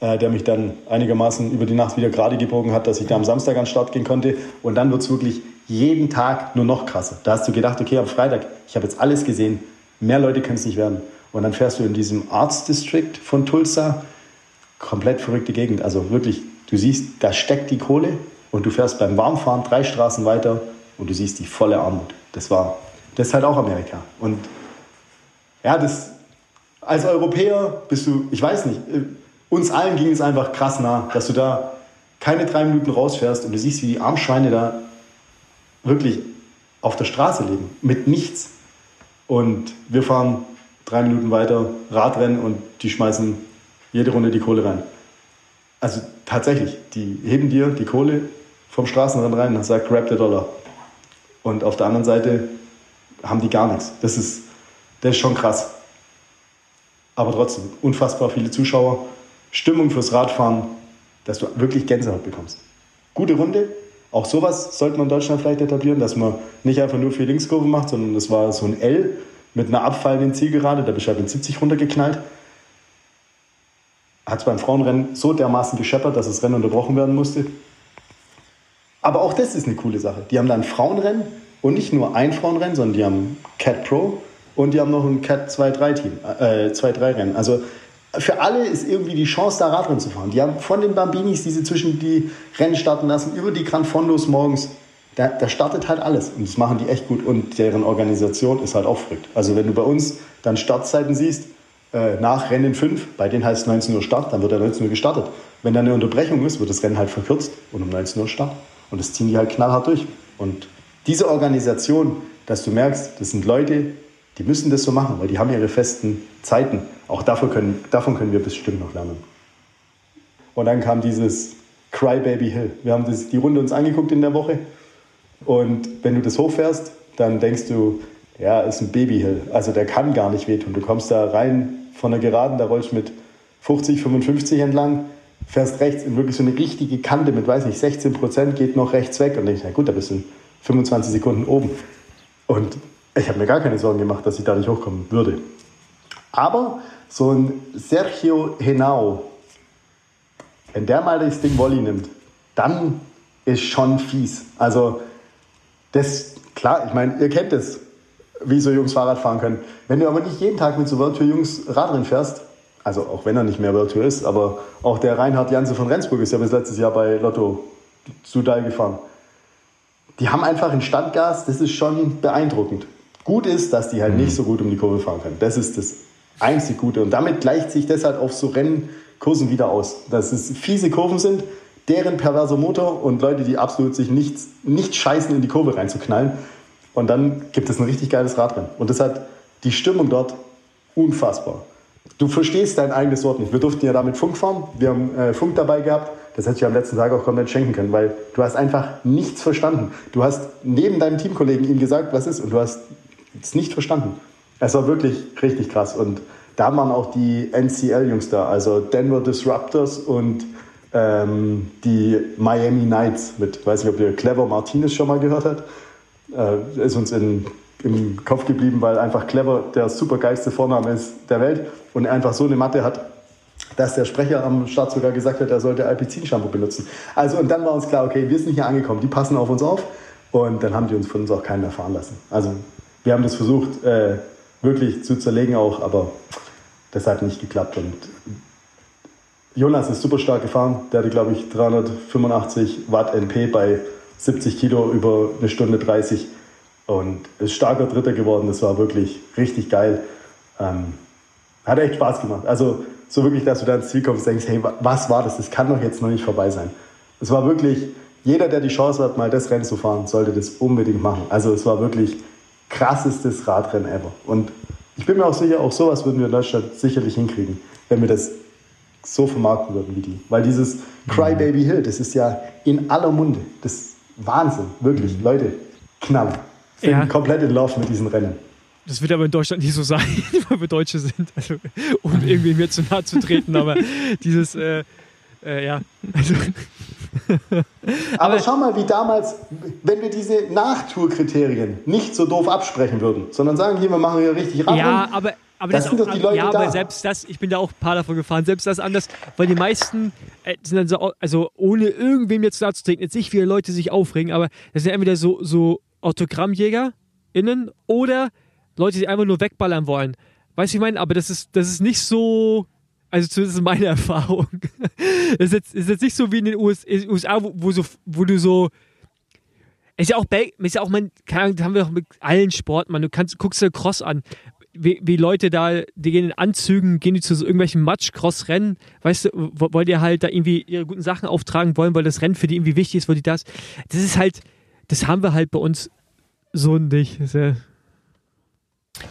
äh, der mich dann einigermaßen über die Nacht wieder gerade gebogen hat, dass ich da am Samstag an den Start gehen konnte. Und dann wird es wirklich jeden Tag nur noch krasser. Da hast du gedacht, okay, am Freitag, ich habe jetzt alles gesehen, mehr Leute können es nicht werden. Und dann fährst du in diesem Arts District von Tulsa, komplett verrückte Gegend. Also wirklich, du siehst, da steckt die Kohle und du fährst beim Warmfahren drei Straßen weiter und du siehst die volle Armut. Das war, das ist halt auch Amerika. Und ja, das, als Europäer bist du, ich weiß nicht, äh, uns allen ging es einfach krass nah, dass du da keine drei Minuten rausfährst und du siehst, wie die Armschweine da wirklich auf der Straße leben, mit nichts. Und wir fahren drei Minuten weiter Radrennen und die schmeißen jede Runde die Kohle rein. Also tatsächlich, die heben dir die Kohle vom Straßenrand rein und sagen, grab the dollar. Und auf der anderen Seite haben die gar nichts. Das ist, das ist schon krass. Aber trotzdem, unfassbar viele Zuschauer, Stimmung fürs Radfahren, dass du wirklich Gänsehaut bekommst. gute Runde. Auch sowas sollte man in Deutschland vielleicht etablieren, dass man nicht einfach nur vier Linkskurven macht, sondern das war so ein L mit einer abfallenden Zielgerade, da bist du halt mit 70 runtergeknallt. Hat es beim Frauenrennen so dermaßen gescheppert, dass das Rennen unterbrochen werden musste. Aber auch das ist eine coole Sache. Die haben da ein Frauenrennen und nicht nur ein Frauenrennen, sondern die haben Cat Pro und die haben noch ein Cat 2-3 Team, äh, 2-3 Rennen. Also für alle ist irgendwie die Chance, da Radrennen zu fahren. Die haben von den Bambinis, die sie zwischen die Rennen starten lassen, über die Gran Fondos morgens, da, da startet halt alles. Und das machen die echt gut. Und deren Organisation ist halt auch verrückt. Also wenn du bei uns dann Startzeiten siehst, äh, nach Rennen 5, bei denen heißt es 19 Uhr Start, dann wird er 19 Uhr gestartet. Wenn da eine Unterbrechung ist, wird das Rennen halt verkürzt und um 19 Uhr Start. Und das ziehen die halt knallhart durch. Und diese Organisation, dass du merkst, das sind Leute, die müssen das so machen, weil die haben ihre festen Zeiten. Auch davon können, davon können wir bestimmt noch lernen. Und dann kam dieses Crybaby Hill. Wir haben das, die Runde uns angeguckt in der Woche. Und wenn du das hochfährst, dann denkst du, ja, ist ein Baby Hill. Also der kann gar nicht wehtun. Du kommst da rein von der Geraden, da rollst du mit 50, 55 entlang, fährst rechts in wirklich so eine richtige Kante mit, weiß nicht, 16 Prozent, geht noch rechts weg und denkst, na gut, da bist du in 25 Sekunden oben. Und ich habe mir gar keine Sorgen gemacht, dass ich da nicht hochkommen würde. Aber so ein Sergio Henao, wenn der mal das Ding Volley nimmt, dann ist schon fies. Also das, klar, ich meine, ihr kennt es, wie so Jungs Fahrrad fahren können. Wenn du aber nicht jeden Tag mit so World Tour Jungs Radrennen fährst, also auch wenn er nicht mehr World Tour ist, aber auch der Reinhard Janse von Rendsburg ist ja bis letztes Jahr bei Lotto Sudal gefahren. Die haben einfach ein Standgas, das ist schon beeindruckend. Gut ist, dass die halt mhm. nicht so gut um die Kurve fahren können. Das ist das einzig Gute. Und damit gleicht sich das halt auf so Rennkursen wieder aus. Dass es fiese Kurven sind, deren perverser Motor und Leute, die absolut sich nicht, nicht scheißen, in die Kurve reinzuknallen. Und dann gibt es ein richtig geiles Radrennen. Und das hat die Stimmung dort unfassbar. Du verstehst dein eigenes Wort nicht. Wir durften ja damit Funk fahren. Wir haben äh, Funk dabei gehabt. Das hätte ich am letzten Tag auch komplett schenken können, weil du hast einfach nichts verstanden. Du hast neben deinem Teamkollegen ihm gesagt, was ist, und du hast es nicht verstanden. Es war wirklich richtig krass. Und da waren auch die NCL-Jungs da, also Denver Disruptors und ähm, die Miami Knights mit, weiß nicht, ob ihr Clever Martinez schon mal gehört habt äh, ist uns in, im Kopf geblieben, weil einfach Clever der supergeilste Vorname ist der Welt und einfach so eine Matte hat, dass der Sprecher am Start sogar gesagt hat, er sollte Alpizin-Shampoo benutzen. Also und dann war uns klar, okay, wir sind hier angekommen, die passen auf uns auf und dann haben die uns von uns auch keinen mehr fahren lassen. Also wir haben das versucht, äh, wirklich zu zerlegen auch, aber das hat nicht geklappt und Jonas ist super stark gefahren. Der hatte, glaube ich, 385 Watt NP bei 70 Kilo über eine Stunde 30 und ist starker Dritter geworden. Das war wirklich richtig geil. Ähm, hat echt Spaß gemacht. Also so wirklich, dass du da ins Ziel kommst und denkst, hey, was war das? Das kann doch jetzt noch nicht vorbei sein. Es war wirklich, jeder, der die Chance hat, mal das Rennen zu fahren, sollte das unbedingt machen. Also es war wirklich krassestes Radrennen ever. Und ich bin mir auch sicher, auch sowas würden wir in Deutschland sicherlich hinkriegen, wenn wir das so vermarkten würden wie die. Weil dieses Crybaby Hill, das ist ja in aller Munde. Das Wahnsinn, wirklich. Mhm. Leute, knall. Sind ja. komplett in Love mit diesen Rennen. Das wird aber in Deutschland nicht so sein, weil wir Deutsche sind, also, um irgendwie mir zu nahe zu treten, aber dieses, äh, äh, ja, also. aber, aber schau mal, wie damals, wenn wir diese Nachtourkriterien nicht so doof absprechen würden, sondern sagen, hier, wir machen hier richtig Radrennen. Ja, aber aber das, das sind doch die Leute ja, da. aber selbst das, ich bin da auch ein paar davon gefahren, selbst das anders, weil die meisten äh, sind dann so, also ohne irgendwem jetzt da zu treten, jetzt nicht viele Leute sich aufregen, aber das sind entweder so, so AutogrammjägerInnen oder Leute, die einfach nur wegballern wollen. Weißt du, ich meine, aber das ist, das ist nicht so, also zumindest meine Erfahrung. Das ist jetzt, ist jetzt nicht so wie in den USA, wo, wo, so, wo du so, ist ja auch, ist ja auch, man, keine Ahnung, haben wir doch mit allen Sport, man, du kannst, guckst dir Cross an, wie, wie Leute da, die gehen in Anzügen, gehen die zu so irgendwelchen Matsch-Cross-Rennen, weißt du, wollt ihr halt da irgendwie ihre guten Sachen auftragen wollen, weil das Rennen für die irgendwie wichtig ist, weil die das. Das ist halt, das haben wir halt bei uns so nicht. Ja,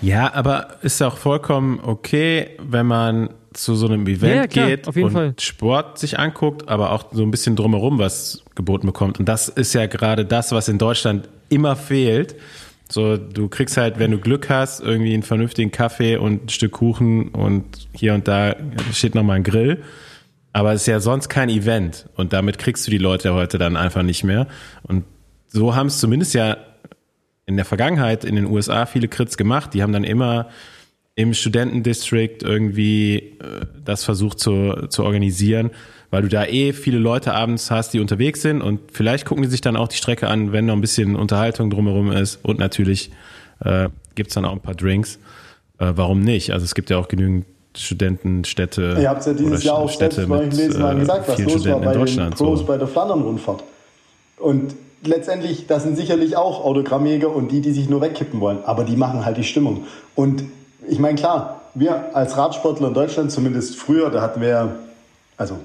ja, aber ist auch vollkommen okay, wenn man zu so einem Event ja, klar, geht und Fall. Sport sich anguckt, aber auch so ein bisschen drumherum was geboten bekommt. Und das ist ja gerade das, was in Deutschland immer fehlt. So, du kriegst halt, wenn du Glück hast, irgendwie einen vernünftigen Kaffee und ein Stück Kuchen und hier und da steht nochmal ein Grill. Aber es ist ja sonst kein Event und damit kriegst du die Leute heute dann einfach nicht mehr. Und so haben es zumindest ja in der Vergangenheit in den USA viele Crits gemacht. Die haben dann immer im Studentendistrict irgendwie äh, das versucht zu, zu organisieren, weil du da eh viele Leute abends hast, die unterwegs sind und vielleicht gucken die sich dann auch die Strecke an, wenn noch ein bisschen Unterhaltung drumherum ist und natürlich äh, gibt dann auch ein paar Drinks. Äh, warum nicht? Also es gibt ja auch genügend Studentenstädte. Ihr habt ja dieses Jahr auch Städte selbst bei mit, Mal äh, gesagt, was los war Studenten bei in den. Pros So. bei der Flandern-Rundfahrt. Und letztendlich, das sind sicherlich auch Autogrammjäger und die, die sich nur wegkippen wollen. Aber die machen halt die Stimmung. Und ich meine, klar, wir als Radsportler in Deutschland, zumindest früher, da hatten wir, also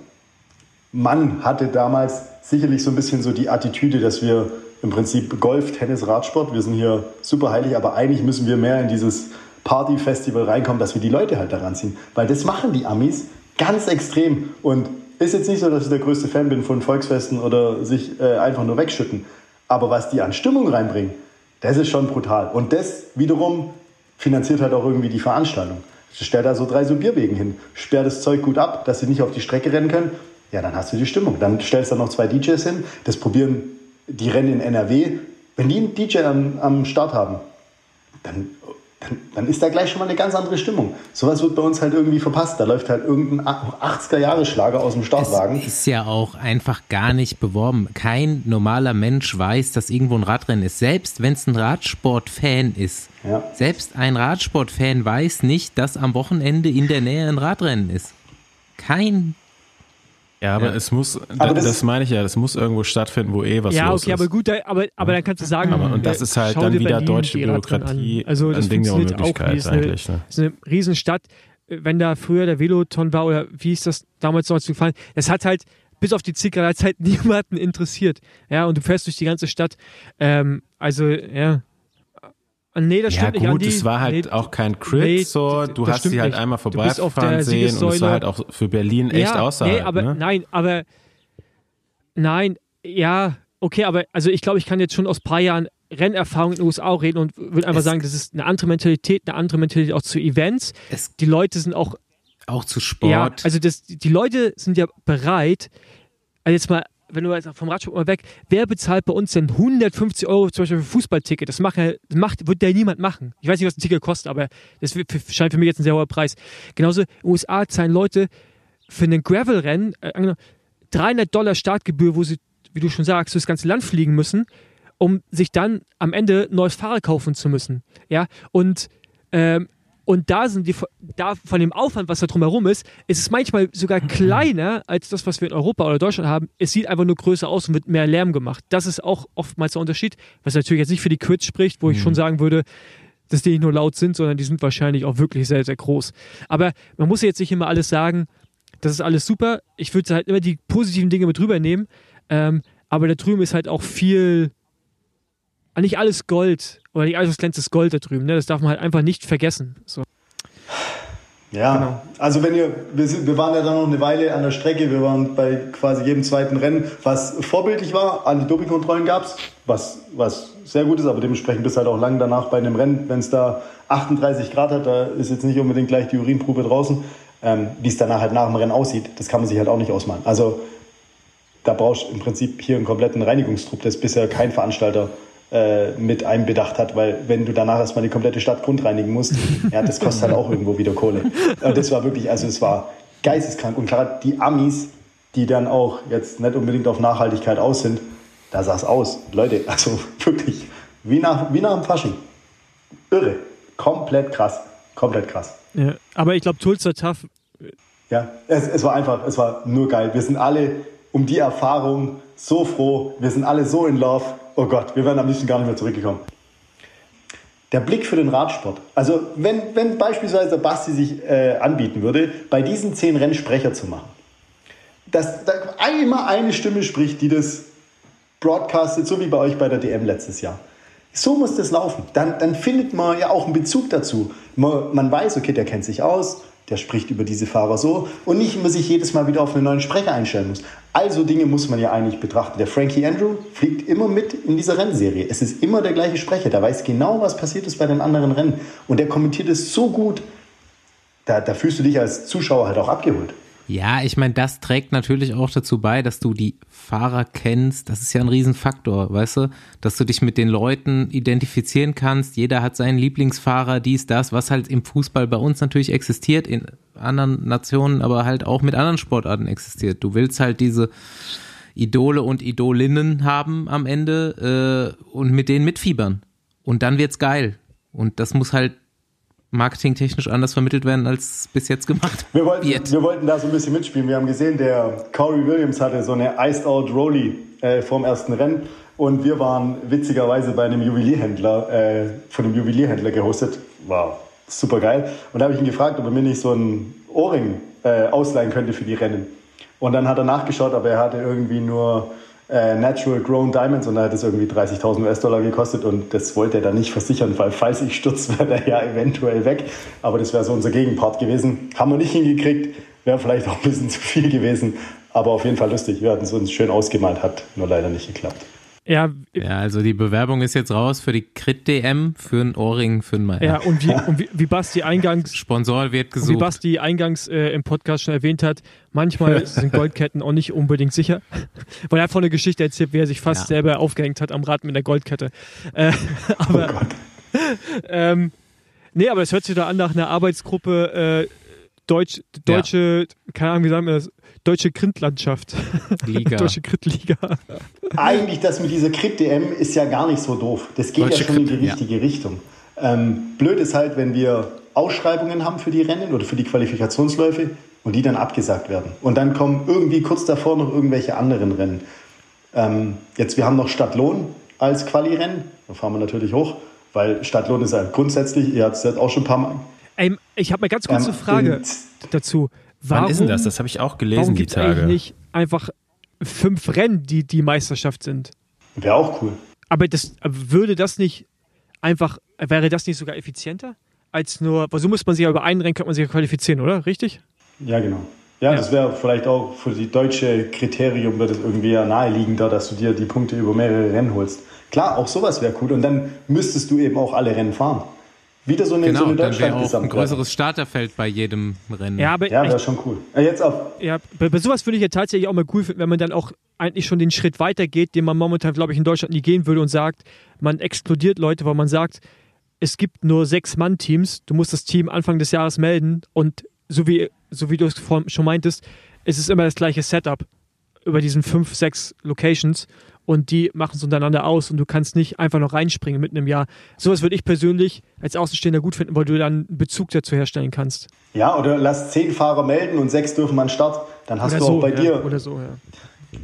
man hatte damals sicherlich so ein bisschen so die Attitüde, dass wir im Prinzip Golf, Tennis, Radsport, wir sind hier super heilig, aber eigentlich müssen wir mehr in dieses Party-Festival reinkommen, dass wir die Leute halt daran ziehen. Weil das machen die Amis ganz extrem. Und ist jetzt nicht so, dass ich der größte Fan bin von Volksfesten oder sich äh, einfach nur wegschütten. Aber was die an Stimmung reinbringen, das ist schon brutal. Und das wiederum finanziert halt auch irgendwie die Veranstaltung. Stell da so drei so Bierwegen hin, sperr das Zeug gut ab, dass sie nicht auf die Strecke rennen können. Ja, dann hast du die Stimmung. Dann stellst du da noch zwei DJs hin. Das probieren die Rennen in NRW. Wenn die einen DJ am, am Start haben, dann, dann, dann ist da gleich schon mal eine ganz andere Stimmung. Sowas wird bei uns halt irgendwie verpasst. Da läuft halt irgendein 80er-Jahre-Schlager aus dem Startwagen. Es ist ja auch einfach gar nicht beworben. Kein normaler Mensch weiß, dass irgendwo ein Radrennen ist. Selbst wenn es ein Radsportfan ist. Ja. Selbst ein Radsportfan weiß nicht, dass am Wochenende in der Nähe ein Radrennen ist. Kein. Ja, aber Ja. es muss, Aber das, das- meine ich ja, das muss irgendwo stattfinden, wo eh was ja, los okay, ist. aber gut, da, aber, aber dann kannst du sagen, Aber- und das äh, ist halt dann wieder Berlin deutsche Bürokratie, An. Also das ein Ding der Unmöglichkeit wie ist eine, eigentlich, ne? ist eine Riesenstadt. Wenn da früher der Veloton war oder wie ist das damals noch zu gefallen, das hat halt bis auf die Zickereizeit niemanden interessiert. Ja, und du fährst durch die ganze Stadt. Ähm, also, ja. Nee, das Ja stimmt nicht. gut, Andi. es war halt Nee, auch kein Crit, nee, so, du hast sie halt nicht. einmal vorbeifahren sehen und es war halt auch für Berlin echt ja, außerhalb. Nee, aber ne? nein, aber nein, ja, okay, aber also ich glaube, ich kann jetzt schon aus ein paar Jahren Rennerfahrung in den USA auch reden und würde einfach Es- sagen, das ist eine andere Mentalität, eine andere Mentalität auch zu Events. Es Die Leute sind auch, auch zu ja, Sport. also das, die Leute sind ja bereit, also jetzt mal, wenn du jetzt vom Radsport mal weg, wer bezahlt bei uns denn 150 Euro zum Beispiel für Fußballticket? Das macht, macht wird ja niemand machen. Ich weiß nicht, was ein Ticket kostet, aber das scheint für mich jetzt ein sehr hoher Preis. Genauso in den USA zahlen Leute für ein Gravel-Rennen äh, angenommen, 300 Dollar Startgebühr, wo sie, wie du schon sagst, durchs ganze Land fliegen müssen, um sich dann am Ende ein neues Fahrrad kaufen zu müssen. Ja, und, ähm, und da sind die, da von dem Aufwand, was da drumherum ist, ist es manchmal sogar kleiner als das, was wir in Europa oder Deutschland haben. Es sieht einfach nur größer aus und wird mehr Lärm gemacht. Das ist auch oftmals der Unterschied, was natürlich jetzt nicht für die Quids spricht, wo ich schon sagen würde, dass die nicht nur laut sind, sondern die sind wahrscheinlich auch wirklich sehr, sehr groß. Aber man muss jetzt nicht immer alles sagen, das ist alles super. Ich würde halt immer die positiven Dinge mit rübernehmen. Ähm, aber da drüben ist halt auch viel, nicht alles Gold oder alles, was glänzt, ist Gold da drüben. Ne? Das darf man halt einfach nicht vergessen. So. Ja, Genau. also wenn ihr, wir, wir waren ja dann noch eine Weile an der Strecke, wir waren bei quasi jedem zweiten Rennen, was vorbildlich war, Anti-Doping-Kontrollen gab es, was, was sehr gut ist, aber dementsprechend bist du halt auch lang danach bei einem Rennen, wenn es da 38 Grad hat, da ist jetzt nicht unbedingt gleich die Urinprobe draußen, ähm, wie es danach halt nach dem Rennen aussieht, das kann man sich halt auch nicht ausmalen. Also da brauchst du im Prinzip hier einen kompletten Reinigungstrupp, das bisher kein Veranstalter äh, mit einbedacht hat, weil wenn du danach erstmal die komplette Stadt grundreinigen musst, ja, das kostet halt auch irgendwo wieder Kohle. Und das war wirklich, also es war geisteskrank. Und gerade die Amis, die dann auch jetzt nicht unbedingt auf Nachhaltigkeit aus sind, da sah es aus. Leute, also wirklich wie nach, wie nach dem Fasching. Irre. Komplett krass. Komplett krass. Ja. Aber ich glaube, Tulsa Tough, Ja, es, es war einfach, es war nur geil. Wir sind alle um die Erfahrung so froh. Wir sind alle so in love. Oh Gott, wir wären am liebsten gar nicht mehr zurückgekommen. Der Blick für den Radsport. Also, wenn, wenn beispielsweise der Basti sich äh, anbieten würde, bei diesen zehn Rennen Sprecher zu machen, dass da immer eine Stimme spricht, die das broadcastet, so wie bei euch bei der DM letztes Jahr. So muss das laufen. Dann, dann findet man ja auch einen Bezug dazu. Man, man weiß, okay, der kennt sich aus, der spricht über diese Fahrer so und nicht immer sich jedes Mal wieder auf einen neuen Sprecher einstellen muss. Also Dinge muss man ja eigentlich betrachten. Der Frankie Andrew fliegt immer mit in dieser Rennserie. Es ist immer der gleiche Sprecher. Der weiß genau, was passiert ist bei den anderen Rennen. Und der kommentiert es so gut, da, da fühlst du dich als Zuschauer halt auch abgeholt. Ja, ich meine, das trägt natürlich auch dazu bei, dass du die Fahrer kennst. Das ist ja ein Riesenfaktor, weißt du? Dass du dich mit den Leuten identifizieren kannst. Jeder hat seinen Lieblingsfahrer, dies, das, was halt im Fußball bei uns natürlich existiert, in anderen Nationen, aber halt auch mit anderen Sportarten existiert. Du willst halt diese Idole und Idolinnen haben am Ende äh, und mit denen mitfiebern. Und dann wird's geil. Und das muss halt marketingtechnisch anders vermittelt werden, als bis jetzt gemacht wir wollten, wird. Wir wollten da so ein bisschen mitspielen. Wir haben gesehen, der Corey Williams hatte so eine Iced Out Rolly äh, vorm ersten Rennen und wir waren witzigerweise bei einem Juwelierhändler, äh, von einem Juwelierhändler gehostet. War super geil. Und da habe ich ihn gefragt, ob er mir nicht so einen Ohrring äh, ausleihen könnte für die Rennen. Und dann hat er nachgeschaut, aber er hatte irgendwie nur äh, Natural Grown Diamonds und da hat es irgendwie 30.000 US-Dollar gekostet und das wollte er dann nicht versichern, weil falls ich stürze, wäre er ja eventuell weg. Aber das wäre so unser Gegenpart gewesen. Haben wir nicht hingekriegt, wäre vielleicht auch ein bisschen zu viel gewesen, aber auf jeden Fall lustig. Wir hatten es uns schön ausgemalt, hat nur leider nicht geklappt. Ja, ja, also die Bewerbung ist jetzt raus für die Crit-DM, für einen Ohrring, für einen Meier. Ja, und wie, und wie, wie Basti eingangs... Sponsor wird gesucht. Wie Basti eingangs äh, im Podcast schon erwähnt hat, manchmal sind Goldketten auch nicht unbedingt sicher. Weil er hat von eine Geschichte erzählt, wie er sich fast ja. selber aufgehängt hat am Rad mit der Goldkette. Äh, aber... Oh ähm, nee, aber es hört sich da an nach einer Arbeitsgruppe... Äh, Deutsch, deutsche, ja. keine Ahnung, wie sagen wir das, deutsche Grindlandschaft. Liga. deutsche Gridliga. Eigentlich das mit dieser Grid-DM ist ja gar nicht so doof. Das geht deutsche ja schon in die richtige ja. Richtung. Ähm, blöd ist halt, wenn wir Ausschreibungen haben für die Rennen oder für die Qualifikationsläufe und die dann abgesagt werden. Und dann kommen irgendwie kurz davor noch irgendwelche anderen Rennen. Ähm, jetzt, wir haben noch Stadtlohn als Quali-Rennen. Da fahren wir natürlich hoch, weil Stadtlohn ist ja grundsätzlich, ihr habt es auch schon ein paar Mal Ey, ich habe eine ganz kurze ähm, Frage dazu. Warum, Wann ist denn das? Das habe ich auch gelesen warum die Tage. Eigentlich nicht einfach fünf Rennen, die die Meisterschaft sind. Wäre auch cool. Aber das würde das nicht einfach wäre das nicht sogar effizienter als nur, weil so muss man sich ja über einen Rennen könnte man sich ja qualifizieren, oder? Richtig? Ja, genau. Ja, ja. das wäre vielleicht auch für die deutsche Kriterium wird es irgendwie ja naheliegender, dass du dir die Punkte über mehrere Rennen holst. Klar, auch sowas wäre cool und dann müsstest du eben auch alle Rennen fahren. Wieder so eine, genau, so eine dann wäre auch ein größeres Starterfeld bei jedem Rennen. Ja, aber ja, wäre schon cool. Ja, jetzt auf. Ja, bei, bei sowas würde ich ja tatsächlich auch mal cool finden, wenn man dann auch eigentlich schon den Schritt weitergeht, den man momentan, glaube ich, in Deutschland nie gehen würde und sagt, man explodiert Leute, weil man sagt, es gibt nur sechs Mann-Teams, du musst das Team Anfang des Jahres melden und so wie, so wie du es schon meintest, ist es immer das gleiche Setup über diesen fünf, sechs Locations und die machen es untereinander aus und du kannst nicht einfach noch reinspringen mitten im Jahr. Sowas würde ich persönlich als Außenstehender gut finden, weil du dann einen Bezug dazu herstellen kannst. Ja, oder lass zehn Fahrer melden und sechs dürfen an Start. Dann hast oder du so, auch bei ja, dir. Oder so, ja.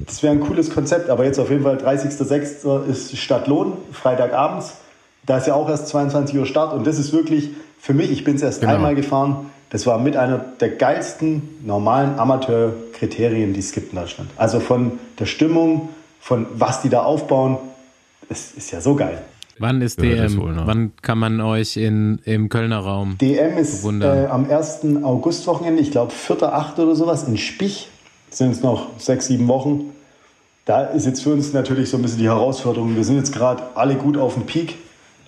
Das wäre ein cooles Konzept, aber jetzt auf jeden Fall 30.06. ist Stadtlohn, Freitagabends. Da ist ja auch erst 22 Uhr Start und das ist wirklich für mich, ich bin es erst genau. einmal gefahren, das war mit einer der geilsten normalen Amateurkriterien, die es gibt in Deutschland. Also von der Stimmung, von was die da aufbauen, das ist ja so geil. Wann ist DM? Wohl, ne? Wann kann man euch in, im Kölner Raum DM ist äh, am 1. Augustwochenende, ich glaube 4.8. oder sowas, in Spich. Sind es noch sechs, sieben Wochen. Da ist jetzt für uns natürlich so ein bisschen die Herausforderung. Wir sind jetzt gerade alle gut auf dem Peak.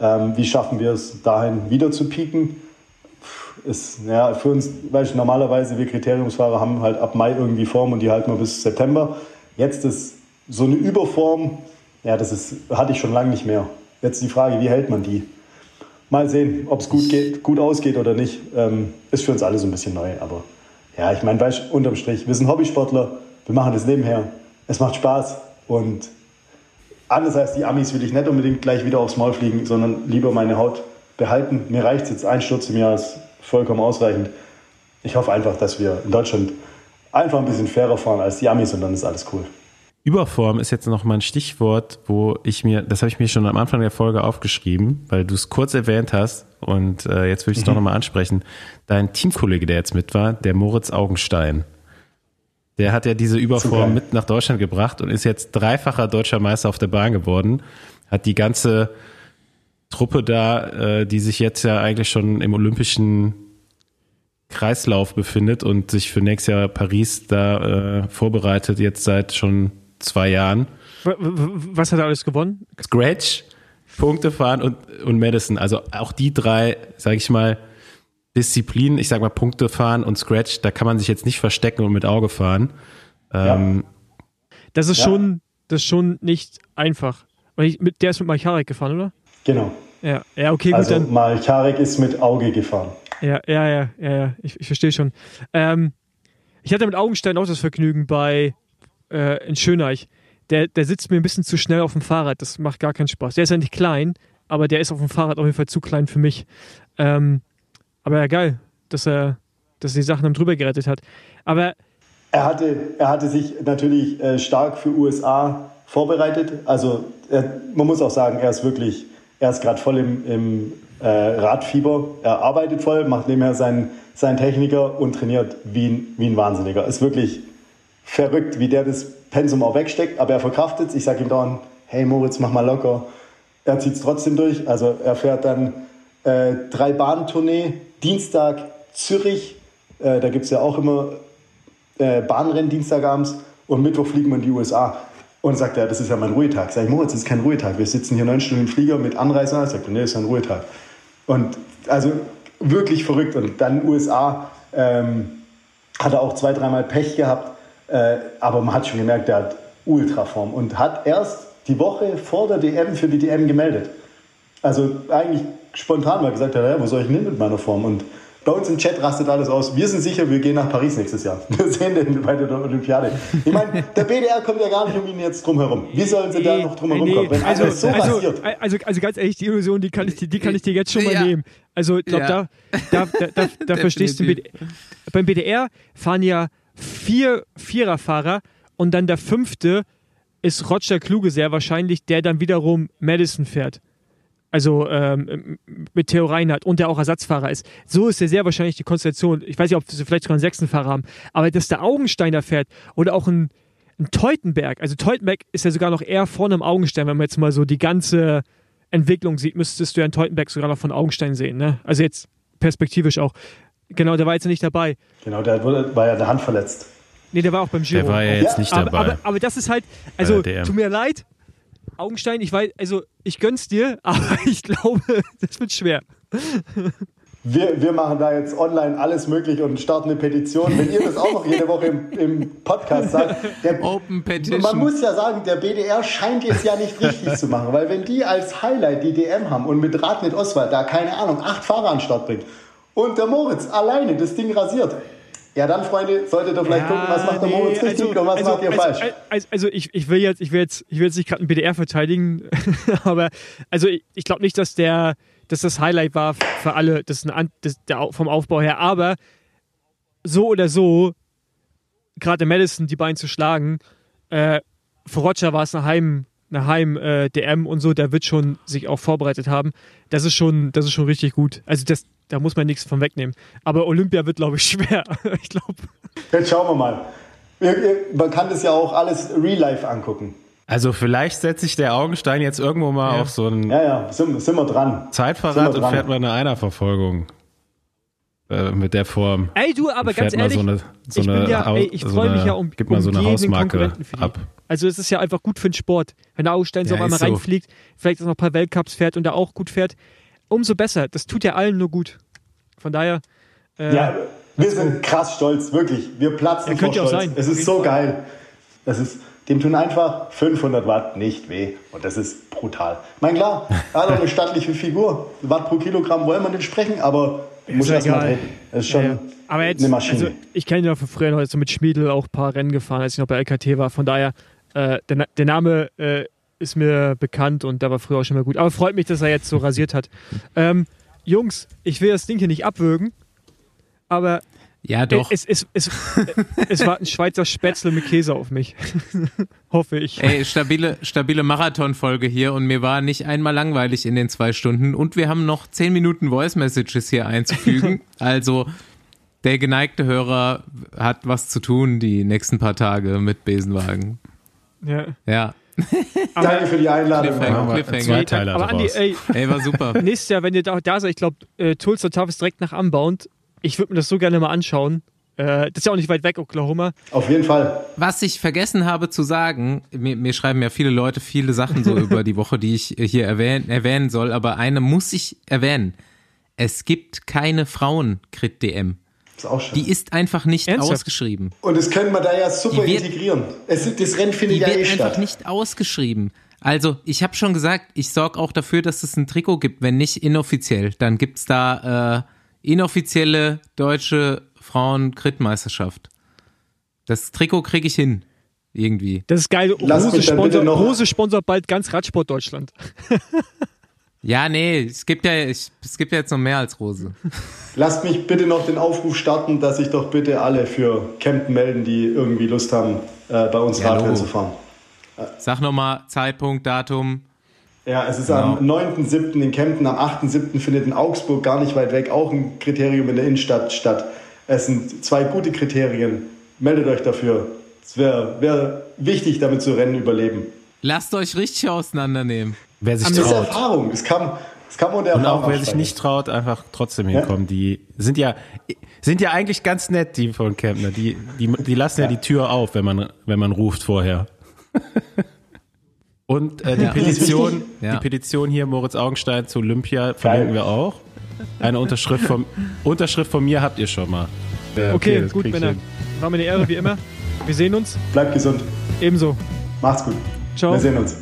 Ähm, wie schaffen wir es, dahin wieder zu peaken? Ist, ja, für uns, weil ich, normalerweise wir Kriteriumsfahrer haben halt ab Mai irgendwie Form und die halten wir bis September. Jetzt ist so eine Überform, ja, das ist, hatte ich schon lange nicht mehr. Jetzt die Frage, wie hält man die? Mal sehen, ob es gut, geht, gut ausgeht oder nicht. Ähm, ist für uns alle so ein bisschen neu. Aber ja, ich meine, unterm Strich, wir sind Hobbysportler, wir machen das nebenher. Es macht Spaß und anders als die Amis will ich nicht unbedingt gleich wieder aufs Maul fliegen, sondern lieber meine Haut behalten. Mir reicht es jetzt, ein Sturz im Jahr ist vollkommen ausreichend. Ich hoffe einfach, dass wir in Deutschland einfach ein bisschen fairer fahren als die Amis und dann ist alles cool. Überform ist jetzt noch mal ein Stichwort, wo ich mir, das habe ich mir schon am Anfang der Folge aufgeschrieben, weil du es kurz erwähnt hast und äh, jetzt will ich es mhm. doch nochmal ansprechen. Dein Teamkollege, der jetzt mit war, der Moritz Augenstein, der hat ja diese Überform mit nach Deutschland gebracht und ist jetzt dreifacher deutscher Meister auf der Bahn geworden, hat die ganze Truppe da, äh, die sich jetzt ja eigentlich schon im olympischen Kreislauf befindet und sich für nächstes Jahr Paris da äh, vorbereitet, jetzt seit schon zwei Jahren. Was hat er alles gewonnen? Scratch, Punkte fahren und, und Madison. Also auch die drei, sage ich mal, Disziplin, ich sag mal Punkte fahren und Scratch, da kann man sich jetzt nicht verstecken und mit Auge fahren. Ähm, Das ist Ja. schon, das ist schon nicht einfach. Der ist mit Malcharek gefahren, oder? Genau. Ja, ja, okay, gut, Also dann. Malcharek ist mit Auge gefahren. Ja, ja, ja, ja, ja. Ich, ich verstehe schon. Ähm, ich hatte mit Augenstein auch das Vergnügen bei äh, in Schöneich. Der, der sitzt mir ein bisschen zu schnell auf dem Fahrrad. Das macht gar keinen Spaß. Der ist ja nicht klein, aber der ist auf dem Fahrrad auf jeden Fall zu klein für mich. Ähm, aber ja, geil, dass er, dass er die Sachen drüber gerettet hat. Aber Er hatte, er hatte sich natürlich äh, stark für USA vorbereitet. Also er, man muss auch sagen, er ist wirklich, er ist gerade voll im, im äh, Radfieber. Er arbeitet voll, macht nebenher seinen, seinen Techniker und trainiert wie ein, wie ein Wahnsinniger. Ist wirklich verrückt, wie der das Pensum auch wegsteckt, aber er verkraftet es. Ich sage ihm dauernd, hey Moritz, mach mal locker. Er zieht es trotzdem durch. Also er fährt dann äh, drei Bahntournee, Dienstag Zürich, äh, da gibt es ja auch immer äh, Bahnrennen Dienstagabends und Mittwoch fliegen wir in die USA. Und sagt er, das ist ja mein Ruhetag. Sag ich, Moritz, das ist kein Ruhetag. Wir sitzen hier neun Stunden im Flieger mit Anreise. Sagt er, nee, das ist ein Ruhetag. Und also wirklich verrückt. Und dann USA ähm, hat er auch zwei, dreimal Pech gehabt. Äh, aber man hat schon gemerkt, der hat Ultraform und hat erst die Woche vor der DM für die DM gemeldet. Also eigentlich spontan mal gesagt, ja, wo soll ich denn hin mit meiner Form? Und bei uns im Chat rastet alles aus. Wir sind sicher, wir gehen nach Paris nächstes Jahr. Wir sehen den bei der Olympiade. Ich meine, der BDR kommt ja gar nicht um ihn jetzt drum herum. Wie sollen sie da noch drum herum Nee, kommen? Wenn also, so also, rasiert. also, also ganz ehrlich, die Illusion, die kann ich, dir- die kann ich dir jetzt schon mal Ja. nehmen. Also ich glaube, Ja. da, da, da, da, da verstehst du. Beim BDR fahren ja vier Viererfahrer und dann der fünfte ist Roger Kluge sehr wahrscheinlich, der dann wiederum Madison fährt. Also ähm, mit Theo Reinhardt und der auch Ersatzfahrer ist. So ist ja sehr wahrscheinlich die Konstellation. Ich weiß nicht, ob sie vielleicht sogar einen sechsten Fahrer haben, aber dass der Augensteiner fährt oder auch ein, ein Teutenberg. Also Teutenberg ist ja sogar noch eher vorne im Augenstein, wenn man jetzt mal so die ganze Entwicklung sieht, müsstest du ja einen Teutenberg sogar noch von Augenstein sehen. Ne? Also jetzt perspektivisch auch. Genau, der war jetzt nicht dabei. Genau, der wurde, war ja der Hand verletzt. Nee, der war auch beim Giro. der war ja jetzt Ja, nicht aber, dabei. aber, aber das ist halt, also tut mir leid, Augenstein, ich weiß, also ich gönn's dir, aber ich glaube, das wird schwer. Wir, wir machen da jetzt online alles möglich und starten eine Petition. Wenn ihr das auch noch jede Woche im, im Podcast sagt, der, Open Petition. man muss ja sagen, der BDR scheint es ja nicht richtig zu machen, weil wenn die als Highlight die DM haben und mit Radnet Oswald da, keine Ahnung, acht Fahrer an den Start bringt und der Moritz alleine das Ding rasiert, ja dann, Freunde, solltet ihr vielleicht gucken, was macht der Moritz richtig und was macht ihr also, falsch. Also, also ich, ich will jetzt, ich will jetzt, ich will jetzt nicht gerade einen BDR verteidigen, aber also ich, ich glaube nicht, dass der, dass das Highlight war für alle, das ein, das, der, vom Aufbau her, aber so oder so, gerade Madison die beiden zu schlagen, äh, für Roger war es eine Heim, eine Heim äh, DM und so, der wird schon sich auch vorbereitet haben. Das ist schon, das ist schon richtig gut. Also das, da muss man nichts von wegnehmen. Aber Olympia wird, glaube ich, schwer. ich glaube. Jetzt schauen wir mal. Man kann das ja auch alles real life angucken. Also vielleicht setzt sich der Augenstein jetzt irgendwo mal Ja. auf so ein Ja, ja, sind, sind wir dran. Sind wir und dran. fährt mal eine Einerverfolgung. Äh, mit der Form. Ey, du, aber ganz ehrlich, so eine, so ich ja, ey, ich so freue mich eine- ja um, Gib mal um so eine Hausmarke Konkurrenten für die. ab. Also es ist ja einfach gut für den Sport. Wenn der Ausstein so Ja, auf einmal so. reinfliegt, vielleicht auch noch ein paar Weltcups fährt und da auch gut fährt, umso besser. Das tut ja allen nur gut. Von daher, äh, Ja, wir sind krass stolz, wirklich. Wir platzen Ja, vor Stolz. sein, Es ist so geil. Das ist, dem tun einfach 500 Watt nicht weh. Und das ist brutal. Mein klar, er hat auch eine stattliche Figur. Watt pro Kilogramm wollen wir nicht sprechen, aber muss erst mal egal. treten. Das ist schon ja, ja. aber jetzt, eine Maschine. also ich kenne ihn ja von früher noch so mit Schmiedel auch ein paar Rennen gefahren, als ich noch bei LKT war. Von daher, äh, der, der Name äh, ist mir bekannt und der war früher auch schon mal gut. Aber freut mich, dass er jetzt so rasiert hat. Ähm, Jungs, ich will das Ding hier nicht abwürgen, aber Ja, doch. Es, es, es, es war ein Schweizer Spätzle mit Käse auf mich. Hoffe ich. Ey, stabile, stabile Marathonfolge hier und mir war nicht einmal langweilig in den zwei Stunden und wir haben noch zehn Minuten Voice Messages hier einzufügen. also der geneigte Hörer hat was zu tun die nächsten paar Tage mit Besenwagen. Ja. Ja, Danke für die Einladung. Cliffhanger, Cliffhanger. zwei Teile Aber Andi, ey, ey, war super. nächstes Jahr, wenn ihr da, da seid, ich glaube, äh, Tools of Tough ist direkt nach Unbound. Ich würde mir das so gerne mal anschauen. Äh, das ist ja auch nicht weit weg, Oklahoma. Auf jeden Fall. Was ich vergessen habe zu sagen, mir, mir schreiben ja viele Leute viele Sachen so über die Woche, die ich hier erwähnen, erwähnen soll, aber eine muss ich erwähnen. Es gibt keine Frauen-Crit-DM. Ist auch schön. Die ist einfach nicht Ernsthaft? ausgeschrieben. Und das können wir da ja super wird- integrieren. Es, das Rennen findet Die ja wird eh einfach statt. nicht ausgeschrieben. Also, ich habe schon gesagt, ich sorge auch dafür, dass es ein Trikot gibt, wenn nicht inoffiziell. Dann gibt's da äh, inoffizielle deutsche Frauen-Crit-Meisterschaft. Das Trikot kriege ich hin. Irgendwie. Das ist geil. Bitte noch- Rose sponsort bald ganz Radsport Deutschland. Ja, nee, es gibt ja, ich, es gibt ja jetzt noch mehr als Rose. Lasst mich bitte noch den Aufruf starten, dass sich doch bitte alle für Campen melden, die irgendwie Lust haben, äh, bei uns Ja, Radrennen zu fahren. Sag nochmal Zeitpunkt, Datum. Ja, es ist Genau. am 9.7. in Kempten, am 8.7. findet in Augsburg gar nicht weit weg auch ein Kriterium in der Innenstadt statt. Es sind zwei gute Kriterien. Meldet euch dafür. Es wäre wär wichtig, damit zu Rennen überleben. Lasst euch richtig auseinandernehmen. Wer sich Das ist traut. Erfahrung. Das kann, das kann man der Und Erfahrung auch wer sich nicht traut, einfach trotzdem hinkommen. Die sind ja, sind ja eigentlich ganz nett, die von Kempner. Die, die, die lassen ja die Tür auf, wenn man, wenn man ruft vorher. Und äh, die Ja. Petition, Ja. die Petition hier, Moritz Augenstein zu Olympia, verlinken wir auch. Eine Unterschrift von, Unterschrift von mir habt ihr schon mal. Ja, Okay, das gut, Männer. hin. War mir eine Ehre, wie immer. Wir sehen uns. Bleibt gesund. Ebenso. Macht's gut. Ciao. Wir sehen uns.